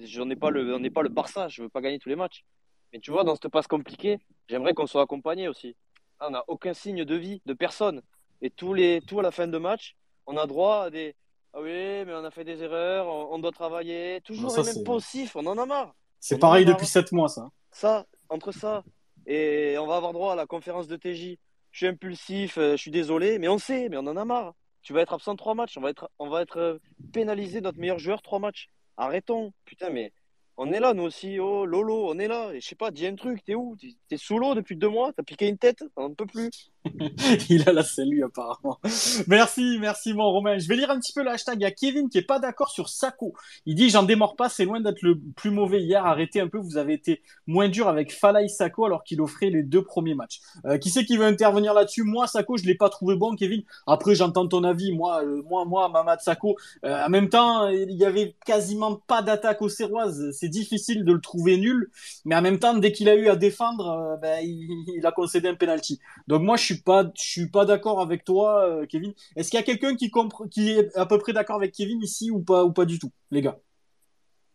J'en ai pas le, on n'est pas le Barça, je veux pas gagner tous les matchs. Mais tu vois, dans cette passe compliquée, j'aimerais qu'on soit accompagné aussi. on n'a aucun signe de vie de personne. Et tous les, tout à la fin de match, on a droit à des ah oui, mais on a fait des erreurs, on, doit travailler. Toujours les mêmes pensifs, on en a marre. C'est pareil depuis 7 mois, ça. Ça, entre ça, et on va avoir droit à la conférence de TJ. Je suis impulsif, euh, je suis désolé, mais on sait, mais on en a marre. Tu vas être absent trois matchs, on va être, on va être euh, pénalisé notre meilleur joueur trois matchs. Arrêtons. Putain, mais on est là, nous aussi. Oh, Lolo, on est là. Et je sais pas, dis un truc, t'es où? T'es sous l'eau depuis deux mois? T'as piqué une tête? On ne peut plus. il a la cellule, apparemment. merci, merci, mon Romain. Je vais lire un petit peu le hashtag. Il y a Kevin qui est pas d'accord sur Sako. Il dit J'en démords pas, c'est loin d'être le plus mauvais hier. Arrêtez un peu, vous avez été moins dur avec Falai Sako alors qu'il offrait les deux premiers matchs. Euh, qui c'est qui veut intervenir là-dessus? Moi, Sako, je l'ai pas trouvé bon, Kevin. Après, j'entends ton avis. Moi, euh, moi, moi, Mamad Sako. Euh, en même temps, il y avait quasiment pas d'attaque aux Serroises. C'est difficile de le trouver nul, mais en même temps, dès qu'il a eu à défendre, euh, ben, il, a concédé un penalty. Donc moi, je suis pas, je suis pas d'accord avec toi, euh, Kevin. Est-ce qu'il y a quelqu'un qui, qui est à peu près d'accord avec Kevin ici ou pas, ou pas du tout, les gars?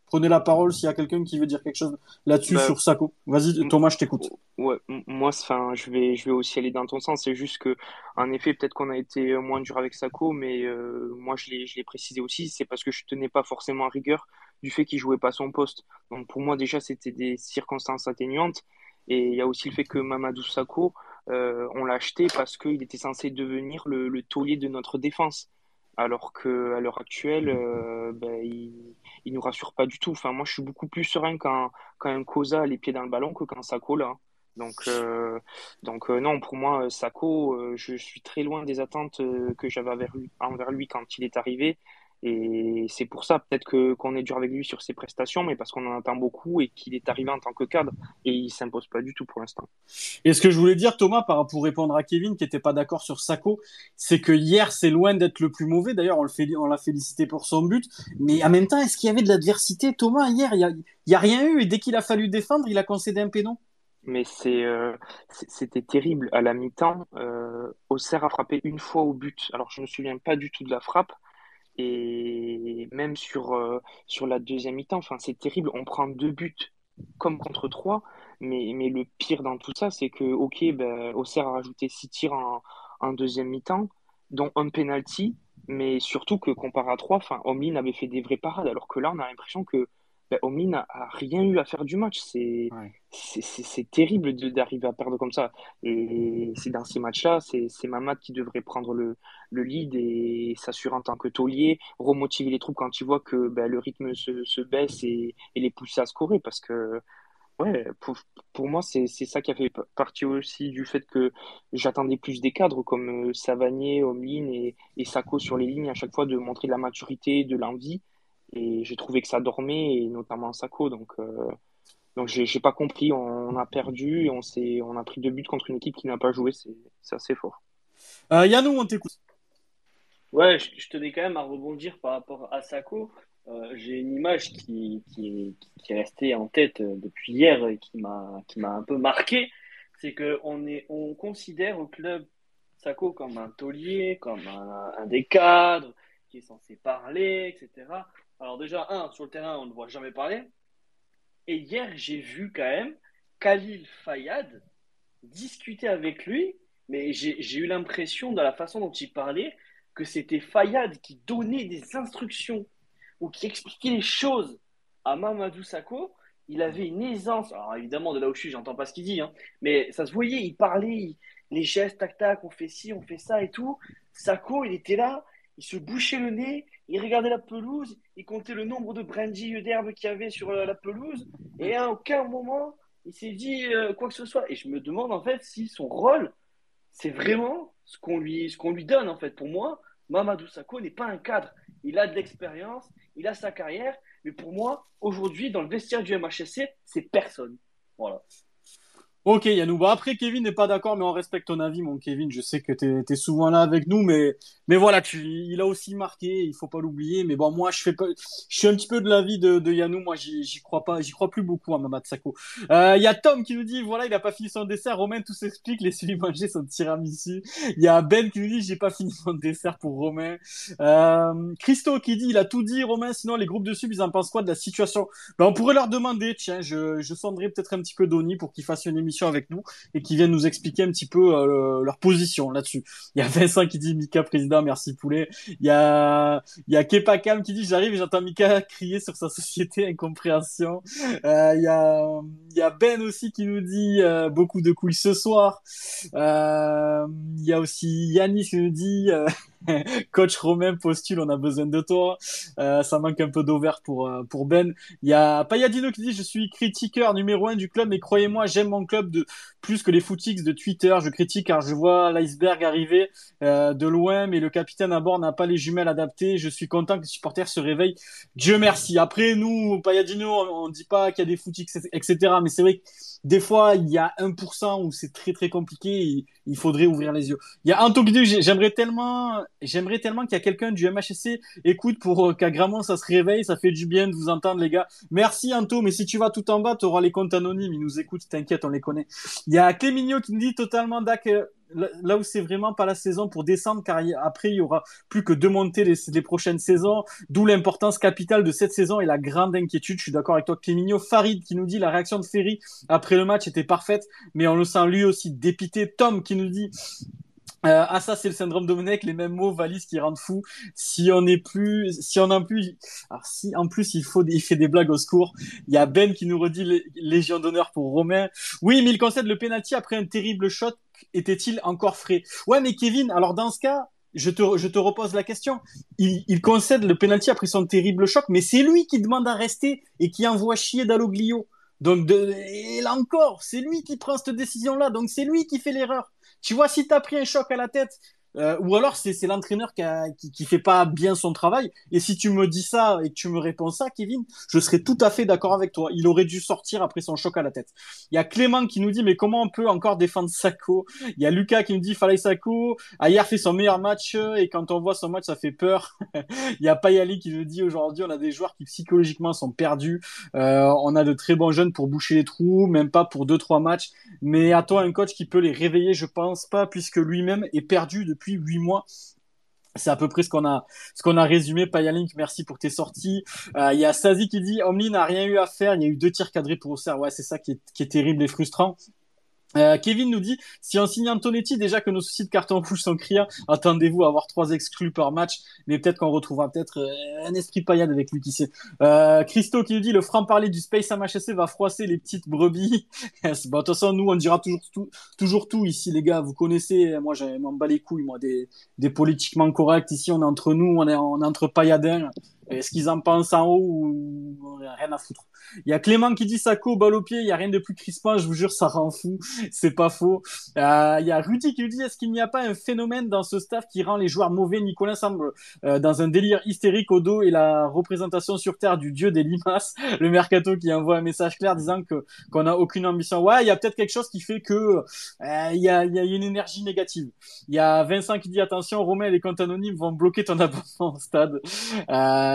Prenez la parole s'il y a quelqu'un qui veut dire quelque chose là-dessus bah, sur Sako. Vas-y, Thomas, je t'écoute. Ouais, moi, enfin, je vais, je vais aussi aller dans ton sens. C'est juste que, en effet, peut-être qu'on a été moins dur avec Sako, mais euh, moi, je l'ai, je l'ai précisé aussi. C'est parce que je tenais pas forcément à rigueur du fait qu'il jouait pas son poste. Donc, pour moi, déjà, c'était des circonstances atténuantes. Et il y a aussi le fait que Mamadou Sakho, euh, on l'a acheté parce qu'il était censé devenir le, le taulier de notre défense alors qu'à l'heure actuelle, euh, ben, il, il nous rassure pas du tout. Enfin, moi, je suis beaucoup plus serein quand, quand un Cosa a les pieds dans le ballon que quand Sako là. Donc, euh, donc non, pour moi, Sako, je suis très loin des attentes que j'avais envers lui quand il est arrivé. Et c'est pour ça peut-être que qu'on est dur avec lui sur ses prestations, mais parce qu'on en attend beaucoup et qu'il est arrivé en tant que cadre et il s'impose pas du tout pour l'instant. Et ce que je voulais dire, Thomas, pour répondre à Kevin qui était pas d'accord sur Sako, c'est que hier c'est loin d'être le plus mauvais. D'ailleurs, on le fait, on l'a félicité pour son but, mais en même temps, est-ce qu'il y avait de l'adversité, Thomas hier? Il y a, y a, rien eu et dès qu'il a fallu défendre, il a concédé un pénon. Mais c'est, euh, c'était terrible à la mi-temps. Euh, Auxerre a frappé une fois au but. Alors je me souviens pas du tout de la frappe et même sur, euh, sur la deuxième mi-temps, enfin, c'est terrible. On prend deux buts comme contre trois. Mais, mais le pire dans tout ça, c'est que, OK, ben, Auxerre a rajouté six tirs en, deuxième mi-temps, dont un penalty. Mais surtout que comparé à trois, enfin, Omlin avait fait des vraies parades. Alors que là, on a l'impression que ben, Omi n'a rien eu à faire du match. C'est c'est terrible d'arriver à perdre comme ça. Et c'est dans ces matchs-là, c'est Mamad qui devrait prendre le, le lead et s'assurer en tant que taulier, remotiver les troupes quand il voit que ben, le rythme se, se baisse et, et, les pousser à scorer. Parce que, ouais, pour, pour moi, c'est ça qui a fait partie aussi du fait que j'attendais plus des cadres comme euh, Savanier, Omlin et, et Sako sur les lignes à chaque fois de montrer de la maturité, de l'envie. Et j'ai trouvé que ça dormait, et notamment Sako. Donc, euh, donc j'ai pas compris. On, a perdu et on, on a pris deux buts contre une équipe qui n'a pas joué. C'est assez fort. Euh, Yannou, on t'écoute. Ouais, je, tenais quand même à rebondir par rapport à Sako. Euh, j'ai une image qui, qui, qui, est restée en tête euh, depuis hier et qui m'a un peu marqué. C'est qu'on on considère au club Sako comme un taulier, comme un, un des cadres qui est censé parler, etc. Alors déjà, un, sur le terrain, on ne voit jamais parler. Et hier, j'ai vu quand même Khalil Fayad discuter avec lui, mais j'ai eu l'impression, dans la façon dont il parlait, que c'était Fayad qui donnait des instructions ou qui expliquait les choses à Mamadou Sakho. Il avait une aisance. Alors évidemment, de là où je suis, j'entends pas ce qu'il dit, hein, mais ça se voyait, il parlait, les gestes, tac tac, on fait ci, on fait ça et tout. Sakho, il était là, il se bouchait le nez, il regardait la pelouse, il comptait le nombre de brindilles d'herbe qu'il y avait sur euh, la pelouse, et à aucun moment il s'est dit euh, quoi que ce soit. Et je me demande en fait si son rôle, c'est vraiment ce qu'on lui, ce qu'on lui donne en fait. Pour moi, Mamadou Sakho n'est pas un cadre. Il a de l'expérience, il a sa carrière, mais pour moi, aujourd'hui, dans le vestiaire du MHSC, c'est personne. Voilà. Ok, Yannou. Bah après, Kevin n'est pas d'accord, mais on respecte ton avis, mon Kevin. Je sais que tu es, souvent là avec nous, mais, mais voilà, tu, il a aussi marqué, il faut pas l'oublier. Mais bon, moi, je fais pas, je suis un petit peu de l'avis de, de Yannou. Moi, j'y crois pas, j'y crois plus beaucoup à Mamad Sako. Il euh, y a Tom qui nous dit, voilà, il a pas fini son dessert. Romain, tout s'explique, laissez-lui manger son tiramisu. Il y a Ben qui nous dit, j'ai pas fini mon dessert pour Romain. Euh, Christo qui dit, il a tout dit, Romain, sinon les groupes de sub, ils en pensent quoi de la situation? Ben, on pourrait leur demander, tiens, je, je sonderai peut-être un petit peu Donny pour qu'il fasse une émission avec nous et qui viennent nous expliquer un petit peu euh, leur position là-dessus. Il y a Vincent qui dit Mika président, merci poulet. Il y a il y a Kepa Cam qui dit j'arrive et j'entends Mika crier sur sa société incompréhension. Euh, il y a il y a Ben aussi qui nous dit euh, beaucoup de couilles ce soir. il y a aussi Yannis qui nous dit Coach Romain postule, on a besoin de toi. Euh, ça manque un peu verte pour, euh, pour Ben. Il y a Payadino qui dit Je suis critiqueur numéro un du club, mais croyez-moi, j'aime mon club de plus que les footix de Twitter. Je critique car je vois l'iceberg arriver euh, de loin, mais le capitaine à bord n'a pas les jumelles adaptées. Je suis content que les supporters se réveillent. Dieu merci. Après, nous, Payadino, on, ne dit pas qu'il y a des footix, etc. Mais c'est vrai que des fois, il y a 1% où c'est très très compliqué. il faudrait ouvrir les yeux. Il y a truc j'aimerais tellement, j'aimerais tellement qu'il y a quelqu'un du MHSC écoute pour euh, qu'à Gramont ça se réveille. Ça fait du bien de vous entendre, les gars. Merci, Anto. Mais si tu vas tout en bas, tu auras les comptes anonymes. Ils nous écoutent, t'inquiète, on les connaît. Y a Clémigno qui nous dit totalement d'accord là où c'est vraiment pas la saison pour descendre, car après il y aura plus que deux montées les, prochaines saisons, d'où l'importance capitale de cette saison et la grande inquiétude. Je suis d'accord avec toi, Clémigno. Farid qui nous dit la réaction de Ferry après le match était parfaite, mais on le sent lui aussi dépité. Tom qui nous dit euh, ah ça c'est le syndrome Domenech, les mêmes mots valises qui rendent fou. Si on est plus, si on en plus, alors si en plus il faut, il fait des blagues au secours. Il y a Ben qui nous redit Légion d'honneur pour Romain. Oui, mais il concède le penalty après un terrible shot. Était-il encore frais? Ouais, mais Kevin, alors dans ce cas, je te, je te repose la question. Il, concède le penalty après son terrible choc, mais c'est lui qui demande à rester et qui envoie chier Dalloglio. Donc, de, et là encore, c'est lui qui prend cette décision-là. Donc, c'est lui qui fait l'erreur. Tu vois, si tu as pris un choc à la tête, euh, ou alors c'est l'entraîneur qui, qui, qui fait pas bien son travail. Et si tu me dis ça et que tu me réponds ça, Kevin, je serais tout à fait d'accord avec toi. Il aurait dû sortir après son choc à la tête. Il y a Clément qui nous dit mais comment on peut encore défendre Sako Il y a Lucas qui nous dit fallait Sako. Hier fait son meilleur match et quand on voit son match ça fait peur. Il y a Payali qui nous dit aujourd'hui on a des joueurs qui psychologiquement sont perdus. Euh, on a de très bons jeunes pour boucher les trous, même pas pour deux trois matchs. Mais à toi un coach qui peut les réveiller, je pense pas puisque lui-même est perdu depuis huit mois. C'est à peu près ce qu'on a, ce qu'on a résumé. Payalink, merci pour tes sorties. Euh, il y a Sazi qui dit Omni n'a rien eu à faire. Il y a eu deux tirs cadrés pour Auxerre. Ouais, c'est ça qui est terrible et frustrant. Euh, Kevin nous dit si on signe Antonetti, déjà que nos soucis de carton rouge sont criants, attendez-vous à avoir trois exclus par match, mais peut-être qu'on retrouvera peut-être euh, un esprit paillade avec lui qui sait. Euh, Christo qui nous dit le franc-parler du Space MHSC va froisser les petites brebis. bon, de toute façon, nous on dira toujours tout, toujours tout ici, les gars. Vous connaissez, moi j'ai m'en bats les couilles, moi des, des politiquement corrects. Ici on est entre nous, on est, on est entre pailladins. Est-ce qu'ils en pensent en haut ou rien à foutre? Il y a Clément qui dit Sako, balle au pied, il y a rien de plus crispant, je vous jure, ça rend fou. C'est pas faux. Euh, il y a Rudy qui nous dit est-ce qu'il n'y a pas un phénomène dans ce staff qui rend les joueurs mauvais? Nicolas semble euh, dans un délire hystérique au dos et la représentation sur terre du dieu des limaces. Le mercato qui envoie un message clair disant que qu'on n'a aucune ambition. Ouais, il y a peut-être quelque chose qui fait que euh, y, a, une énergie négative. Il y a Vincent qui dit attention, Romain les comptes anonymes vont bloquer ton abonnement au stade. Euh,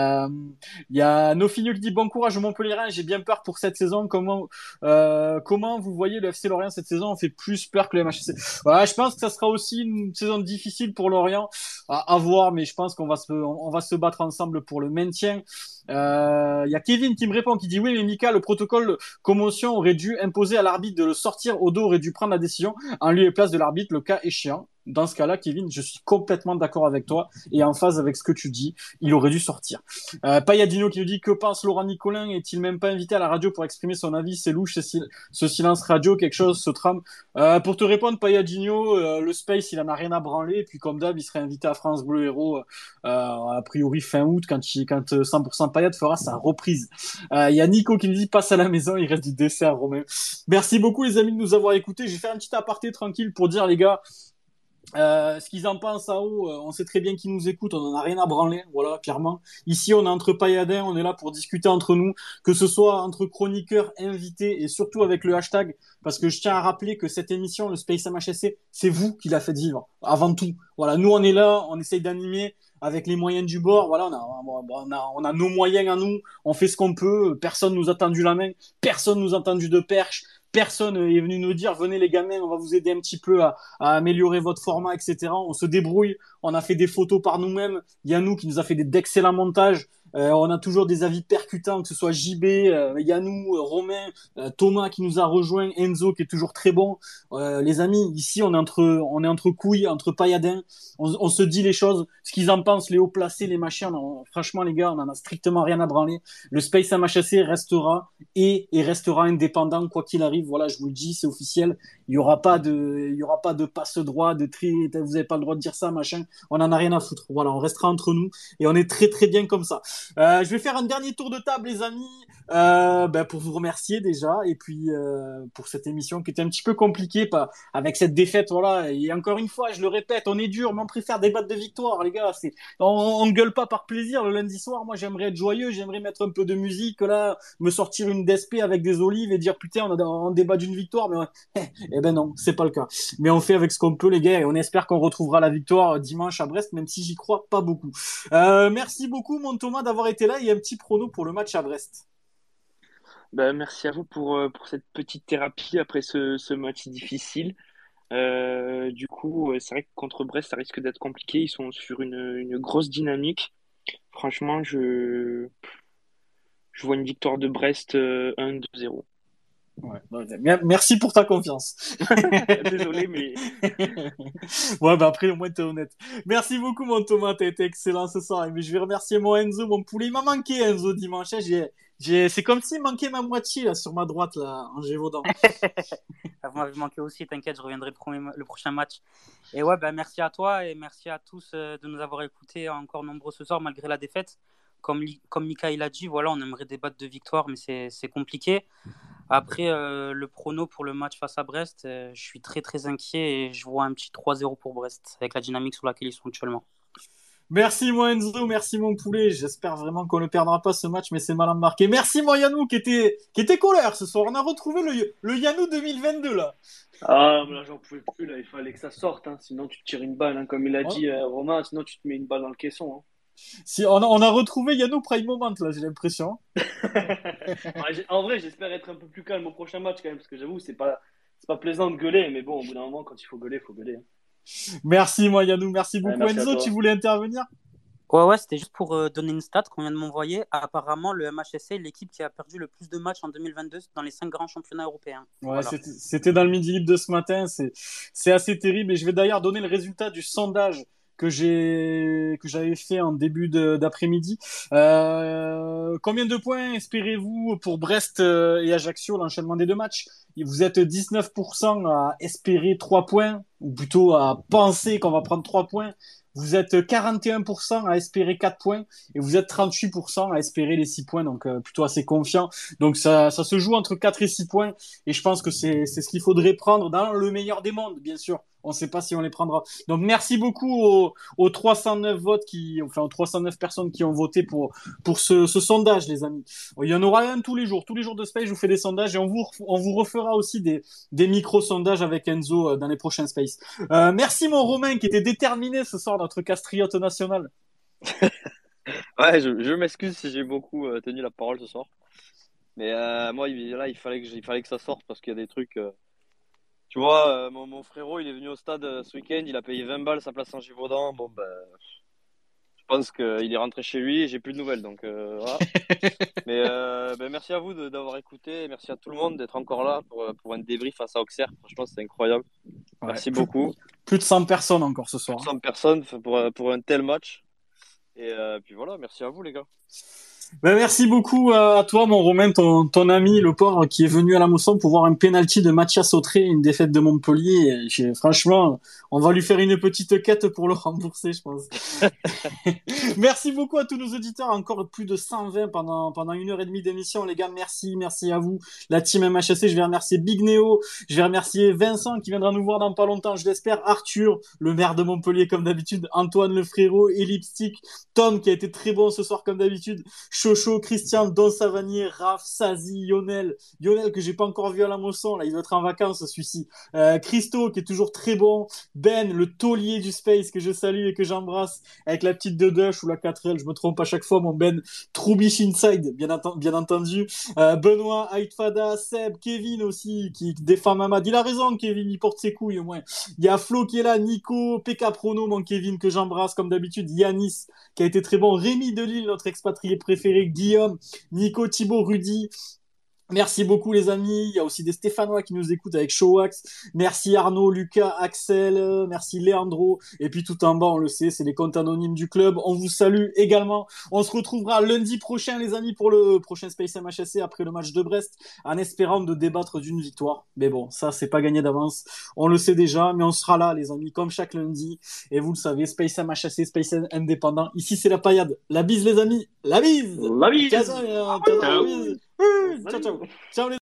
il y a Nofinio qui dit bon courage au Montpellier, j'ai bien peur pour cette saison. Comment euh, comment vous voyez le FC Lorient cette saison? On fait plus peur que le MHC. Je pense que ça sera aussi une saison difficile pour Lorient à, voir, mais je pense qu'on va se on va se battre ensemble pour le maintien. Euh, il y a Kevin qui me répond, qui dit oui, mais Mika, le protocole commotion aurait dû imposer à l'arbitre de le sortir. Odo aurait dû prendre la décision en lieu et place de l'arbitre, le cas échéant dans ce cas-là, Kevin, je suis complètement d'accord avec toi et en phase avec ce que tu dis. Il aurait dû sortir. Euh, Payadino qui nous dit que pense Laurent Nicolin? Est-il même pas invité à la radio pour exprimer son avis? C'est louche, ce silence radio, quelque chose ce trame. Euh, pour te répondre, Payadino, euh, le space, il en a rien à branler. Et puis comme d'hab, il serait invité à France Bleu Héros euh, a priori fin août quand, il, quand 100% Payad fera sa reprise. Il y a Nico qui nous dit passe à la maison, il reste du dessert, Romain. Merci beaucoup les amis de nous avoir écoutés. Je vais faire un petit aparté tranquille pour dire les gars. Euh, ce qu'ils en pensent à haut, euh, on sait très bien qu'ils nous écoutent, on en a rien à branler, voilà, clairement. Ici, on est entre pailladins, on est là pour discuter entre nous, que ce soit entre chroniqueurs, invités et surtout avec le hashtag, parce que je tiens à rappeler que cette émission, le Space MHSC, c'est vous qui la faites vivre, avant tout. Voilà, nous, on est là, on essaye d'animer avec les moyens du bord, voilà, on a nos moyens à nous, on fait ce qu'on peut, personne nous a tendu la main, personne nous a tendu de perche, personne est venu nous dire venez les gamins, on va vous aider un petit peu à, à améliorer votre format, etc. On se débrouille, on a fait des photos par nous-mêmes. Yannou qui nous a fait d'excellents montages. Euh, on a toujours des avis percutants, que ce soit JB, euh, Yannou, euh, Romain, euh, Thomas qui nous a rejoint, Enzo qui est toujours très bon. Euh, les amis, ici on est entre on est entre couilles, entre pailladins. On, on se dit les choses, ce qu'ils en pensent, les hauts placés, les machins. franchement les gars, on en a strictement rien à branler. Le Space MHC restera et, et restera indépendant quoi qu'il arrive. Voilà, je vous le dis, c'est officiel. Il y aura pas de il y aura pas de passe droit, de tri. Vous avez pas le droit de dire ça, machin. On en a rien à foutre. Voilà, on restera entre nous et on est très très bien comme ça. Euh, je vais faire un dernier tour de table, les amis, euh, ben, pour vous remercier déjà, et puis euh, pour cette émission qui était un petit peu compliquée pas, avec cette défaite, voilà. Et encore une fois, je le répète, on est dur, mais on préfère débattre de victoire, les gars. C'est, on, on gueule pas par plaisir le lundi soir. Moi, j'aimerais être joyeux, j'aimerais mettre un peu de musique, là, me sortir une DSP avec des olives et dire putain, on a on débat d'une victoire, mais eh ben non, c'est pas le cas. Mais on fait avec ce qu'on peut, les gars, et on espère qu'on retrouvera la victoire dimanche à Brest, même si j'y crois pas beaucoup. Euh, merci beaucoup, mon Thomas, d'avoir été là. A un petit prono pour le match à Brest. Ben, merci à vous pour, euh, pour cette petite thérapie après ce, ce match difficile. Euh, du coup, euh, c'est vrai que contre Brest, ça risque d'être compliqué. Ils sont sur une, une grosse dynamique. Franchement, je, je vois une victoire de Brest euh, 1-2-0. Ouais, merci pour ta confiance. Désolé, mais ouais, bah après, au moins, t'es honnête. Merci beaucoup, mon Thomas. T'as été excellent ce soir. Mais je vais remercier mon Enzo, mon poulet. Il m'a manqué, Enzo, dimanche. hein. J'ai, j'ai, c'est comme s'il manquait ma moitié, là, sur ma droite, là, en Gévaudan. Ah, Vous m'avez manqué aussi, t'inquiète, je reviendrai le, premier, le prochain match. Et ouais, bah, merci à toi et merci à tous euh, de nous avoir écoutés encore nombreux ce soir malgré la défaite. Comme, li- comme Mika il a dit, voilà, on aimerait débattre de victoire, mais c'est c'est compliqué. Après, euh, le prono pour le match face à Brest, euh, je suis très très inquiet et je vois un petit 3-0 pour Brest avec la dynamique sur laquelle ils sont actuellement. Merci, mon Enzo. Merci, mon poulet. J'espère vraiment qu'on ne perdra pas ce match, mais c'est mal marqué. Merci, mon Yannou, qui était, qui était colleur ce soir. On a retrouvé le, le Yannou 2022, là. Ah, mais là, j'en pouvais plus, là. Il fallait que ça sorte, hein. Sinon, tu te tires une balle, hein, comme il a Ouais. dit euh, Romain. Sinon, tu te mets une balle dans le caisson. hein. Si, on a, on a retrouvé Yannou Prime Moment, là, j'ai l'impression. En vrai, j'espère être un peu plus calme au prochain match, quand même, parce que j'avoue, c'est pas, c'est pas plaisant de gueuler, mais bon, au bout d'un moment, quand il faut gueuler, il faut gueuler. hein. Merci, moi, Yannou. Merci beaucoup. merci Enzo, tu voulais intervenir? Ouais, ouais, c'était juste pour euh, donner une stat qu'on vient de m'envoyer. Apparemment, le MHSC est l'équipe qui a perdu le plus de matchs en 2022 dans les cinq grands championnats européens. Ouais, Voilà. c'était- c'était dans le Midi Libre de ce matin. C'est, c'est assez terrible. Et je vais d'ailleurs donner le résultat du sondage que j'ai, que j'avais fait en début d'après-midi. Euh, combien de points espérez-vous pour Brest euh, et Ajaccio, l'enchaînement des deux matchs? Vous êtes 19% à espérer 3 points, ou plutôt à penser qu'on va prendre 3 points. Vous êtes 41% à espérer 4 points et vous êtes 38% à espérer les 6 points, donc euh, plutôt assez confiant. Donc ça, ça se joue entre 4 et 6 points et je pense que c'est ce qu'il faudrait prendre dans le meilleur des mondes, bien sûr. On ne sait pas si on les prendra. Donc merci beaucoup aux, aux 309 votes qui, enfin aux 309 personnes qui ont voté pour pour ce, sondage, les amis. Il y en aura un tous les jours, tous les jours de Space. Je vous fais des sondages et on vous on vous refera aussi des des micro sondages avec Enzo euh, dans les prochains Space. Euh, merci mon Romain qui était déterminé ce soir notre castriote national. Ouais, je, m'excuse si j'ai beaucoup euh, tenu la parole ce soir. Mais moi, il- là, il fallait que, il fallait que ça sorte parce qu'il y a des trucs. Tu vois, euh, mon, mon frérot, il est venu au stade euh, ce week-end, il a payé 20 balles sa place en Givaudan. Bon, ben, je pense qu'il est rentré chez lui et j'ai plus de nouvelles. Donc, euh, voilà. Mais ben, merci à vous de- d'avoir écouté. Merci à tout le monde d'être encore là pour, pour un débrief face à Auxerre. Franchement, c'est incroyable. Merci beaucoup. Plus de 100 personnes encore ce soir. 100 personnes pour, pour un tel match. Et puis voilà, merci à vous, les gars. Ben, merci beaucoup à toi, mon Romain, ton, ami, le port, qui est venu à la Mosson pour voir un penalty de Mathias Autré, une défaite de Montpellier. Et franchement, on va lui faire une petite quête pour le rembourser, je pense. merci beaucoup à tous nos auditeurs. Encore plus de 120 pendant, pendant une heure et demie d'émission. Les gars, merci, merci à vous. La team MHSC, je vais remercier Big Neo. Je vais remercier Vincent qui viendra nous voir dans pas longtemps, je l'espère. Arthur, le maire de Montpellier, comme d'habitude. Antoine, le frérot. Ellipstick. Tom, qui a été très bon ce soir, comme d'habitude. Chocho, Christian, Don Savanier, Raph, Sazi, Lionel. Lionel que j'ai pas encore vu à la Mosson, là, il doit être en vacances, celui-ci. Euh, Christo, qui est toujours très bon. Ben, le taulier du space, que je salue et que j'embrasse, avec la petite Dedush ou la 4L, je me trompe à chaque fois, mon Ben. Troubish Inside, bien, bien entendu. Euh, Benoît, Aitfada, Seb, Kevin aussi, qui défend Mamad. Il a raison, Kevin, il porte ses couilles au moins. Il y a Flo qui est là, Nico, PK Prono, mon Kevin, que j'embrasse comme d'habitude. Yanis, qui a été très bon. Rémi Delille, notre expatrié préféré, Guillaume, Nico, Thibaut, Rudy, Merci beaucoup les amis. Il y a aussi des Stéphanois qui nous écoutent avec Showwax. Merci Arnaud, Lucas, Axel, merci Leandro. Et puis tout en bas, on le sait, c'est les comptes anonymes du club. On vous salue également. On se retrouvera lundi prochain les amis pour le prochain Space MHSC après le match de Brest en espérant de débattre d'une victoire. Mais bon, ça c'est pas gagné d'avance. On le sait déjà, mais on sera là les amis comme chaque lundi. Et vous le savez, Space MHSC, Space indépendant. Ici c'est la paillade. La bise les amis. La bise. La bise. Ciao, ciao, ciao, ciao, ciao les